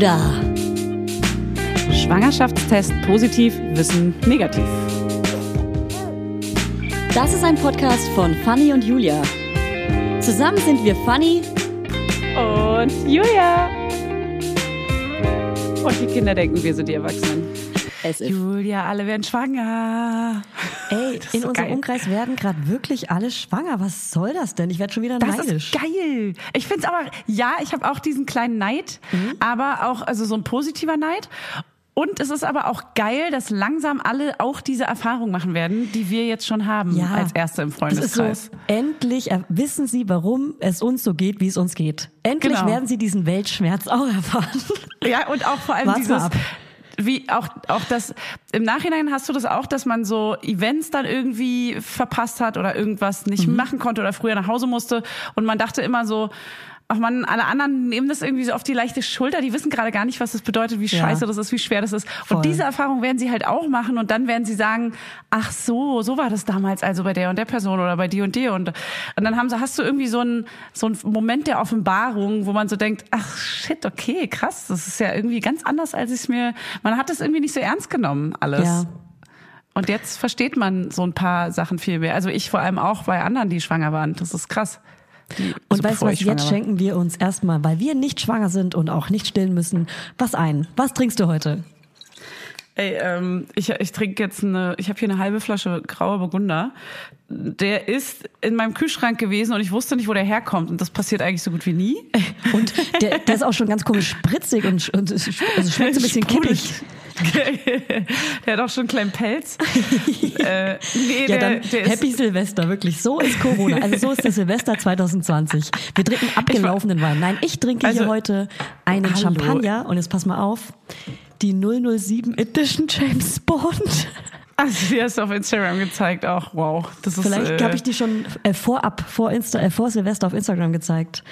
da? Schwangerschaftstest positiv, Wissen negativ. Das ist ein Podcast von Fanny und Julia. Zusammen sind wir Fanny und Julia. Und die Kinder denken, wir sind die Erwachsenen. Julia, alle werden schwanger. Ey, Das in so unserem geil. Umkreis werden gerade wirklich alle schwanger. Was soll das denn? Ich werde schon wieder Das neidisch. ist geil. Ich finde es aber, ja, ich habe auch diesen kleinen Neid, Mhm. aber auch, also so ein positiver Neid. Und es ist aber auch geil, dass langsam alle auch diese Erfahrung machen werden, die wir jetzt schon haben Ja. als Erste im Das Freundeskreis. so, endlich äh, wissen Sie, warum es uns so geht, wie es uns geht. Endlich Genau. werden Sie diesen Weltschmerz auch erfahren. Ja, und auch vor allem Wart's mal dieses. Wie auch, auch das, im Nachhinein hast du das auch, dass man so Events dann irgendwie verpasst hat oder irgendwas nicht Mhm. machen konnte oder früher nach Hause musste und man dachte immer so, ach man, alle anderen nehmen das irgendwie so auf die leichte Schulter, die wissen gerade gar nicht, was das bedeutet, wie Ja. scheiße das ist, wie schwer das ist. Voll. Und diese Erfahrung werden sie halt auch machen und dann werden sie sagen, ach so, so war das damals also bei der und der Person oder bei die und die und, und dann haben sie, hast du irgendwie so einen, so einen Moment der Offenbarung, wo man so denkt, ach shit, okay, krass, das ist ja irgendwie ganz anders, als ich es mir, man hat es irgendwie nicht so ernst genommen, alles. Ja. Und jetzt versteht man so ein paar Sachen viel mehr. Also ich vor allem auch bei anderen, die schwanger waren. Das ist krass. Die, Und also weißt du was, jetzt schenken wir uns erstmal, weil wir nicht schwanger sind und auch nicht stillen müssen, was ein. Was trinkst du heute? Ey, ähm, ich, ich trinke jetzt eine, ich habe hier eine halbe Flasche grauer Burgunder. Der ist in meinem Kühlschrank gewesen und ich wusste nicht, wo der herkommt. Und das passiert eigentlich so gut wie nie. Und der, der ist auch schon ganz komisch spritzig und, und also schmeckt so ein bisschen kippig. der hat auch schon einen kleinen Pelz. äh, nee, Ja, der, dann der Happy Silvester, wirklich. So ist Corona. Also so ist der Silvester 2020. Wir trinken abgelaufenen Wein. Nein, ich trinke hier Also- heute einen Hallo. Champagner und jetzt pass mal auf. Die 007 Edition James Bond. also, die hast du auf Instagram gezeigt auch. Wow. Das ist, Vielleicht äh, habe ich die schon äh, vorab, vor, Insta, äh, vor Silvester auf Instagram gezeigt.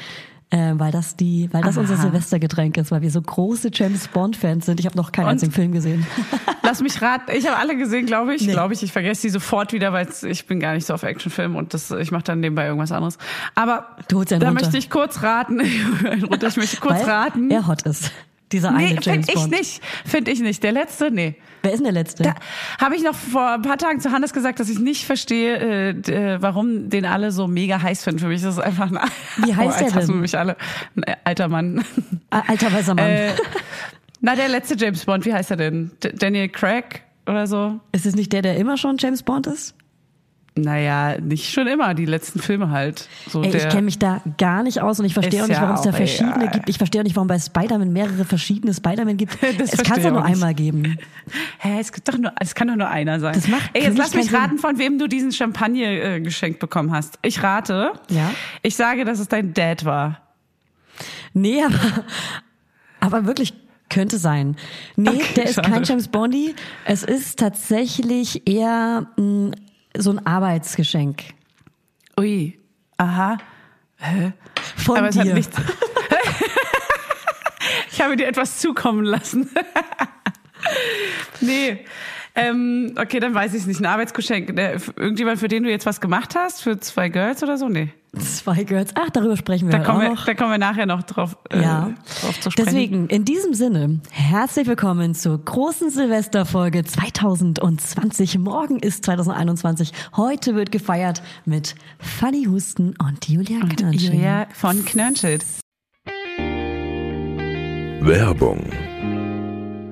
Äh, weil das die, weil das unser Aha. Silvestergetränk ist, weil wir so große James Bond Fans sind. Ich habe noch keinen Und- einzigen Film gesehen. Lass mich raten. Ich habe alle gesehen, glaube ich. Nee. Glaube ich. Ich vergesse die sofort wieder, weil ich bin gar nicht so auf Actionfilm und das, ich mache dann nebenbei irgendwas anderes. Aber da runter. möchte ich kurz raten. Runter. Ich möchte kurz weil raten. er hot ist. Dieser eine nee, James finde ich Bond. nicht. Finde ich nicht. Der letzte, nee. Wer ist denn der Letzte? Da habe ich noch vor ein paar Tagen zu Hannes gesagt, dass ich nicht verstehe, äh, äh, warum den alle so mega heiß finden. Für mich ist es einfach ein Wie heißt oh, der denn? mich alle. Ein äh, alter Mann. Alter weißer Mann. äh, na, der letzte James Bond, wie heißt er denn? D Daniel Craig oder so? ist es nicht der, der immer schon James Bond ist? Naja, nicht schon immer, die letzten Filme halt. So Ey, ich kenne mich da gar nicht aus und ich verstehe auch nicht, ja warum es da verschiedene egal. gibt. Ich verstehe auch nicht, warum bei Spider-Man mehrere verschiedene Spider-Man gibt. Das es kann es ich nur nicht. einmal geben. Hä, es gibt doch nur, es kann doch nur einer sein. Das macht Ey, jetzt lass mich raten, von wem du diesen Champagner äh, geschenkt bekommen hast. Ich rate. Ja. Ich sage, dass es dein Dad war. Nee, aber, aber wirklich könnte sein. Nee, Okay, der ist schade. kein James Bondy. Es ist tatsächlich eher mh, so ein Arbeitsgeschenk Ui. Aha. von Aber es dir. hat nichts. ich habe dir etwas zukommen lassen. nee. Ähm, okay, dann weiß ich es nicht. Ein Arbeitsgeschenk. Der, irgendjemand, für den du jetzt was gemacht hast? Für zwei Girls oder so? Nee. Zwei Girls. Ach, darüber sprechen wir Da kommen, auch wir, noch. da kommen wir nachher noch drauf, äh, Ja, drauf zu sprechen. deswegen in diesem Sinne herzlich willkommen zur großen Silvesterfolge 2020. Morgen ist 2021. Heute wird gefeiert mit Fanny Husten und Julia Und Knirsching. Julia von Knörnschild. Werbung.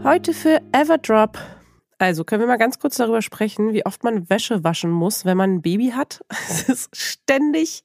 Heute für Everdrop. Also können wir mal ganz kurz darüber sprechen, wie oft man Wäsche waschen muss, wenn man ein Baby hat. Es ist ständig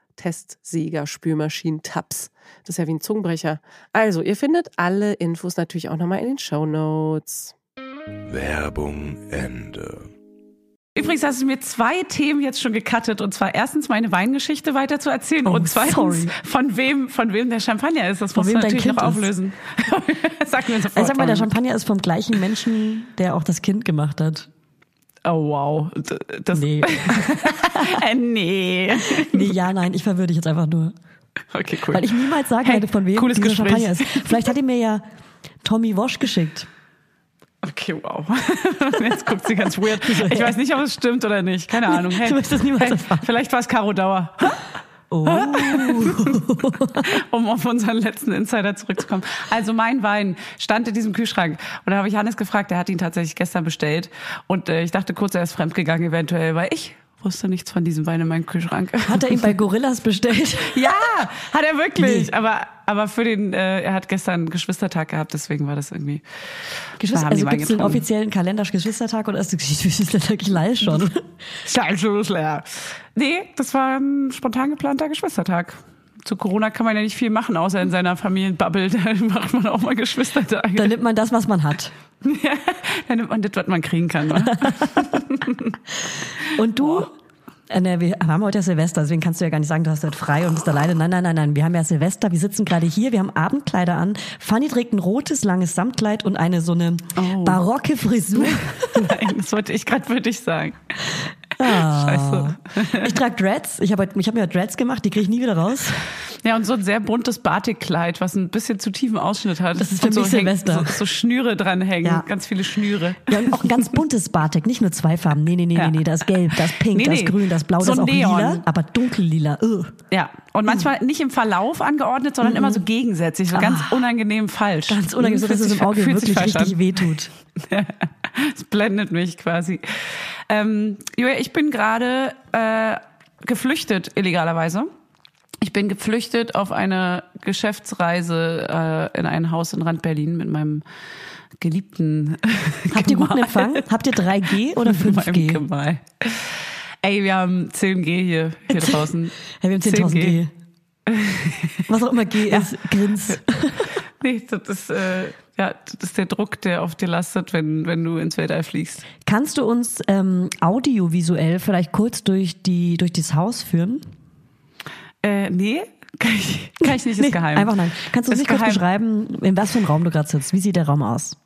Testsieger, Spülmaschinen, Tabs. Das ist ja wie ein Zungenbrecher. Also, ihr findet alle Infos natürlich auch nochmal in den Show Notes. Werbung Ende. Übrigens hast du mir zwei Themen jetzt schon gecuttet und zwar erstens meine Weingeschichte weiter zu erzählen Oh, und zweitens sorry. von wem von wem der Champagner ist. Das Von musst wem du natürlich Kind noch ist. auflösen. Sag mir sofort. Also sag mal, der Champagner ist vom gleichen Menschen, der auch das Kind gemacht hat. Oh wow, das Nee. äh, nee. nee, ja, nein, ich verwirre dich jetzt einfach nur. Okay, cool. Weil ich niemals sagen Hey, werde, von wem cooles dieser Gespräch. Champagner ist. Vielleicht hat ihn mir ja Tommy Wosch geschickt. Okay, wow. Jetzt guckt sie ganz weird. Ich weiß nicht, ob es stimmt oder nicht. Keine Ahnung. Hey, Du wirst das niemals hey, erfahren. vielleicht war es Caro Dauer. Oh. um auf unseren letzten Insider zurückzukommen. Also mein Wein stand in diesem Kühlschrank und da habe ich Hannes gefragt, der hat ihn tatsächlich gestern bestellt und äh, ich dachte kurz, er ist fremdgegangen eventuell, weil ich wusste nichts von diesem Wein in meinem Kühlschrank. Hat er ihn bei Gorillas bestellt? ja, hat er wirklich, Nee. aber aber für den äh, er hat gestern Geschwistertag gehabt, deswegen war das irgendwie Geschwister, Da also gibt es den offiziellen Kalender Geschwistertag oder ist Geschwistertag gleich schon? Scheiße, Nee, das war ein spontan geplanter Geschwistertag. Zu Corona kann man ja nicht viel machen, außer in seiner Familienbubble. Da macht man auch mal Geschwistertage. Dann nimmt man das, was man hat. Dann nimmt man das, was man kriegen kann. Ne? Und du? Äh, ne, wir haben heute ja Silvester, deswegen kannst du ja gar nicht sagen, du hast heute frei und bist alleine. Nein, nein, nein, nein. Wir haben ja Silvester, wir sitzen gerade hier, wir haben Abendkleider an. Fanny trägt ein rotes, langes Samtkleid und eine so eine Oh. barocke Frisur. Nein, das wollte ich gerade für dich sagen. Ah. Scheiße. Ich trage Dreads. Ich habe ich hab mir Dreads gemacht, die kriege ich nie wieder raus. Ja, und so ein sehr buntes Batikkleid, was ein bisschen zu tiefen Ausschnitt hat. Das ist für und so mich Silvester. So, so Schnüre dranhängen, Ja. ganz viele Schnüre. Ja, und auch ein ganz buntes Batik, nicht nur zwei Farben. Nee, nee, nee, Ja. nee, nee, da ist gelb, da ist pink, Nee, da ist nee. grün, da ist blau, So da ist auch Neon. lila, aber dunkellila. Ugh. Ja, und manchmal nicht im Verlauf angeordnet, sondern immer so gegensätzlich, so ganz unangenehm falsch. Mhm. Ah. Ganz unangenehm, so dass es im Auge wirklich richtig an. wehtut. Es blendet mich quasi. Ähm, Julia, ich bin gerade äh, geflüchtet, illegalerweise. Ich bin geflüchtet auf eine Geschäftsreise äh, in ein Haus in Rand Berlin mit meinem geliebten Habt ihr guten. Empfang? Habt ihr 3G oder Mit meinem 5G? Gemahl. Ey, wir haben 10G hier, hier draußen. Ja, wir haben 10.000 G. 10G. Was auch immer G ist, grins. Nee, das ist, äh, ja, das ist der Druck, der auf dir lastet, wenn, wenn du ins Weltall fliegst. Kannst du uns ähm, audiovisuell vielleicht kurz durch, die, durch das Haus führen? Äh, nee, kann ich, kann ich nicht, ist Nee, geheim. Einfach nein. Kannst du uns Ist nicht kurz beschreiben, in was für einem Raum du gerade sitzt? Wie sieht der Raum aus?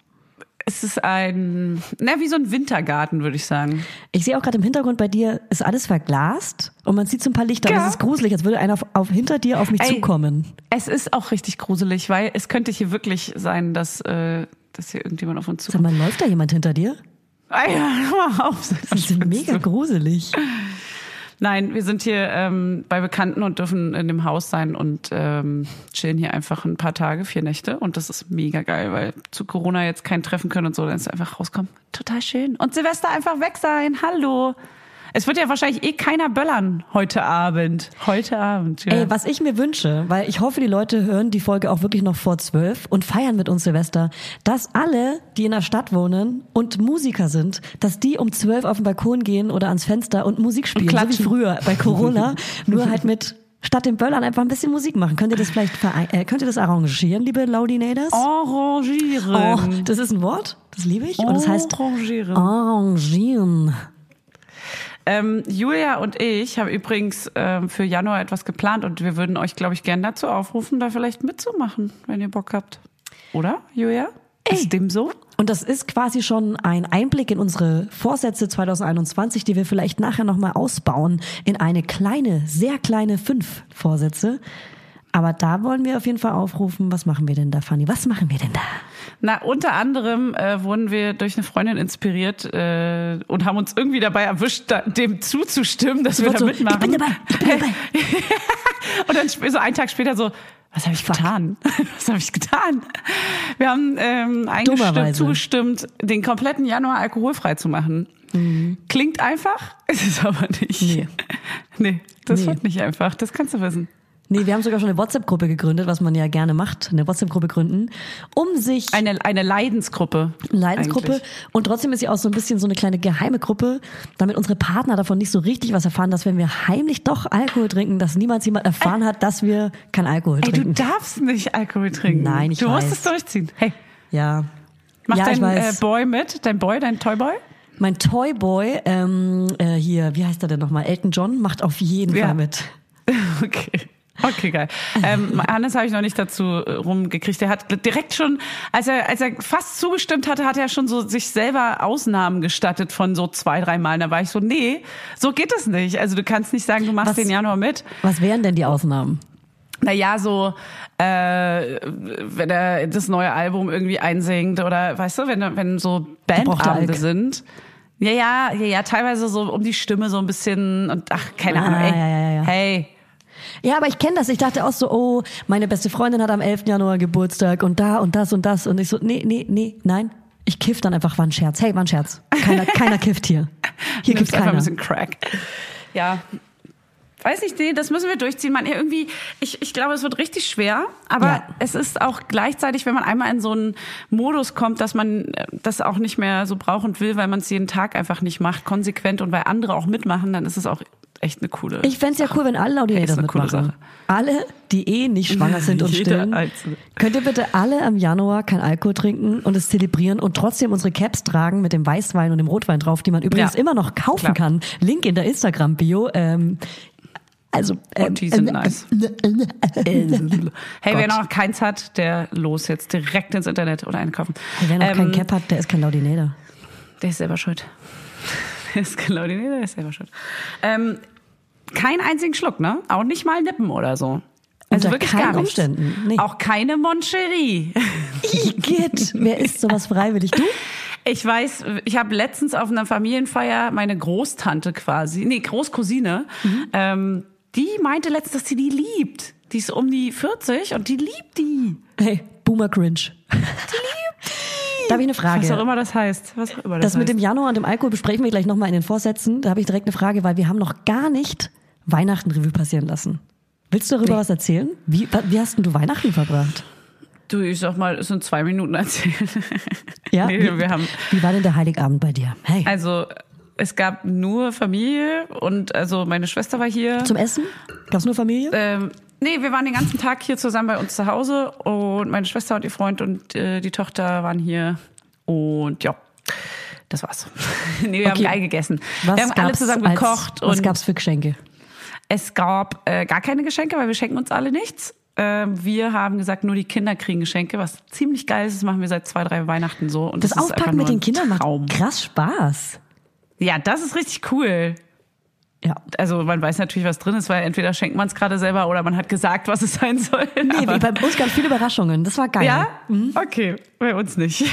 Es ist ein, na, wie so ein Wintergarten, würde ich sagen. Ich sehe auch gerade im Hintergrund bei dir ist alles verglast und man sieht so ein paar Lichter. Ja. Das ist gruselig, als würde einer auf, auf, hinter dir auf mich Ey. zukommen. Es ist auch richtig gruselig, weil es könnte hier wirklich sein, dass, äh, dass hier irgendjemand auf uns Sag zukommt. mal, läuft da jemand hinter dir? Ah ja, hör mal auf. Das ist mega gruselig. Nein, wir sind hier ähm, bei Bekannten und dürfen in dem Haus sein und ähm, chillen hier einfach ein paar Tage, vier Nächte. Und das ist mega geil, weil zu Corona jetzt kein Treffen können und so, dann ist einfach rauskommen. Total schön. Und Silvester einfach weg sein. Hallo. Es wird ja wahrscheinlich eh keiner böllern heute Abend. Heute Abend. Ja. Ey, was ich mir wünsche, weil ich hoffe, die Leute hören die Folge auch wirklich noch vor zwölf und feiern mit uns Silvester, dass alle, die in der Stadt wohnen und Musiker sind, dass die um zwölf auf den Balkon gehen oder ans Fenster und Musik spielen, so wie früher bei Corona, nur halt mit statt den Böllern einfach ein bisschen Musik machen. Könnt ihr das vielleicht äh, könnt ihr das arrangieren, liebe Laudinators? Arrangieren. Oh, das ist ein Wort, das liebe ich. Und das heißt Arrangieren. arrangieren. Ähm, Julia und ich haben übrigens ähm, für Januar etwas geplant und wir würden euch, glaube ich, gerne dazu aufrufen, da vielleicht mitzumachen, wenn ihr Bock habt. Oder, Julia? Ist dem so? Und das ist quasi schon ein Einblick in unsere Vorsätze 2021, die wir vielleicht nachher nochmal ausbauen in eine kleine, sehr kleine fünf Vorsätze. Aber da wollen wir auf jeden Fall aufrufen, was machen wir denn da, Fanny? Was machen wir denn da? Na, unter anderem äh, wurden wir durch eine Freundin inspiriert äh, und haben uns irgendwie dabei erwischt, da, dem zuzustimmen, dass wir da so, mitmachen. ich bin dabei, ich bin dabei. und dann so einen Tag später so, was habe ich getan? Was habe ich getan? Wir haben ähm, eingestimmt, zugestimmt, den kompletten Januar alkoholfrei zu machen. Klingt einfach, ist es aber nicht. Nee. Nee, das Nee. wird nicht einfach, das kannst du wissen. Nee, wir haben sogar schon eine WhatsApp-Gruppe gegründet, was man ja gerne macht, eine WhatsApp-Gruppe gründen, um sich Eine, eine Leidensgruppe. Leidensgruppe eigentlich. und trotzdem ist sie auch so ein bisschen so eine kleine geheime Gruppe, damit unsere Partner davon nicht so richtig was erfahren, dass wenn wir heimlich doch Alkohol trinken, dass niemals jemand erfahren hat, dass wir kein Alkohol Ey, du trinken. darfst nicht Alkohol trinken. Nein, ich Du musst weiß. es durchziehen. Hey, ja. mach ja, dein äh. Boy mit, dein Boy, dein Toyboy. Mein Toyboy, ähm, äh, hier, wie heißt er denn nochmal? Elton John macht auf jeden Ja. Fall mit. Okay. Okay, geil. Ähm, Hannes habe ich noch nicht dazu äh, rumgekriegt. Der hat direkt schon, als er, als er fast zugestimmt hatte, hat er schon so sich selber Ausnahmen gestattet von so zwei, drei Mal. Da war ich so, nee, so geht es nicht. Also du kannst nicht sagen, du machst Was- den Januar mit. Was wären denn die Ausnahmen? Naja, so, äh, wenn er das neue Album irgendwie einsingt oder, weißt du, wenn, wenn so er Bandabende sind. Ja, ja, ja, ja, teilweise so um die Stimme so ein bisschen und ach, keine Ah, Ahnung, ey. ja, ja, ja. Hey, Ja, aber ich kenne das. Ich dachte auch so, oh, meine beste Freundin hat am 11. Januar Geburtstag und da und das und das. Und ich so, nee, nee, nee, nein. Ich kiff dann einfach, war ein Scherz. Hey, war ein Scherz. Keiner, keiner kifft hier. Hier gibt's einfach ein keiner. bisschen Crack. Ja. Weiß nicht, nee, das müssen wir durchziehen. Man, irgendwie, ich, ich glaube, es wird richtig schwer, aber Ja. es ist auch gleichzeitig, wenn man einmal in so einen Modus kommt, dass man äh, das auch nicht mehr so braucht und will, weil man es jeden Tag einfach nicht macht, konsequent und weil andere auch mitmachen, dann ist es auch echt eine coole. Ich fänd's ja cool, wenn alle coole mitmachen. Sache. Alle, die eh nicht schwanger sind und stillen. Einzelne. Könnt ihr bitte alle am Januar kein Alkohol trinken und es zelebrieren und trotzdem unsere Caps tragen mit dem Weißwein und dem Rotwein drauf, die man übrigens Ja. immer noch kaufen Klar. kann. Link in der Instagram-Bio. Ähm, also, ähm, Und die sind äh, nice. äh, Hey, wer noch keins hat, der los jetzt direkt ins Internet oder einkaufen. Wer noch Ähm, kein Cap hat, der ist kein Laudinator. Der ist selber schuld. Der ist genau die der ist selber schuld. Ähm, kein einzigen Schluck, ne? Auch nicht mal Nippen oder so. Also Unter wirklich keinen gar nichts. Umständen, nee. Auch keine Moncherie. Igitt, wer isst sowas freiwillig? Du? Ich weiß, ich habe letztens auf einer Familienfeier meine Großtante quasi, nee, Großcousine, Mhm. ähm, die meinte letztens, dass sie die liebt. Die ist um die 40 und die liebt die. Hey, Boomer Cringe. Da habe ich eine Frage. Was auch immer das heißt. Was auch immer das, Das mit dem heißt. Januar und dem Alkohol besprechen wir gleich nochmal in den Vorsätzen. Da habe ich direkt eine Frage, weil wir haben noch gar nicht Weihnachten Revue passieren lassen. Willst du darüber was erzählen? Wie, wie hast denn du Weihnachten verbracht? Du, ich sag mal, es sind zwei Minuten erzählt. Ja? nee, wie, wir haben, wie war denn der Heiligabend bei dir? Hey, also, es gab nur Familie und also meine Schwester war hier. zum Essen? Gab's nur Familie? Ähm, nee, wir waren den ganzen Tag hier zusammen bei uns zu Hause und meine Schwester und ihr Freund und äh, die Tochter waren hier und ja, das war's. nee, wir Okay. haben geil gegessen. Was wir haben alle gab's zusammen als- gekocht Was und gab's für Geschenke? es gab äh, gar keine Geschenke, weil wir schenken uns alle nichts. Ähm, wir haben gesagt, nur die Kinder kriegen Geschenke, was ziemlich geil ist. Das machen wir seit zwei, drei Weihnachten so. Und Das, ist einfach Auspacken mit nur den Kindern macht krass Spaß. Ja, das ist richtig cool. Ja. Also man weiß natürlich, was drin ist, weil entweder schenkt man es gerade selber oder man hat gesagt, was es sein soll. Nee, bei uns gab es viele Überraschungen. Das war geil. Ja? Okay, bei uns nicht.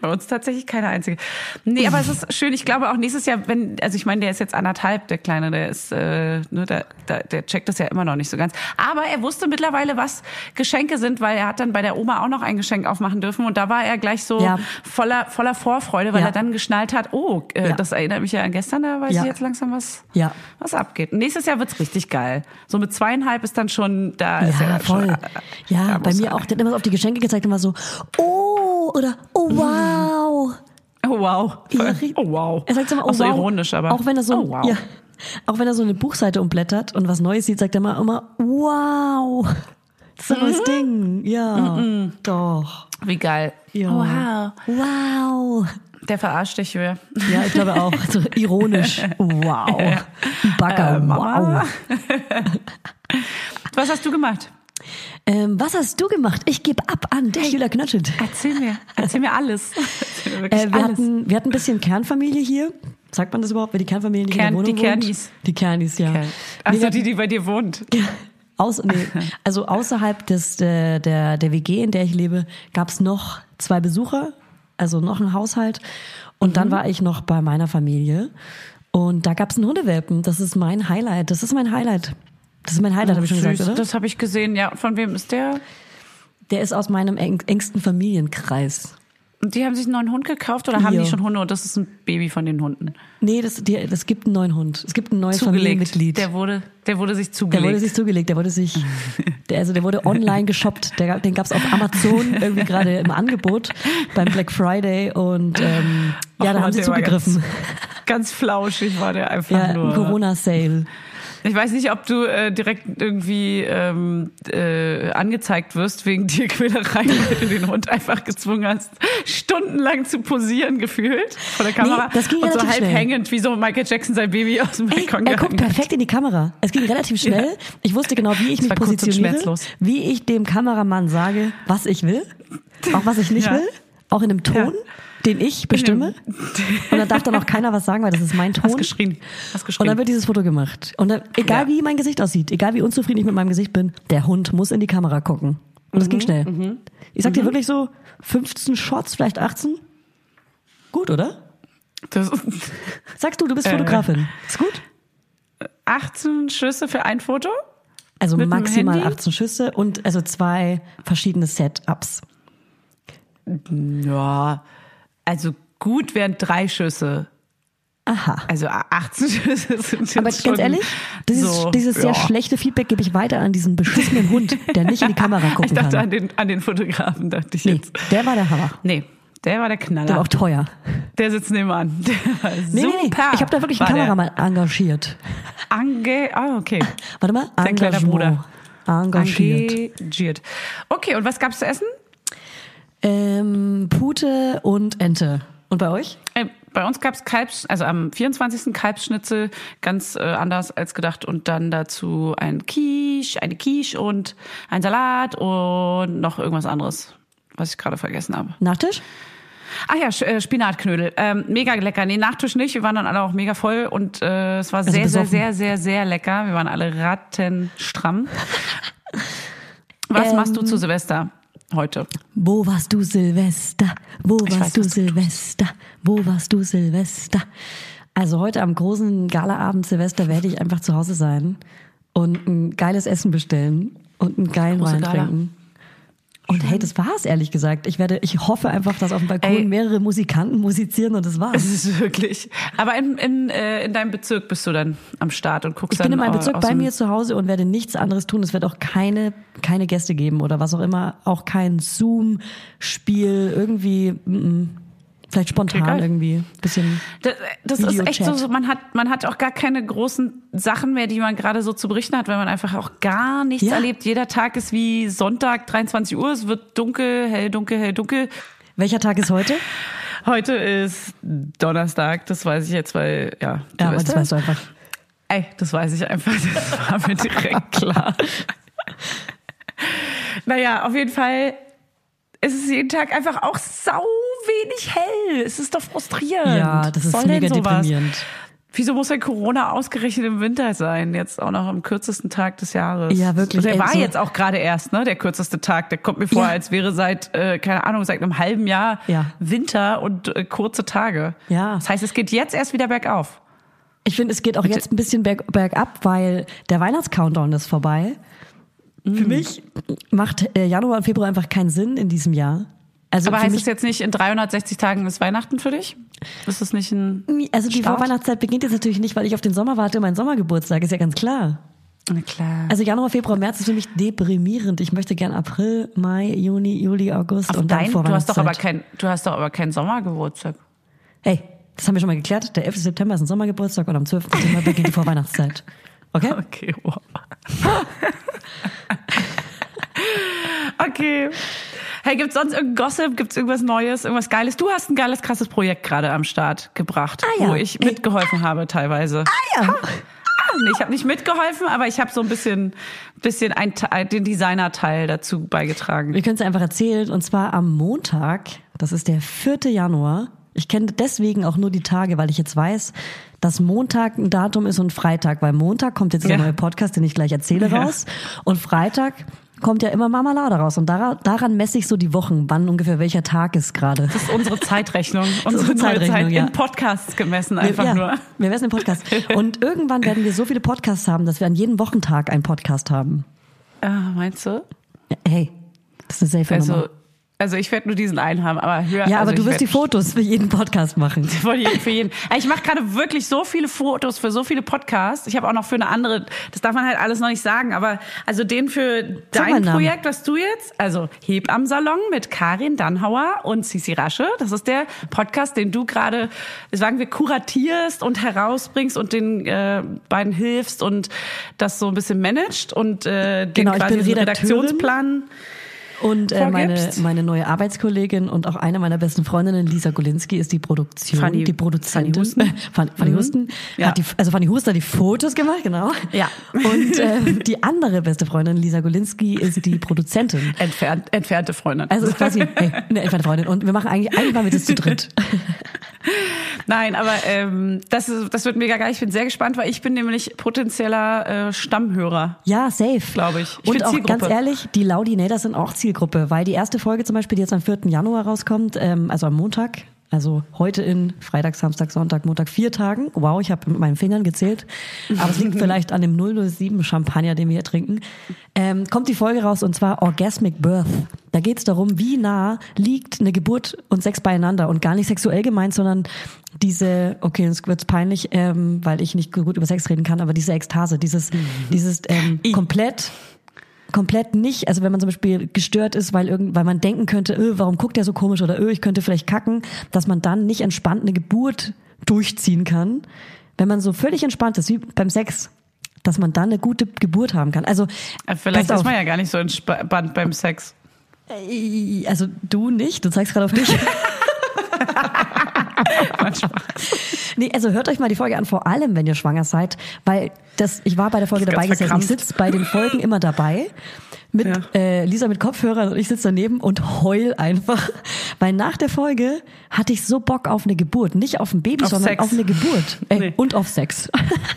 Bei uns tatsächlich keine einzige. Nee, aber es ist schön. Ich glaube auch nächstes Jahr, wenn, also ich meine, der ist jetzt anderthalb, der Kleine, der ist, äh, ne, der, der, der checkt das ja immer noch nicht so ganz. Aber er wusste mittlerweile, was Geschenke sind, weil er hat dann bei der Oma auch noch ein Geschenk aufmachen dürfen und da war er gleich so Ja. voller, voller Vorfreude, weil Ja. er dann geschnallt hat, oh, äh, Ja. das erinnert mich ja an gestern, da weiß Ja. ich jetzt langsam, was, Ja. was abgeht. Und nächstes Jahr wird's richtig geil. So mit zweieinhalb ist dann schon, da ist er Ja, dann schon, voll. äh, Ja, bei mir auch. Der hat immer so auf die Geschenke gezeigt und war so, oh, oder oh, wow. Oh wow. Ja. Oh wow. Er sagt immer, oh, auch so wow. ironisch, aber. Auch wenn er so, oh, wow. ja, auch wenn er so eine Buchseite umblättert und was Neues sieht, sagt er immer, immer wow. Das ist ein Mhm. neues Ding. Ja, doch. Wie geil. Ja. Oh, wow. Wow. Der verarscht dich, Julia. Ja, ich glaube auch. So ironisch. Wow. Bagger. Äh, wow. Was hast du gemacht? Ähm, was hast du gemacht? Ich gebe ab an dich, Julia Knötschet. Erzähl mir. Erzähl mir alles. Erzähl mir Äh, wir, alles. hatten, wir hatten ein bisschen Kernfamilie hier. Sagt man das überhaupt, wer die Kernfamilie Kern- in der die Wohnung wohnt? Kernis. Die Kernis, ja. Nee, Achso, die, die bei dir wohnt. Aus, nee, also außerhalb des, der, der, der WG, in der ich lebe, gab's noch zwei Besucher, also noch ein Haushalt. Und Mhm. dann war ich noch bei meiner Familie. Und da gab's einen Hundewelpen. Das ist mein Highlight. Das ist mein Highlight. Das ist mein Highlight, habe ich schon Süß, gesagt, oder? Das habe ich gesehen, ja. Von wem ist der? Der ist aus meinem eng, engsten Familienkreis. Und die haben sich einen neuen Hund gekauft oder haben Ja. die schon Hunde und das ist ein Baby von den Hunden? Nee, das, die, das gibt einen neuen Hund. Es gibt ein neues Zugelegt. Familienmitglied. Der wurde, der wurde sich Der zugelegt. wurde sich zugelegt, der wurde sich, der, also der wurde online geshoppt. Der, den gab's auf Amazon irgendwie gerade im Angebot beim Black Friday und ähm, ja, Och, da haben sie der zugegriffen. Ganz, ganz flauschig war der einfach Ja, nur. Corona-Sale. Ich weiß nicht, ob du äh, direkt irgendwie ähm, äh, angezeigt wirst wegen Tierquälerei, weil du den Hund einfach gezwungen hast, stundenlang zu posieren gefühlt vor der Kamera. Nee, das ging und so relativ halb schnell. hängend, wie so Michael Jackson sein Baby aus dem Balkon er guckt perfekt in die Kamera. Es ging relativ schnell. Ich wusste genau, wie ich mich kurz und positioniere, wie ich dem Kameramann sage, was ich will, auch was ich nicht Ja. will, auch in einem Ton, den ich bestimme. Und dann darf dann auch keiner was sagen, weil das ist mein Ton. Hast geschrien. Hast Und geschrien. dann wird dieses Foto gemacht. Und dann, egal Ja. wie mein Gesicht aussieht, egal wie unzufrieden ich mit meinem Gesicht bin, der Hund muss in die Kamera gucken. Und das Mhm, ging schnell. Ich sag dir wirklich so 15 Shots, vielleicht 18. Gut, oder? das, Sagst du, du bist Äh. Fotografin. Ist gut? 18 Schüsse für ein Foto? Also mit maximal Handy? 18 Schüsse und also zwei verschiedene Setups. Ja, also gut wären drei Schüsse. Aha. Also 18 Schüsse sind jetzt Aber schon ganz ehrlich, dieses, so, dieses sehr ja. schlechte Feedback gebe ich weiter an diesen beschissenen Hund, der nicht in die Kamera gucken Ich dachte kann. an den, an den Fotografen, dachte ich Nee, jetzt. der war der Hammer. Nee, der war der Knaller. Der war auch teuer. Der sitzt nebenan. Der war Nee, nee, nee. super. Ich habe da wirklich einen der Kameramann engagiert. Ange ah, okay. Warte mal. Dein kleiner Engagement. Bruder. Engagiert. Engagiert. Okay, und was gab's zu essen? Ähm, Pute und Ente. Und bei euch? Äh, bei uns gab's Kalbs, also am 24. Kalbsschnitzel, ganz äh, anders als gedacht. Und dann dazu ein Quiche, eine Quiche und ein Salat und noch irgendwas anderes, was ich gerade vergessen habe. Nachtisch? Ach ja, äh, Spinatknödel. Ähm, mega lecker. Nee, Nachtisch nicht. Wir waren dann alle auch mega voll und äh, es war sehr, sehr, besoffen. sehr, sehr, sehr lecker. Wir waren alle rattenstramm. Was Ähm, machst du zu Silvester heute? Wo warst du Silvester? Wo Ich warst weiß, du Silvester? Wo warst du Silvester? Also heute am großen Galaabend Silvester werde ich einfach zu Hause sein und ein geiles Essen bestellen und einen geilen Wein Gala. trinken. Und hey, das war's ehrlich gesagt. Ich werde, ich hoffe einfach, dass auf dem Balkon Ey. mehrere Musikanten musizieren und das war's. Es ist wirklich. Aber in, in, äh, in deinem Bezirk bist du dann am Start und guckst Ich bin dann in meinem Bezirk bei mir zu Hause und werde nichts anderes tun. Es wird auch keine, keine Gäste geben oder was auch immer. Auch kein Zoom-Spiel, irgendwie, mm, mm. Vielleicht spontan Okay, irgendwie. Bisschen. Das, das ist echt so, man hat, man hat auch gar keine großen Sachen mehr, die man gerade so zu berichten hat, weil man einfach auch gar nichts Ja. erlebt. Jeder Tag ist wie Sonntag, 23 Uhr, es wird dunkel, hell, dunkel, hell, dunkel. Welcher Tag ist heute? Heute ist Donnerstag, das weiß ich jetzt, weil, ja, Ja, aber das weißt du einfach. Ey, das weiß ich einfach, das war mir direkt klar. naja, auf jeden Fall ist es jeden Tag einfach auch sau wenig hell. Es ist doch frustrierend. Ja, das ist soll mega deprimierend. Wieso muss denn Corona ausgerechnet im Winter sein? Jetzt auch noch am kürzesten Tag des Jahres. Ja, wirklich, Der ey, war so- jetzt auch gerade erst, ne? Der kürzeste Tag. Der kommt mir vor, Ja. als wäre seit, äh, keine Ahnung, seit einem halben Jahr Ja. Winter und äh, kurze Tage. Ja. Das heißt, es geht jetzt erst wieder bergauf. Ich finde, es geht auch jetzt ein bisschen berg, bergab, weil der Weihnachtscountdown ist vorbei. Mm. Für mich macht äh, Januar und Februar einfach keinen Sinn in diesem Jahr. Also Aber heißt es jetzt nicht, in 360 Tagen ist Weihnachten für dich? Ist das nicht ein also die Start? Vorweihnachtszeit beginnt jetzt natürlich nicht, weil ich auf den Sommer warte, mein Sommergeburtstag, ist ja ganz klar. Na klar. Also Januar, Februar, März ist für mich deprimierend. Ich möchte gern April, Mai, Juni, Juli, August Auf und dann dein, du hast doch aber Vorweihnachtszeit. kein, du hast doch aber keinen Sommergeburtstag. Hey, das haben wir schon mal geklärt. Der 11. September ist ein Sommergeburtstag und am 12. September beginnt die Vorweihnachtszeit. Okay? Okay, wow. okay. Hey, gibt's sonst irgendein Gossip? Gibt's irgendwas Neues, irgendwas Geiles? Du hast ein geiles, krasses Projekt gerade am Start gebracht, Ah, ja. wo ich mitgeholfen habe teilweise. Ah ja. Ah, nee, ich habe nicht mitgeholfen, aber ich habe so ein bisschen, bisschen ein, Teil- den Designer-Teil dazu beigetragen. Wir können es einfach erzählen. Und zwar am Montag, das ist der 4. Januar. Ich kenne deswegen auch nur die Tage, weil ich jetzt weiß, dass Montag ein Datum ist und Freitag. Weil Montag kommt jetzt der Ja. neue Podcast, den ich gleich erzähle, Ja. raus. Und Freitag kommt ja immer Marmelade raus. Und daran, daran messe ich so die Wochen, wann ungefähr welcher Tag ist gerade. Das ist unsere Zeitrechnung, unsere Zeitrechnung, Zeit ja. in Podcasts gemessen einfach ja, nur. Wir messen den Podcast. Und irgendwann werden wir so viele Podcasts haben, dass wir an jedem Wochentag einen Podcast haben. Ah, meinst du? Hey, das ist eine safe Also, Nummer. Also ich werde nur diesen einen haben, aber höher. Ja, also aber du ich wirst die Fotos für jeden Podcast machen. Für jeden, für jeden. Ich mache gerade wirklich so viele Fotos für so viele Podcasts. Ich habe auch noch für eine andere, das darf man halt alles noch nicht sagen, aber also den für Sag dein. Projekt, was du jetzt, also Heb am Salon mit Karin Dannhauer und Sisi Rasche. Das ist der Podcast, den du gerade, sagen wir, kuratierst und herausbringst und den äh, beiden hilfst und das so ein bisschen managst und äh, den Genau, ich quasi bin so Redakteurin. Und äh, meine, meine neue Arbeitskollegin und auch eine meiner besten Freundinnen, Lisa Golinski, ist die Produktion, Fanny- die Produzentin. Fanny Husten. Mhm. Fanny, Fanny Husten. Ja. Hat die, also Fanny Husten hat die Fotos gemacht, genau. Ja. Und äh, die andere beste Freundin, Lisa Golinski, ist die Produzentin. Entfernt, entfernte Freundin. Also quasi hey, eine entfernte Freundin. Und wir machen eigentlich, eigentlich machen wir das zu dritt. Nein, aber ähm, das, ist, das wird mega geil. Ich bin sehr gespannt, weil ich bin nämlich potenzieller äh, Stammhörer. Ja, safe. Glaube ich. Ich und auch ganz ehrlich, die Laudinators sind auch Zielgruppe, weil die erste Folge zum Beispiel, die jetzt am 4. Januar rauskommt, ähm, also am Montag, also heute in Freitag, Samstag, Sonntag, Montag, vier Tagen. Wow, ich habe mit meinen Fingern gezählt. Aber es liegt vielleicht an dem 007 Champagner, den wir hier trinken. Ähm, kommt die Folge raus und zwar Orgasmic Birth. Da geht es darum, wie nah liegt eine Geburt und Sex beieinander und gar nicht sexuell gemeint, sondern diese, okay, jetzt wird's peinlich, ähm, weil ich nicht gut über Sex reden kann, aber diese Ekstase, dieses, dieses ähm, komplett komplett nicht, also wenn man zum Beispiel gestört ist, weil irgend, weil man denken könnte, öh, warum guckt der so komisch oder öh, ich könnte vielleicht kacken, dass man dann nicht entspannt eine Geburt durchziehen kann, wenn man so völlig entspannt ist, wie beim Sex, dass man dann eine gute Geburt haben kann. Also Äh, Vielleicht ist man ja gar nicht so entspannt beim Sex. Also du nicht, du zeigst gerade auf dich. nee, also hört euch mal die Folge an, vor allem wenn ihr schwanger seid, weil das, ich war bei der Folge dabei gesessen, ich sitze bei den Folgen immer dabei. Mit Ja. äh, Lisa mit Kopfhörern und ich sitze daneben und heul einfach. Weil nach der Folge hatte ich so Bock auf eine Geburt. Nicht auf ein Baby, Auf sondern Sex. auf eine Geburt. Äh, Nee. Und auf Sex.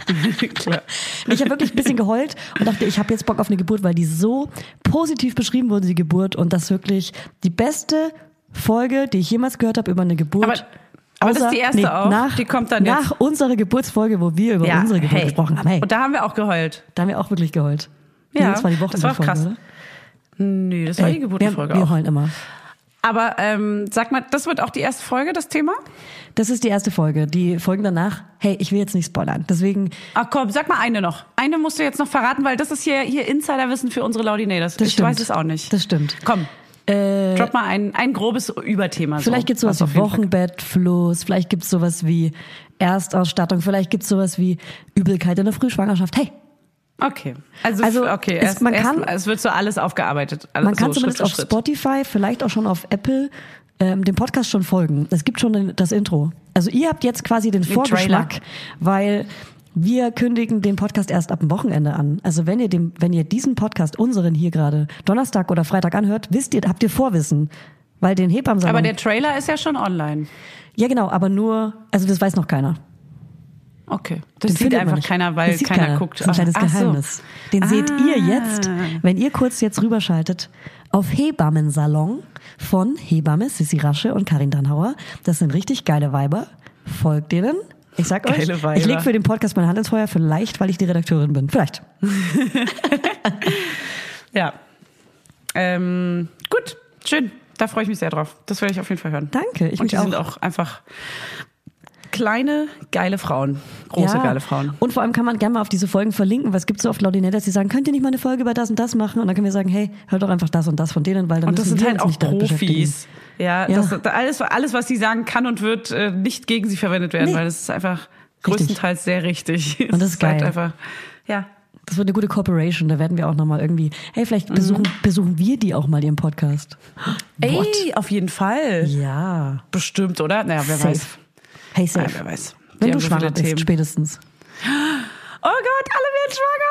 Klar. Ich habe wirklich ein bisschen geheult und dachte, ich habe jetzt Bock auf eine Geburt, weil die so positiv beschrieben wurde, die Geburt. Und das wirklich die beste Folge, die ich jemals gehört habe über eine Geburt. Aber- aber das ist die erste auch? Nach, Die kommt dann Nach jetzt? unserer Geburtsfolge, wo wir über unsere Geburt hey. gesprochen haben. Hey, Und da haben wir auch geheult. da haben wir auch wirklich geheult. Ja, das war die das war Wochenfolge, krass. oder? Nö, das war Ey, die wir, Geburtenfolge wir auch. heulen immer. Aber ähm, sag mal, das wird auch die erste Folge, das Thema? Das ist die erste Folge. Die Folgen danach, hey, ich will jetzt nicht spoilern. Deswegen, Ach komm, sag mal eine noch. Eine musst du jetzt noch verraten, weil das ist hier, hier Insiderwissen für unsere Laudinators. das ich stimmt. weiß es auch nicht. Das stimmt. Komm, Äh, drop mal ein, ein grobes Überthema. Vielleicht so, gibt's sowas was auf wie Wochenbettfluss, vielleicht gibt's sowas wie Erstausstattung, vielleicht gibt's sowas wie Übelkeit in der Frühschwangerschaft. Hey, Okay. Also, Also, okay, es- man erst, kann- es wird so alles aufgearbeitet. Also man kann so zumindest Schritt auf Schritt. Spotify, vielleicht auch schon auf Apple ähm, dem Podcast schon folgen. Es gibt schon den- das Intro. Also ihr habt jetzt quasi den, Vorgeschmack, Trailer. weil wir kündigen den Podcast erst ab dem Wochenende an. Also wenn ihr dem, wenn ihr diesen Podcast, unseren hier gerade, Donnerstag oder Freitag anhört, wisst ihr, habt ihr Vorwissen. Weil den Hebammensalon... Aber der Trailer ist ja schon online. ja genau, aber nur, also das weiß noch keiner. Okay. Das Den sieht einfach keiner, weil keiner keiner. guckt. Das ist ein kleines Ach so. Geheimnis. Den seht ihr Ah. jetzt, wenn ihr kurz jetzt rüberschaltet auf Hebammensalon von Hebamme Sissi Rasche und Karin Dannhauer. Das sind richtig geile Weiber. Folgt denen. Ich sag euch, Weiber. ich lege für den Podcast meine Hand ins Feuer, vielleicht, weil ich die Redakteurin bin. Vielleicht. Ja. Ähm, gut, schön. Da freue ich mich sehr drauf. Das werde ich auf jeden Fall hören. Danke, ich Und die auch. sind auch einfach kleine, geile Frauen. Große, Ja. geile Frauen. Und vor allem kann man gerne mal auf diese Folgen verlinken, weil es gibt so oft Laudinette, dass sie sagen, könnt ihr nicht mal eine Folge über das und das machen? Und dann können wir sagen, hey, hört doch einfach das und das von denen, weil dann Und das sind halt auch. Profis. Ja, Ja. Das, alles, alles, was sie sagen kann und wird, äh, nicht gegen sie verwendet werden, Nee. weil das ist einfach größtenteils sehr richtig. Und das ist halt geil. einfach, ja. Das wird eine gute Cooperation. Da werden wir auch nochmal irgendwie, hey, vielleicht Mhm. besuchen, besuchen wir die auch mal ihren Podcast. What? Ey, auf jeden Fall. Ja. Bestimmt, oder? Naja, wer Safe. weiß. Hey, Ja, safe. wer weiß. Wenn Die du so schwanger bist, Themen. spätestens. Oh Gott, alle werden schwanger!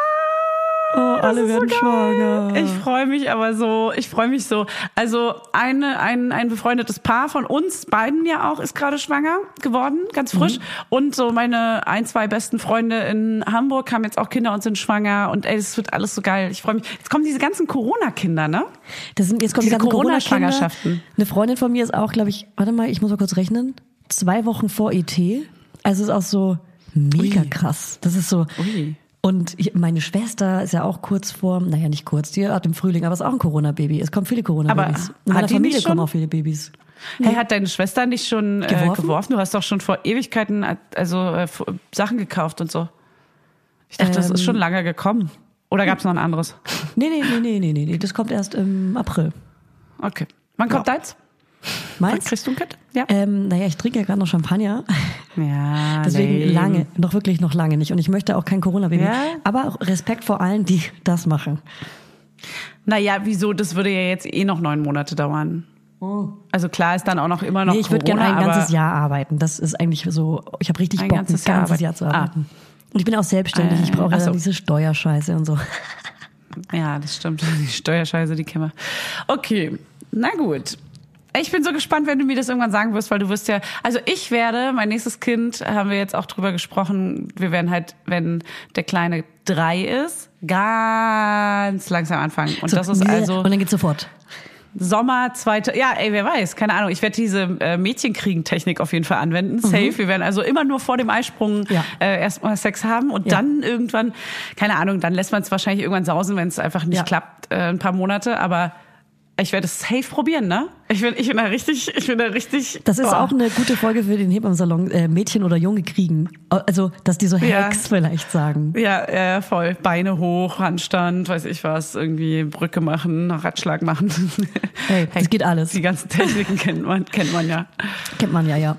Oh, Das alle werden geil. schwanger. Ich freue mich aber so, ich freue mich so. Also eine, ein, ein befreundetes Paar von uns beiden ja auch ist gerade schwanger geworden, ganz frisch. Mhm. Und so meine ein, zwei besten Freunde in Hamburg haben jetzt auch Kinder und sind schwanger. Und ey, das wird alles so geil. Ich freue mich. Jetzt kommen diese ganzen Corona-Kinder, ne? Das sind, jetzt kommen die Diese ganzen Corona-Schwangerschaften. Corona-Schwangerschaften. Eine Freundin von mir ist auch, glaube ich, warte mal, ich muss mal kurz rechnen, zwei Wochen vor ET. Also ist auch so mega Ui. krass. Das ist so. Ui. Und ich, meine Schwester ist ja auch kurz vor, naja, nicht kurz, die hat im Frühling, aber ist auch ein Corona-Baby. Es kommen viele Corona-Babys. Aber In meiner Familie kommen auch viele Babys. Hey, hat deine Schwester nicht schon? Geworfen? Äh, geworfen? Du hast doch schon vor Ewigkeiten also äh, Sachen gekauft und so. Ich dachte, das ist Ähm. schon lange gekommen. Oder gab es noch ein anderes? Nee, nee, nee, nee, nee, nee, nee. Das kommt erst im April. Okay. Wann kommt deins? Wann Meins? kriegst du ein Kind? Ja. Ähm, naja, ich trinke ja gerade noch Champagner. Ja, Deswegen lame. lange, noch wirklich noch lange nicht. Und ich möchte auch kein Corona-Baby. Ja? Aber Respekt vor allen, die das machen. Naja, wieso? Das würde ja jetzt eh noch neun Monate dauern. Also klar ist dann auch noch immer noch Oh. Nee, ich würde gerne ein ganzes Jahr arbeiten. Das ist eigentlich so, ich habe richtig Ein Bock, ganzes ein Jahr ganzes arbeiten. Jahr zu arbeiten. Und ich bin auch selbstständig. Ich Äh, brauche ja ach so. dann diese Steuerscheiße und so. Ja, das stimmt. Die Steuerscheiße, die kennen wir. Okay, na gut. Ich bin so gespannt, wenn du mir das irgendwann sagen wirst, weil du wirst ja, also ich werde, mein nächstes Kind, haben wir jetzt auch drüber gesprochen, wir werden halt, wenn der Kleine drei ist, ganz langsam anfangen. Und So, das ist also Und dann geht's sofort. Sommer zweite, ja, ey, wer weiß, keine Ahnung. Ich werde diese äh, Mädchenkriegen-Technik auf jeden Fall anwenden. Safe. Wir werden also immer nur vor dem Eisprung Mhm. Ja. äh, erstmal Sex haben und Ja. dann irgendwann, keine Ahnung, dann lässt man es wahrscheinlich irgendwann sausen, wenn es einfach nicht Ja. klappt, äh, ein paar Monate. Aber ich werde es safe probieren, ne? Ich bin, ich bin da richtig, ich bin da richtig. Das ist oh. auch eine gute Folge für den Hebammensalon. Äh, Mädchen oder Junge kriegen. Also, dass die so Ja. Hacks vielleicht sagen. Ja, ja, voll. Beine hoch, Handstand, weiß ich was, irgendwie Brücke machen, Ratschlag machen. Hey, das geht alles. Die ganzen Techniken kennt man, kennt man ja. Kennt man ja, ja.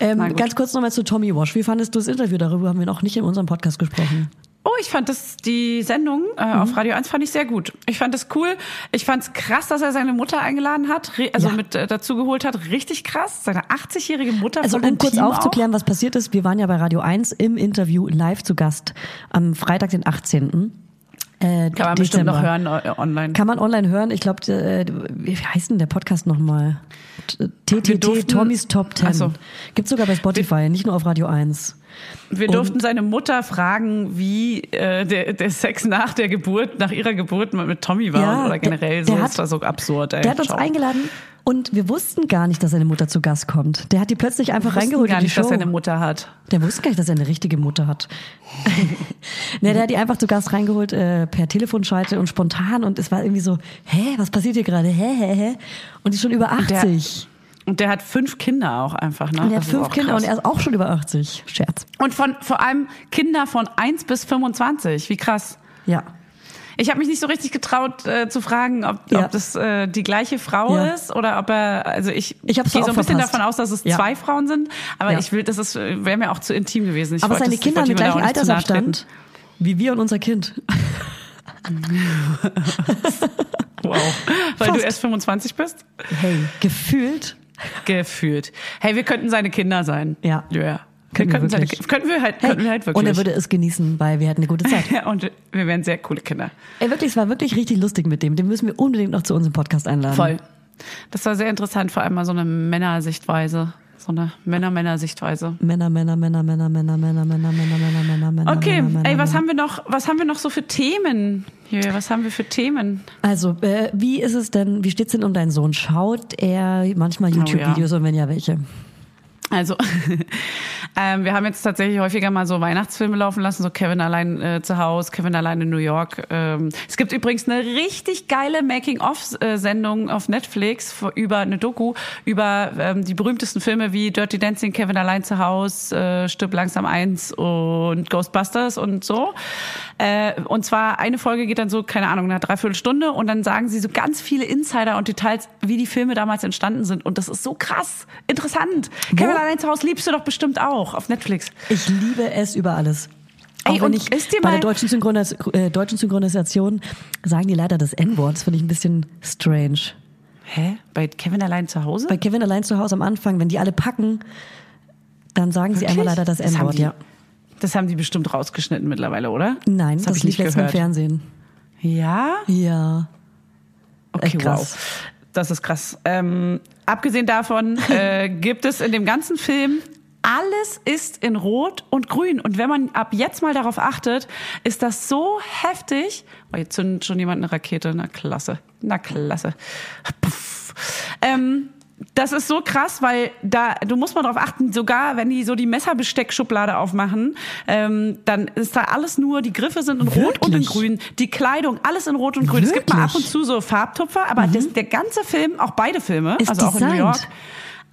Ähm, ganz kurz nochmal zu Tommy Wash. Wie fandest du das Interview? Darüber haben wir noch nicht in unserem Podcast gesprochen. Oh, ich fand das, die Sendung äh, Mhm. auf Radio 1 fand ich sehr gut. Ich fand es cool. Ich fand es krass, dass er seine Mutter eingeladen hat, also Ja. mit äh, dazu geholt hat. Richtig krass. Seine 80-jährige Mutter Also um kurz intim aufzuklären, was passiert ist, wir waren ja bei Radio 1 im Interview live zu Gast am Freitag, den 18. Äh, Auch. Kann man bestimmt Dezember. noch hören äh, online. Kann man online hören. Ich glaube, äh, wie heißt denn der Podcast nochmal? TTT, Tommys Top 10. Ach so. Gibt's sogar bei Spotify, nicht nur auf Radio 1. Wir durften seine Mutter fragen, wie äh, der, der Sex nach der Geburt, nach ihrer Geburt mit Tommy war Ja, oder der- generell der so. hat- das war so absurd. Ey. Der hat uns Ciao. eingeladen und wir wussten gar nicht, dass seine Mutter zu Gast kommt. Der hat die plötzlich einfach Wir reingeholt gar in die nicht, Show. dass er eine Mutter hat. Der wusste gar nicht, dass er eine richtige Mutter hat. ne, der hat die einfach zu Gast reingeholt äh, per Telefonschalte und spontan und es war irgendwie so, hä, was passiert hier gerade? Hä, hä, hä? Und die ist schon über 80. Und der hat fünf Kinder auch einfach. Ne? und er hat fünf Kinder krass. und er ist auch schon über 80. Scherz. Und von vor allem Kinder von 1 bis 25. Wie krass. Ja. Ich habe mich nicht so richtig getraut äh, zu fragen, ob, Ja. ob das äh, die gleiche Frau Ja. ist oder ob er, also ich, Ich gehe so ein bisschen verpasst. davon aus, dass es Ja. zwei Frauen sind, aber ich will, das ist wäre mir auch zu intim gewesen. Ich Aber seine Kinder haben den gleichen Altersabstand wie wir und unser Kind. Wow. Weil Fast. du erst 25 bist? Hey, gefühlt. Gefühlt. Hey, wir könnten seine Kinder sein. Ja. Ja. Können wir könnten, seine, wirklich. könnten wir halt, könnten wir halt wirklich. Und er würde es genießen, weil wir hätten eine gute Zeit. ja, und wir wären sehr coole Kinder. Ey, wirklich, es war wirklich richtig lustig mit dem. Den müssen wir unbedingt noch zu unserem Podcast einladen. Voll. Das war sehr interessant, vor allem mal so eine Männersichtweise. So eine Männer-Männer-Sichtweise. Männer, Männer, Männer, Männer, Männer, Männer, Männer, Männer, Männer, Männer, Männer. Okay, Männer, ey, was Männer. haben wir noch, was haben wir noch so für Themen? Julia, was haben wir für Themen? Also, äh, wie ist es denn, wie steht's denn um deinen Sohn? Schaut er manchmal Oh, YouTube-Videos und wenn ja, welche? Also, ähm, wir haben jetzt tatsächlich häufiger mal so Weihnachtsfilme laufen lassen, so Kevin allein äh, zu Hause, Kevin allein in New York. Ähm, es gibt übrigens eine richtig geile Making-of-Sendung auf Netflix über eine Doku über ähm, die berühmtesten Filme wie Dirty Dancing, Kevin allein zu Hause, äh, Stirb langsam eins und Ghostbusters und so. Äh, und zwar eine Folge geht dann so, keine Ahnung, eine Dreiviertelstunde und dann sagen sie so ganz viele Insider und Details, wie die Filme damals entstanden sind. Und das ist so krass interessant. Kevin allein zu Hause liebst du doch bestimmt auch auf Netflix. Ich liebe es über alles. Auch Ey, wenn und ich bei der deutschen, Synchronis äh, deutschen Synchronisation sagen die leider das N-Wort. Das finde ich ein bisschen strange. Hä? Bei Kevin allein zu Hause? Bei Kevin allein zu Hause am Anfang, wenn die alle packen, dann sagen sie einmal Wirklich? leider das N-Wort, ja. Das haben die bestimmt rausgeschnitten mittlerweile, oder? Nein, das, das, lief letztens im. Fernsehen. Ja? Ja. Okay, Echt krass. wow. Das ist krass. Ähm, abgesehen davon äh, gibt es in dem ganzen Film alles ist in Rot und Grün. Und wenn man ab jetzt mal darauf achtet, ist das so heftig. Oh, jetzt zündet schon jemand eine Rakete. Na klasse. Na klasse. Ähm, das ist so krass, weil da, du musst mal drauf achten, sogar wenn die so die Messerbesteckschublade aufmachen, ähm, dann ist da alles nur, die Griffe sind in Rot und in Wirklich? Grün, die Kleidung, alles in Rot und Grün. Es gibt mal ab und Wirklich? zu so Farbtupfer, aber das, der ganze Film, auch beide Filme, Ist also auch in New. York,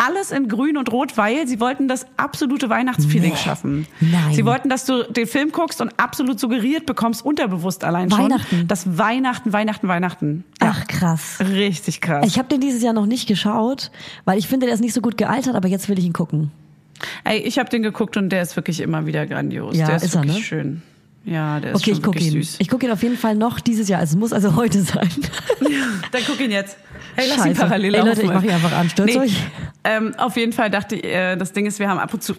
alles in Grün und Rot, weil sie wollten das absolute Weihnachtsfeeling Nee. schaffen. Nein. Sie wollten, dass du den Film guckst und absolut suggeriert bekommst, unterbewusst allein schon, Weihnachten. dass Weihnachten, Weihnachten, Weihnachten. Ja, Ach, krass. richtig krass. Ich habe den dieses Jahr noch nicht geschaut, weil ich finde, der ist nicht so gut gealtert, aber jetzt will ich ihn gucken. Ey, ich habe den geguckt und der ist wirklich immer wieder grandios. Ja, der ist, ist er, wirklich ne? schön. Ja, der ist Okay, ich gucke ihn. süß. Ich gucke ihn auf jeden Fall noch dieses Jahr. Also es muss also heute sein. Dann guck ihn jetzt. Hey, lass ihn Scheiße. parallel Ey, Leute, ich mach ihn einfach an. Stürzt euch. Ähm, auf jeden Fall dachte ich, äh, das Ding ist, wir haben ab und zu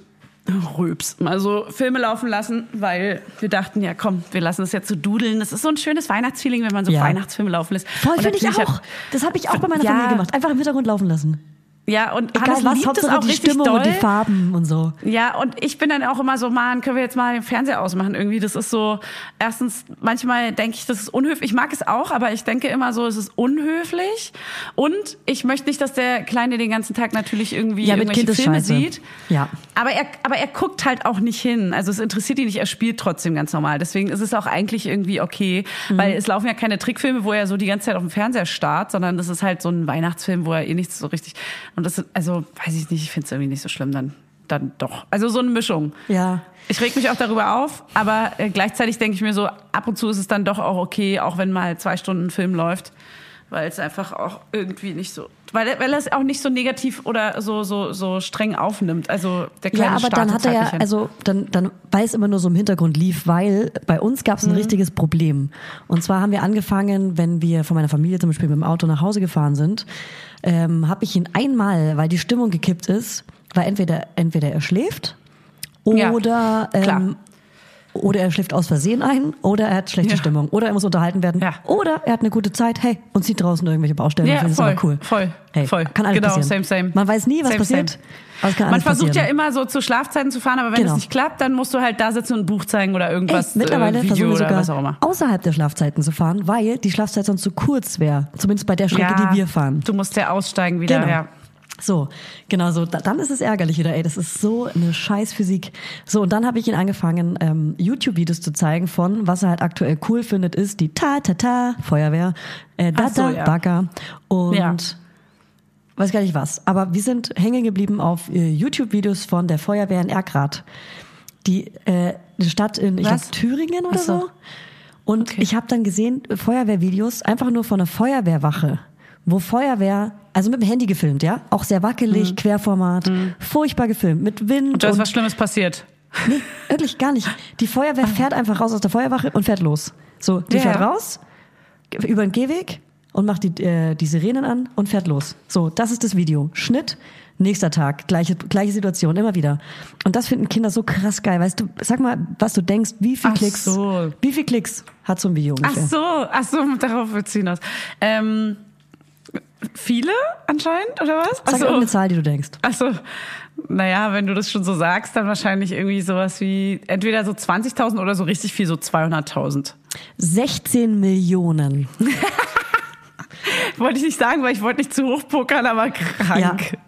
Röps, mal so Filme laufen lassen, weil wir dachten, ja komm, wir lassen es jetzt so dudeln. Das ist so ein schönes Weihnachtsfeeling, wenn man so Ja. Weihnachtsfilme laufen lässt. Voll finde ich auch. hat- Das habe ich auch bei meiner Ja. Familie gemacht. Einfach im Hintergrund laufen lassen. Ja, und Egal Hannes was, liebt es Hauptsache auch die richtig Stimmung doll. und die Farben und so. Ja, und ich bin dann auch immer so, man, können wir jetzt mal den Fernseher ausmachen irgendwie? Das ist so, erstens, manchmal denke ich, das ist unhöflich. Ich mag es auch, aber ich denke immer so, es ist unhöflich. Und ich möchte nicht, dass der Kleine den ganzen Tag natürlich irgendwie Ja, irgendwelche Kind Filme sieht. Ja. Aber er, aber er guckt halt auch nicht hin. Also es interessiert ihn nicht, er spielt trotzdem ganz normal. Deswegen ist es auch eigentlich irgendwie okay, Mhm. weil es laufen ja keine Trickfilme, wo er so die ganze Zeit auf dem Fernseher starrt, sondern das ist halt so ein Weihnachtsfilm, wo er eh nichts so richtig. Und das, also weiß ich nicht, ich finde es irgendwie nicht so schlimm dann. Dann doch. Also so eine Mischung. Ja. Ich reg mich auch darüber auf, aber äh, gleichzeitig denke ich mir so, ab und zu ist es dann doch auch okay, auch wenn mal zwei Stunden ein Film läuft, weil es einfach auch irgendwie nicht so, weil, weil er es auch nicht so negativ oder so so so streng aufnimmt. Also der kleine Ja, aber dann hat er ja, hin. also dann, dann, weil es immer nur so im Hintergrund lief, weil bei uns gab es Mhm. ein richtiges Problem. Und zwar haben wir angefangen, wenn wir von meiner Familie zum Beispiel mit dem Auto nach Hause gefahren sind, ähm, habe ich ihn einmal, weil die Stimmung gekippt ist, weil entweder entweder er schläft Ja, oder klar. ähm, oder er schläft aus Versehen ein, oder er hat schlechte Ja. Stimmung, oder er muss unterhalten werden, Ja. oder er hat eine gute Zeit, hey, und sieht draußen irgendwelche Baustellen Ja, es voll, cool. voll, hey, voll. Kann alles Genau, passieren. same, same. Man weiß nie, was Same, passiert. same. Man versucht passieren. ja immer so zu Schlafzeiten zu fahren, aber wenn Genau. es nicht klappt, dann musst du halt da sitzen und ein Buch zeigen oder Ey, irgendwas, mittlerweile äh, Video versuchen wir sogar außerhalb der Schlafzeiten zu fahren, weil die Schlafzeit sonst zu kurz wäre. Zumindest bei der Strecke, die wir fahren. Du musst ja aussteigen wieder, Genau. ja. So, genau so. Da, dann ist es ärgerlich wieder. Ey, das ist so eine Scheißphysik. So, und dann habe ich ihn angefangen, ähm, YouTube-Videos zu zeigen von, was er halt aktuell cool findet, ist die Ta-Ta-Ta Feuerwehr, äh, Ach so, Data, ja. Bagger und Ja. weiß gar nicht was. Aber wir sind hängen geblieben auf äh, YouTube-Videos von der Feuerwehr in Erkrath. Die äh, Stadt in, ich Was? glaube, Thüringen oder Ach so. Und Okay. ich habe dann gesehen, Feuerwehrvideos, einfach nur von einer Feuerwehrwache, wo Feuerwehr, also mit dem Handy gefilmt, ja, auch sehr wackelig, Querformat, furchtbar gefilmt, mit Wind Mhm. Und da ist was Schlimmes passiert. Nee, wirklich gar nicht. Die Feuerwehr fährt einfach raus aus der Feuerwache und fährt los. So, die Ja, fährt ja. raus über den Gehweg und macht die, äh, die Sirenen an und fährt los. So, das ist das Video. Schnitt, nächster Tag, gleiche, gleiche Situation, immer wieder. Und das finden Kinder so krass geil. Weißt du, sag mal, was du denkst, wie viel Ach Klicks, so. wie viel Klicks hat so ein Video Ach ungefähr? so, ach so, darauf wird ziehen aus. Ähm, viele anscheinend, oder was? Sag so. irgendeine Zahl, die du denkst. Also, Naja, wenn du das schon so sagst, dann wahrscheinlich irgendwie sowas wie entweder so 20.000 oder so richtig viel, so 200.000. 16 Millionen. Wollte ich nicht sagen, weil ich wollte nicht zu hoch pokern, aber krank. Ja.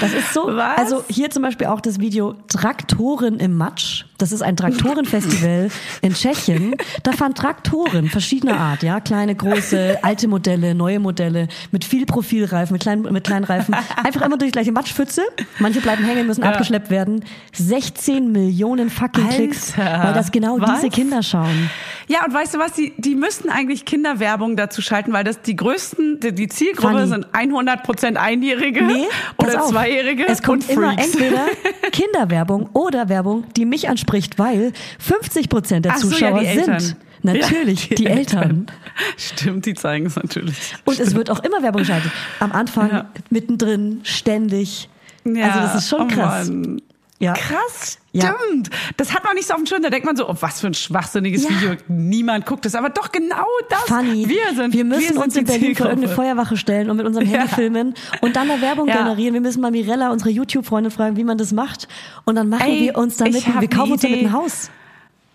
Das ist so. Was? Also hier zum Beispiel auch das Video Traktoren im Matsch. Das ist ein Traktorenfestival in Tschechien. Da fahren Traktoren verschiedener Art, ja, kleine, große, alte Modelle, neue Modelle mit viel Profilreifen, mit kleinen, mit kleinen Reifen. Einfach immer durch die gleiche Matschpfütze. Manche bleiben hängen, müssen Ja. abgeschleppt werden. 16 Millionen fucking Klicks, Alter, weil das genau was? diese Kinder schauen. Ja, und weißt du was? Die, die müssten eigentlich Kinderwerbung dazu schalten, weil das die größten, die, die Zielgruppe Fanny. sind 100% Einjährige Nee, pass auf. Zweijährige Es kommt immer entweder Kinderwerbung oder Werbung, die mich anspricht, weil 50 Prozent der Ach so, Zuschauer ja, die Eltern. sind natürlich Ja, die Eltern. Stimmt, die zeigen es natürlich. Und es wird auch immer Werbung geschaltet. Am Anfang, Ja. mittendrin, ständig. Ja, Also das ist schon oh krass. Mann. Ja. Krass, Ja. stimmt. Das hat man nicht so auf dem Schirm. Da denkt man so, oh, was für ein schwachsinniges Ja. Video. Niemand guckt es. Aber doch genau das. Funny. Wir sind wir müssen sind uns in Berlin vor irgendeine Feuerwache stellen und mit unserem Handy Ja. filmen und dann eine Werbung Ja. generieren. Wir müssen mal Mirella, unsere YouTube-Freundin, fragen, wie man das macht. Und dann machen Ey, wir uns damit, wir kaufen uns damit ein Haus.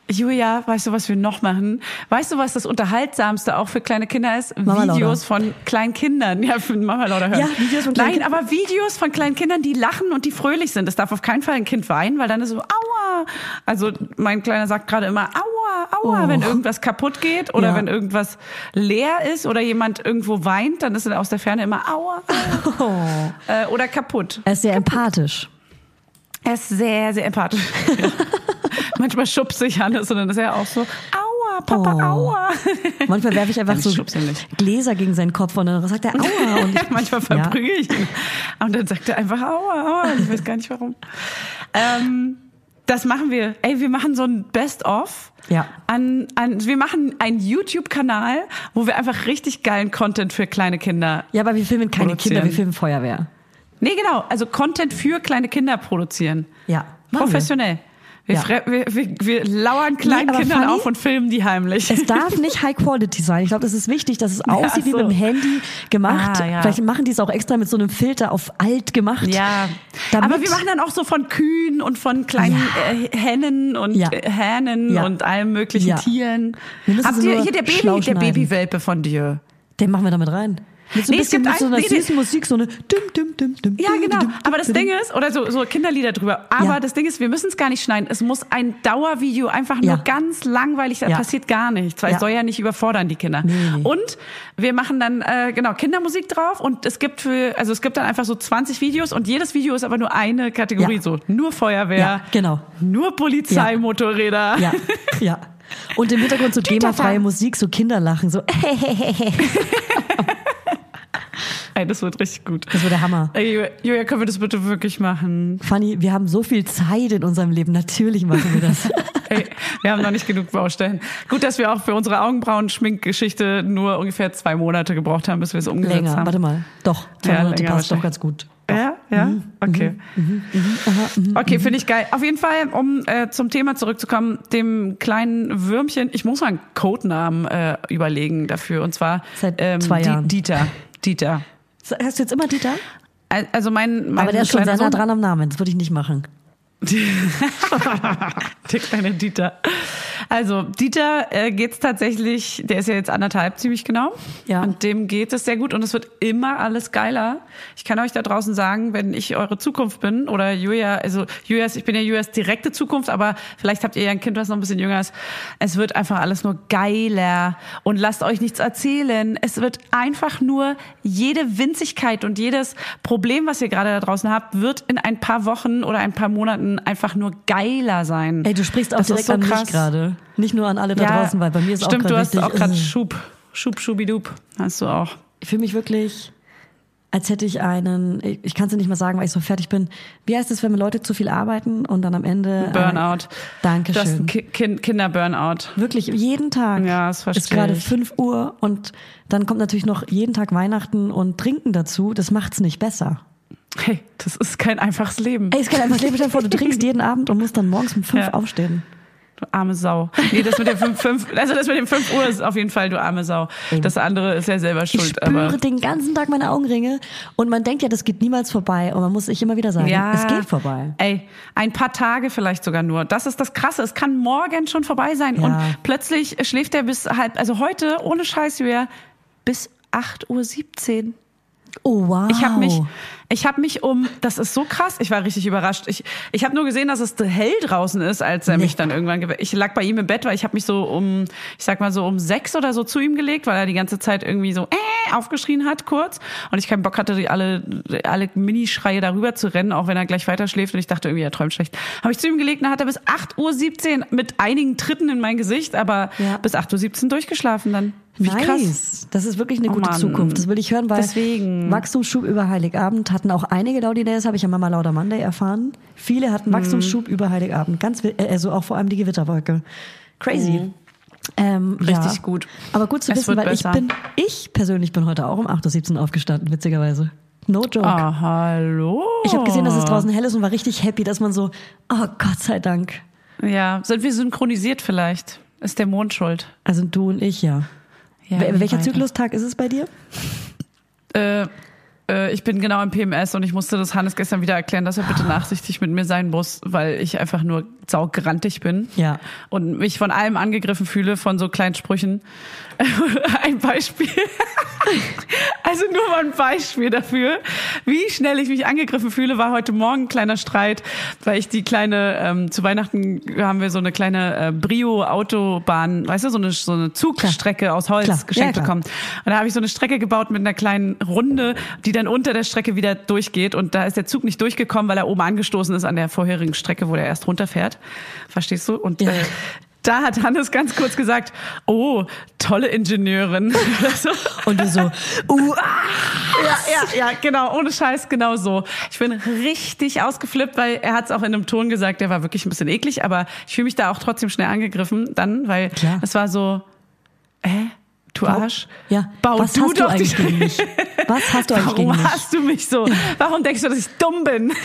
Julia, weißt du, was wir noch machen? Weißt du, was das Unterhaltsamste auch für kleine Kinder ist? Mama Lauda. Videos von kleinen Kindern. Ja, für Mama Lauda hören. Ja, Videos von kleinen Nein, aber Videos von kleinen Kindern, die lachen und die fröhlich sind. Es darf auf keinen Fall ein Kind weinen, weil dann ist so, aua. Also mein Kleiner sagt gerade immer, aua, aua, Oh. wenn irgendwas kaputt geht oder Ja. wenn irgendwas leer ist oder jemand irgendwo weint, dann ist er aus der Ferne immer, aua. Äh, oder kaputt. Er ist sehr empathisch. Er ist sehr, sehr empathisch. Ja. Manchmal schubst sich Hannes und dann ist er auch so, aua, Papa, Oh. aua. Manchmal werfe ich einfach Nein, ich so schubse. Gläser gegen seinen Kopf und dann sagt er Aua. Und Ja, manchmal verprügel ich ihn. Und dann sagt er einfach aua, aua. Ich weiß gar nicht warum. Ähm, das machen wir. Ey, wir machen so ein Best-of. Ja. An, an, wir machen einen YouTube-Kanal, wo wir einfach richtig geilen Content für kleine Kinder. ja, aber wir filmen keine. Kinder, wir filmen Feuerwehr. Nee, genau. Also Content für kleine Kinder produzieren. Ja. machen wir. Wir, Ja. wir, wir, wir lauern kleinen aber Kindern Fanny, auf und filmen die heimlich. Es darf nicht High Quality sein. Ich glaube, das ist wichtig, dass es aussieht wie so. mit dem Handy gemacht. Ah, ja. Vielleicht machen die es auch extra mit so einem Filter auf alt gemacht. Ja, aber wir machen dann auch so von Kühen und von kleinen äh, Hennen und Ja. äh, Hähnen Ja. und allen möglichen Ja. Tieren. Habt ihr hier der Baby, der. Babywelpe von dir? Den machen wir damit rein. Mit so ein Nee, es bisschen gibt mit so ein- einer nee, süßen Musik, so eine dum, dum, dum, dum, Ja, genau. dum, Aber das Ding ist, oder so, so Kinderlieder drüber. Aber Ja. das Ding ist, wir müssen es gar nicht schneiden. Es muss ein Dauervideo, einfach nur Ja. ganz langweilig, da Ja. passiert gar nichts, weil es soll ja nicht überfordern, die Kinder. Nee. Und wir machen dann, äh, genau, Kindermusik drauf und es gibt für, also es gibt dann einfach so 20 Videos und jedes Video ist aber nur eine Kategorie, so nur Feuerwehr, genau. nur Polizeimotorräder. Ja, ja. Und im Hintergrund so. GEMA-freie Musik, so Kinderlachen, so Ey, das wird richtig gut. Das wird der Hammer. Ey, Julia, können wir das bitte wirklich machen? Fanny, wir haben so viel Zeit in unserem Leben. Natürlich machen wir das. Ey, wir haben noch nicht genug Baustellen. Gut, dass wir auch für unsere Augenbrauen-Schminkgeschichte nur ungefähr zwei Monate gebraucht haben, bis wir es umgesetzt Länger, haben. warte mal. Doch, zwei Ja, Monate länger passt doch ganz gut. Ja, ja, Mhm, okay. Okay, finde ich geil. Auf jeden Fall, um äh, zum Thema zurückzukommen, dem kleinen Würmchen, ich muss mal einen Codenamen äh, überlegen dafür. Und zwar ähm, Seit zwei Di- Jahren. Dieter. Dieter. Hast du jetzt immer Dieter? Al- Also mein, mein Aber der ist schon sehr nah dran am Namen. Das würde ich nicht machen. der kleine Dieter. Also Dieter äh, geht's tatsächlich, der ist ja jetzt anderthalb ziemlich genau. Ja. Und dem geht es sehr gut und es wird immer alles geiler. Ich kann euch da draußen sagen, wenn ich eure Zukunft bin oder Julia, also Julias, ich bin ja Julias direkte Zukunft, aber vielleicht habt ihr ja ein Kind, was noch ein bisschen jünger ist. Es wird einfach alles nur geiler und lasst euch nichts erzählen. Es wird einfach nur jede Winzigkeit und jedes Problem, was ihr gerade da draußen habt, wird in ein paar Wochen oder ein paar Monaten einfach nur geiler sein. Ey, du sprichst auch Das direkt so an mich krass. gerade. Nicht nur an alle da draußen, weil bei mir ist stimmt, auch du gerade hast auch gerade äh, Schub, Schub, Schubidub, hast du auch. Ich fühle mich wirklich, als hätte ich einen, ich ich kann es dir nicht mal sagen, weil ich so fertig bin. Wie heißt es, wenn Leute zu viel arbeiten und dann am Ende... Burnout. Äh, Dankeschön. Das ist Ki kind, Kinder-Burnout. Wirklich, jeden Tag. Ja, das verstehe Ist gerade ich. 5 Uhr und dann kommt natürlich noch jeden Tag Weihnachten und Trinken dazu. Das macht's nicht besser. Hey, das ist kein einfaches Leben. Ey, es kann einfach Leben stellen vor, du trinkst jeden Abend und musst dann morgens um 5 Ja. aufstehen. Arme Sau. Nee, das mit dem 5, 5, also das mit dem 5 Uhr ist auf jeden Fall du arme Sau. Das andere ist ja selber Ich schuld, spüre aber. den ganzen Tag meine Augenringe und man denkt ja, das geht niemals vorbei und man muss sich immer wieder sagen, Ja, es geht vorbei. Ey, ein paar Tage vielleicht sogar nur. Das ist das Krasse. Es kann morgen schon vorbei sein Ja. und plötzlich schläft er bis halb, also heute, ohne Scheiß, bis 8.17 Uhr. Oh wow. Ich habe mich, ich habe mich um, das ist so krass, ich war richtig überrascht. Ich, ich habe nur gesehen, dass es hell draußen ist, als er Nee. mich dann irgendwann, ich lag bei ihm im Bett, weil ich habe mich so um, ich sag mal so um sechs oder so zu ihm gelegt, weil er die ganze Zeit irgendwie so äh, aufgeschrien hat kurz und ich keinen Bock hatte, die alle, alle Minischreie darüber zu rennen, auch wenn er gleich weiter schläft und ich dachte irgendwie, er träumt schlecht. Habe ich zu ihm gelegt, dann hat er bis 8.17 Uhr mit einigen Tritten in mein Gesicht, aber Ja. bis 8.17 Uhr durchgeschlafen dann. Wie nice. krass. Das ist wirklich eine Oh gute Mann. Zukunft. Das will ich hören, weil Deswegen. Wachstumsschub über Heiligabend hatten auch einige Laudi Days, habe ich ja Mama Lauder Monday erfahren. Viele hatten Mhm. Wachstumsschub über Heiligabend. Ganz, äh, also auch vor allem die Gewitterwolke. Crazy. Ähm, Mhm. Richtig ja. gut. Aber gut zu Es wissen, weil besser. ich bin, ich persönlich bin heute auch um 8.17 Uhr aufgestanden, witzigerweise. No joke. Ah, hallo. Ich habe gesehen, dass es draußen hell ist und war richtig happy, dass man so, oh Gott sei Dank. Ja, sind wir synchronisiert vielleicht? Ist der Mond schuld? Also du und ich, ja. Ja, Welcher? Zyklustag ist es bei dir? Äh, ich bin genau im PMS und ich musste das Hannes gestern wieder erklären, dass er bitte nachsichtig mit mir sein muss, weil ich einfach nur saugrantig bin. Ja. Und mich von allem angegriffen fühle, von so kleinen Sprüchen. Ein Beispiel. Also nur mal ein Beispiel dafür, wie schnell ich mich angegriffen fühle, war heute Morgen ein kleiner Streit, weil ich die kleine, ähm, zu Weihnachten haben wir so eine kleine äh, Brio-Autobahn, weißt du, so eine, so eine Zugstrecke aus Holz Klar. geschenkt Ja, klar. bekommen. Und da habe ich so eine Strecke gebaut mit einer kleinen Runde, die dann unter der Strecke wieder durchgeht. Und da ist der Zug nicht durchgekommen, weil er oben angestoßen ist an der vorherigen Strecke, wo der erst runterfährt. Verstehst du? Und Ja. äh, da hat Hannes ganz kurz gesagt, oh, tolle Ingenieurin. Und du so, uh. Ja, ja, ja, genau, ohne Scheiß, genau so. Ich bin richtig ausgeflippt, weil er hat es auch in einem Ton gesagt, der war wirklich ein bisschen eklig, aber ich fühle mich da auch trotzdem schnell angegriffen dann, weil Klar. es war so, hä? Du Arsch? Ja, Bau was du hast du doch eigentlich die- gegen mich? Was hast du eigentlich Warum gegen mich? hast du mich so? Warum denkst du, dass ich dumm bin?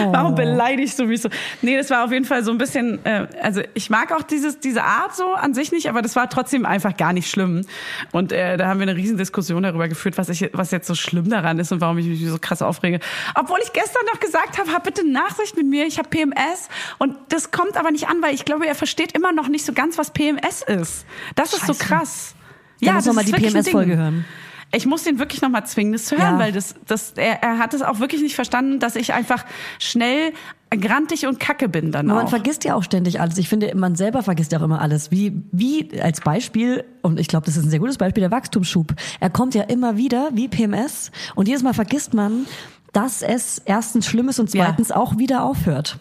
Oh. Warum beleidigst du mich so? Nee, das war auf jeden Fall so ein bisschen, äh, also ich mag auch dieses, diese Art so an sich nicht, aber das war trotzdem einfach gar nicht schlimm. Und äh, da haben wir eine riesen Diskussion darüber geführt, was, ich, was jetzt so schlimm daran ist und warum ich mich so krass aufrege. Obwohl ich gestern noch gesagt habe, hab bitte Nachsicht mit mir, ich habe PMS. Und das kommt aber nicht an, weil ich glaube, er versteht immer noch nicht so ganz, was PMS ist. Das ist so Scheiße. Krass. Dann muss das noch mal ist die PMS-Folge hören. Ich muss den wirklich noch mal zwingen, das zu hören, Ja. weil das, das, er, er hat es auch wirklich nicht verstanden, dass ich einfach schnell grantig und kacke bin dann Aber man auch. vergisst ja auch ständig alles. Ich finde, man selber vergisst ja auch immer alles. Wie, wie als Beispiel, und ich glaube, das ist ein sehr gutes Beispiel, der Wachstumsschub. Er kommt ja immer wieder wie PMS und jedes Mal vergisst man, dass es erstens schlimm ist und Ja. zweitens auch wieder aufhört.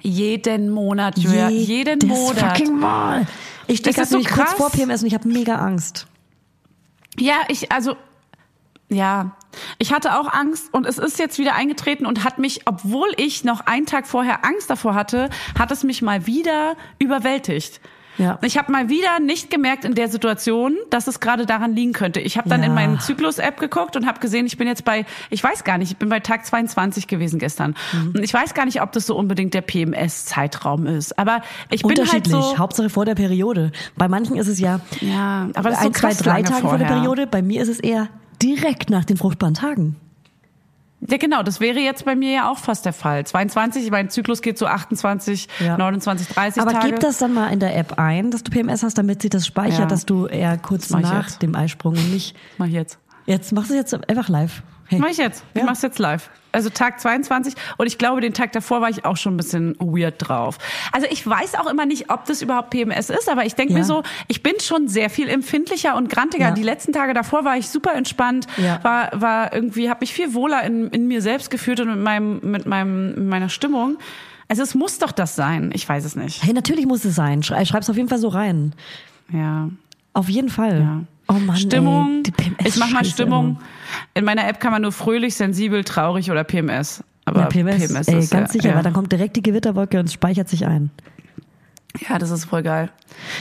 Jeden Monat, Julia, jeden Monat. fucking Mal. Ich stehe gerade ist so kurz vor PMS und ich habe mega Angst. Ja, ich, also, ja. Ich hatte auch Angst und es ist jetzt wieder eingetreten und hat mich, obwohl ich noch einen Tag vorher Angst davor hatte, hat es mich mal wieder überwältigt. Ja. Ich habe mal wieder nicht gemerkt in der Situation, dass es gerade daran liegen könnte. Ich habe dann Ja. in meinen Zyklus-App geguckt und habe gesehen, ich bin jetzt bei, ich weiß gar nicht, ich bin bei Tag 22 gewesen gestern. Mhm. Und ich weiß gar nicht, ob das so unbedingt der PMS-Zeitraum ist. Aber ich bin halt Unterschiedlich. so. Hauptsache vor der Periode. Bei manchen ist es ja, Ja, aber das ist so ein, zwei, drei Tage vor der vorher. Periode. Bei mir ist es eher direkt nach den fruchtbaren Tagen. Ja, genau, das wäre jetzt bei mir ja auch fast der Fall. 22, mein Zyklus geht so 28, Ja. 29, 30 Aber Tage. gib das dann mal in der App ein, dass du PMS hast, damit sie das speichert, Ja. dass du eher kurz nach jetzt. dem Eisprung und nicht. Mach ich jetzt. Jetzt machst du es jetzt einfach live. Hey. Mach ich jetzt. Ich Ja. mach's jetzt live. Also Tag 22 und ich glaube, den Tag davor war ich auch schon ein bisschen weird drauf. Also ich weiß auch immer nicht, ob das überhaupt PMS ist, aber ich denke Ja. mir so, ich bin schon sehr viel empfindlicher und grantiger. Ja. Die letzten Tage davor war ich super entspannt, Ja. war war irgendwie habe mich viel wohler in, in mir selbst gefühlt und mit meinem mit meinem mit meiner Stimmung. Also es muss doch das sein. Ich weiß es nicht. Hey, natürlich muss es sein. Schrei- Schreib's auf jeden Fall so rein. Ja. Auf jeden Fall. Ja. Oh Mann, Stimmung. PMS ich mach mal Stimmung. immer. In meiner App kann man nur fröhlich, sensibel, traurig oder PMS. Aber Ja, PMS, ey, ist ganz ja, sicher, ja. weil dann kommt direkt die Gewitterwolke und speichert sich ein. Ja, das ist voll geil.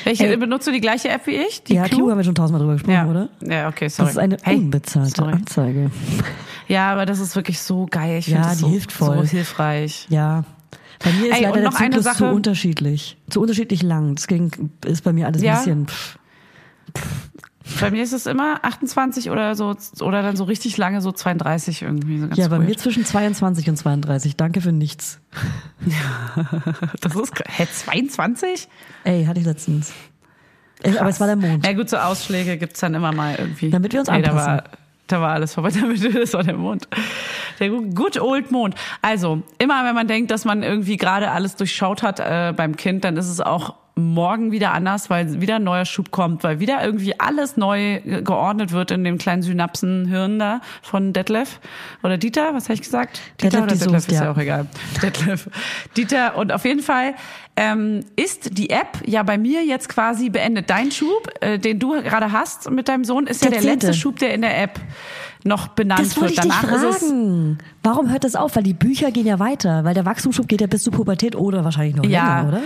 Welche Ey. benutzt du die gleiche App wie ich? Die ja, Clue haben wir schon tausendmal drüber gesprochen, ja. oder? Ja, okay, sorry. Das ist eine Hey, unbezahlte sorry. Anzeige. Ja, aber das ist wirklich so geil. Ich Ja, finde das die so, hilft voll. so hilfreich. Ja. Bei mir ist Ey, leider der Zyklus zu Sache. unterschiedlich. Zu unterschiedlich lang. Deswegen ist bei mir alles Ja? ein bisschen. Pff. Bei mir ist es immer 28 oder so, oder dann so richtig lange, so 32 irgendwie. So ganz Ja, bei weird. mir zwischen 22 und 32. Danke für nichts. Das ist, hä, 22? Ey, hatte ich letztens. Ey, aber es war der Mond. Ja gut, so Ausschläge gibt's dann immer mal irgendwie. Damit wir uns Ey, da war, da war alles vorbei, damit das war der Mond. Der good old Mond. Also, immer wenn man denkt, dass man irgendwie gerade alles durchschaut hat äh, beim Kind, dann ist es auch morgen wieder anders, weil wieder ein neuer Schub kommt, weil wieder irgendwie alles neu ge- geordnet wird in dem kleinen Synapsenhirn da von Detlef oder Dieter, was habe ich gesagt? Detlef Dieter oder die Detlef Soest, ist ja ja. auch egal. Detlef. Dieter und auf jeden Fall ähm, ist die App ja bei mir jetzt quasi beendet. Dein Schub, äh, den du gerade hast mit deinem Sohn, ist ja Der letzte. Schub, der in der App noch benannt Das wird. ich dich Danach ist es fragen. Warum hört das auf? Weil die Bücher gehen ja weiter. Weil der Wachstumsschub geht ja bis zur Pubertät oder wahrscheinlich noch ja, länger, oder?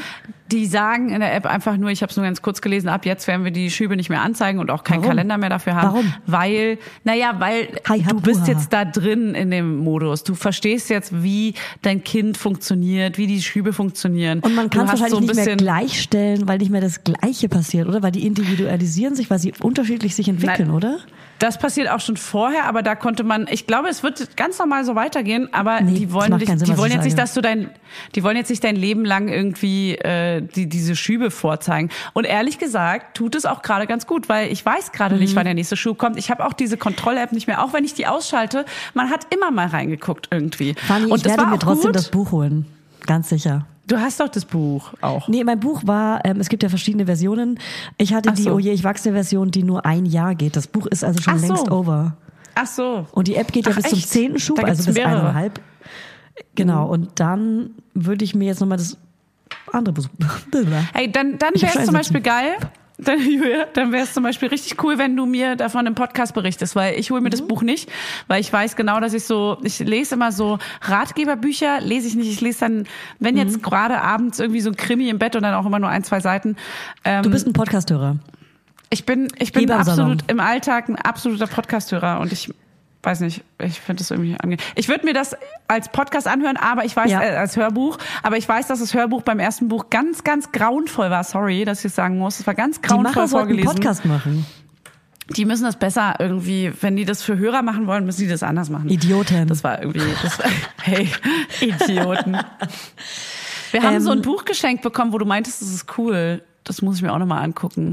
Die sagen in der App einfach nur, ich habe es nur ganz kurz gelesen, ab jetzt werden wir die Schübe nicht mehr anzeigen und auch keinen Warum? Kalender mehr dafür haben. Warum? Weil, naja, weil Hi, du bist jetzt da drin in dem Modus. Du verstehst jetzt, wie dein Kind funktioniert, wie die Schübe funktionieren. Und man kann es wahrscheinlich so ein nicht mehr gleichstellen, weil nicht mehr das Gleiche passiert, oder? Weil die individualisieren sich, weil sie unterschiedlich sich entwickeln, Nein. oder? Das passiert auch schon vorher, aber da konnte man, ich glaube, es wird ganz normal so weitergehen, aber Nee, die wollen dich, Sinn, die wollen jetzt nicht, sage. dass du dein, die wollen jetzt nicht dein Leben lang irgendwie äh, die, diese Schübe vorzeigen. Und ehrlich gesagt tut es auch gerade ganz gut, weil ich weiß gerade Mhm. nicht, wann der nächste Schub kommt. Ich habe auch diese Kontroll-App nicht mehr, auch wenn ich die ausschalte. Man hat immer mal reingeguckt irgendwie. Fanny, Und ich werde mir trotzdem gut. das Buch holen. Ganz sicher. Du hast doch das Buch auch. Nee, mein Buch war, ähm, es gibt ja verschiedene Versionen. Ich hatte Ach die so. Oh je, ich wachse Version, die nur ein Jahr geht. Das Buch ist also schon Ach so. längst over. Ach so. Und die App geht ja Ach, bis zum echt? zehnten Schub, also bis mehrere. Mhm. eineinhalb. Genau, und dann würde ich mir jetzt nochmal das andere Buch. Hey, dann, dann wäre es zum. Beispiel geil. Dann, Julia, dann wäre es zum Beispiel richtig cool, wenn du mir davon im Podcast berichtest, weil ich hole mir Mhm. das Buch nicht, weil ich weiß genau, dass ich so, ich lese immer so Ratgeberbücher, lese ich nicht, ich lese dann, wenn Mhm. jetzt gerade abends irgendwie so ein Krimi im Bett und dann auch immer nur ein, zwei Seiten. Ähm, Du bist ein Podcasthörer. ich bin, ich bin absolut im Alltag ein absoluter Podcasthörer und ich weiß nicht, ich finde das irgendwie angenehm. Ich würde mir das als Podcast anhören, aber ich weiß, Ja. äh, als Hörbuch, aber ich weiß, dass das Hörbuch beim ersten Buch ganz, ganz grauenvoll war. Sorry, dass ich es sagen muss. Es war ganz Die grauenvoll Macher sollten einen vorgelesen. Podcast machen. Die müssen das besser irgendwie, wenn die das für Hörer machen wollen, müssen die das anders machen. Idioten. Das war irgendwie, das war, hey, Idioten. Wir haben Ähm, so ein Buch geschenkt bekommen, wo du meintest, das ist cool. Das muss ich mir auch nochmal angucken.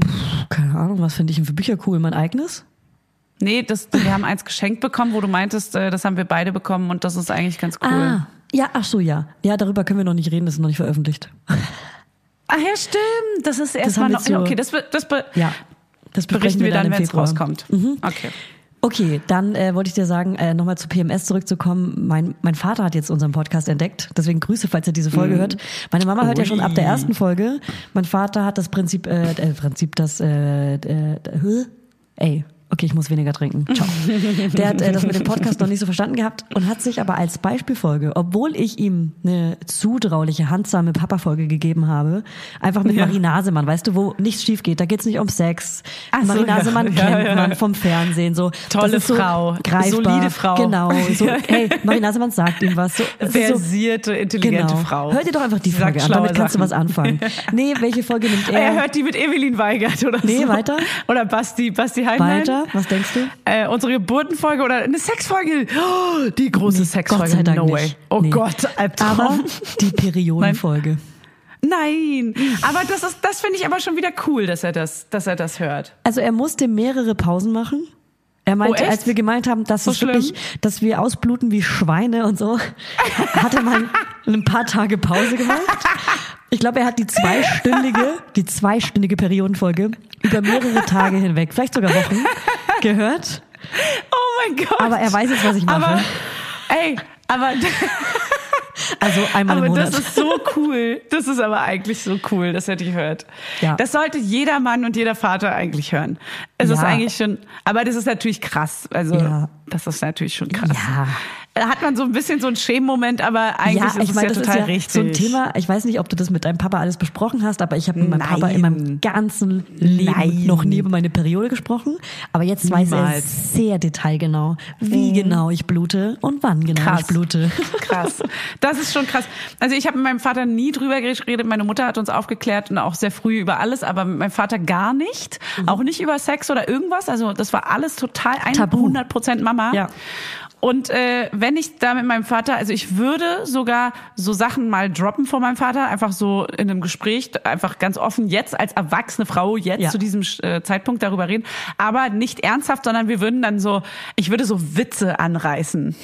Keine Ahnung, was finde ich denn für Bücher cool? Mein eigenes? Nee, das, wir haben eins geschenkt bekommen, wo du meintest, äh, das haben wir beide bekommen und das ist eigentlich ganz cool. Ah, ja, ach so, ja. Ja, darüber können wir noch nicht reden, das ist noch nicht veröffentlicht. Ach ja, stimmt. Das ist erstmal noch. okay, das, wird- das be Ja, das berichten wir dann, wenn es rauskommt. Okay. Okay, dann äh, wollte ich dir sagen, äh, nochmal zu PMS zurückzukommen. Mein, mein Vater hat jetzt unseren Podcast entdeckt. Deswegen Grüße, falls er diese Folge hört. Meine Mama hört ja schon ab der Ui. ersten Folge. Mein Vater hat das Prinzip, äh, äh, Prinzip, das, äh, äh, äh, ey, okay, ich muss weniger trinken. Ciao. Der hat äh, das mit dem Podcast noch nicht so verstanden gehabt und hat sich aber als Beispielfolge, obwohl ich ihm eine zutrauliche, handsame Papa-Folge gegeben habe, einfach mit Ja. Marie Nasemann, weißt du, wo nichts schief geht. Da geht's nicht um Sex. Ach so, Marie. Nasemann Ja, kennt ja. man vom Fernsehen so. Tolle so Frau. greifbar. Solide Frau. Genau. So, hey, Marie Nasemann sagt ihm was. So, ist so, Versierte, intelligente genau. Frau. Hör dir doch einfach die Sie sagt Folge an. Damit kannst du was Sachen. anfangen. Nee, welche Folge nimmt Er er? hört die mit Evelyn Weigert oder Nee, so. weiter. Oder Basti, Basti Heimann. Weiter? Was denkst du? Äh, unsere Geburtenfolge oder eine Sexfolge. Oh, die große Sexfolge. Gott sei Dank no nicht. way. Oh Nee. Gott, Aber Albtraum. die Periodenfolge. Nein. Aber das ist, das finde ich aber schon wieder cool, dass er das, dass er das hört. Also er musste mehrere Pausen machen. Er meinte, Oh, als wir gemeint haben, dass So es wirklich, dass wir ausbluten wie Schweine und so, hat er mal ein paar Tage Pause gemacht. Ich glaube, er hat die zweistündige, die zweistündige Periodenfolge über mehrere Tage hinweg, vielleicht sogar Wochen, gehört. Oh mein Gott. Aber er weiß jetzt, was ich mache. Aber, ey, aber, Also einmal im aber Monat. das ist so cool. Das ist aber eigentlich so cool, dass er die hört. Ja. Das sollte jeder Mann und jeder Vater eigentlich hören. Es ist Ja. eigentlich schon, aber das ist natürlich krass. Also, Ja. das ist natürlich schon krass. Ja. Da hat man so ein bisschen so einen Schämmoment, aber eigentlich ja, ist ich es meine, ja das total ja richtig. so ein Thema. Ich weiß nicht, ob du das mit deinem Papa alles besprochen hast, aber ich habe mit meinem Papa in Nein. meinem ganzen Leben Nein. noch nie über meine Periode gesprochen. Aber jetzt weiß er Niemals. sehr detailgenau, wie genau ich blute und wann genau Krass. ich blute. Krass. Das ist schon krass. Also ich habe mit meinem Vater nie drüber geredet. Meine Mutter hat uns aufgeklärt und auch sehr früh über alles, aber mit meinem Vater gar nicht. Mhm. Auch nicht über Sex oder irgendwas. Also das war alles total Tabu. 100 Prozent Mama. Ja. Und äh, wenn ich da mit meinem Vater, also ich würde sogar so Sachen mal droppen vor meinem Vater, einfach so in einem Gespräch, einfach ganz offen jetzt als erwachsene Frau jetzt Ja. zu diesem äh, Zeitpunkt darüber reden, aber nicht ernsthaft, sondern wir würden dann so, ich würde so Witze anreißen.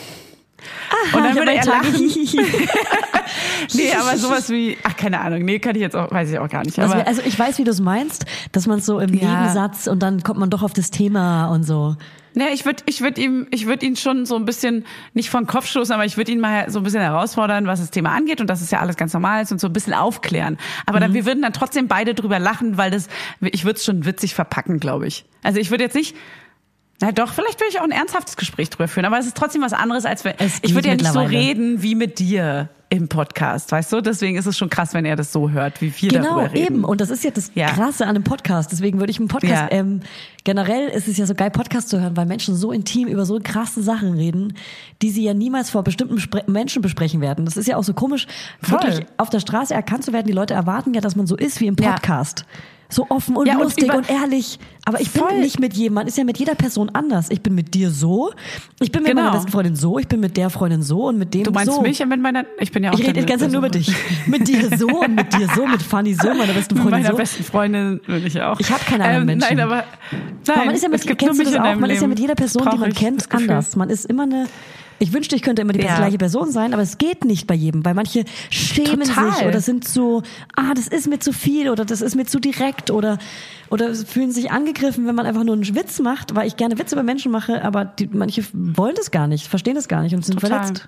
Und dann würde er lachen. Nee, aber sowas wie, ach keine Ahnung, nee, kann ich jetzt auch, weiß ich auch gar nicht. Also, also ich weiß, wie du es meinst, dass man so im Ja. Nebensatz und dann kommt man doch auf das Thema und so. Nee, ich würde ich würd ihm, ich würde ihn schon so ein bisschen, nicht von Kopf stoßen, aber ich würde ihn mal so ein bisschen herausfordern, was das Thema angeht und dass es ja alles ganz normal ist und so ein bisschen aufklären. Aber Mhm. dann, wir würden dann trotzdem beide drüber lachen, weil das, ich würde es schon witzig verpacken, glaube ich. Also ich würde jetzt nicht, na doch, vielleicht würde ich auch ein ernsthaftes Gespräch drüber führen, aber es ist trotzdem was anderes, als wenn, Es ich würde ja nicht so reden wie mit dir im Podcast, weißt du? Deswegen ist es schon krass, wenn er das so hört, wie wir Genau, darüber reden. eben. Und das ist ja das Ja. Krasse an einem Podcast. Deswegen würde ich einen Podcast, Ja. ähm, generell ist es ja so geil, Podcast zu hören, weil Menschen so intim über so krasse Sachen reden, die sie ja niemals vor bestimmten Spre Menschen besprechen werden. Das ist ja auch so komisch, Voll. wirklich auf der Straße erkannt zu werden. Die Leute erwarten ja, dass man so ist wie im Ja. So offen und Ja, und lustig über- und, ehrlich. Aber ich Voll. bin nicht mit jedem, man ist ja mit jeder Person anders. Ich bin mit dir so, ich bin mit Genau. meiner besten Freundin so, ich bin mit der Freundin so und mit dem Du meinst so. mich mit meiner, ich bin ja auch Ich rede die ganze Zeit nur über dich. Mit dir so und mit dir so, mit Fanny so, meiner besten Mit Freundin meiner so. besten Freundin will ich auch. Ich hab keine anderen ähm, Menschen. Nein, aber nein, Aber man ist ja mit, es gibt nur mich in Man ist ja Leben. mit jeder Person, die man kennt, anders. Man ist immer eine. Ich wünschte, ich könnte immer die Ja. gleiche Person sein, aber es geht nicht bei jedem, weil manche schämen Total. sich oder sind so, ah, das ist mir zu viel oder das ist mir zu direkt oder oder fühlen sich angegriffen, wenn man einfach nur einen Witz macht, weil ich gerne Witze über Menschen mache, aber die, manche wollen das gar nicht, verstehen das gar nicht und sind Total. verletzt.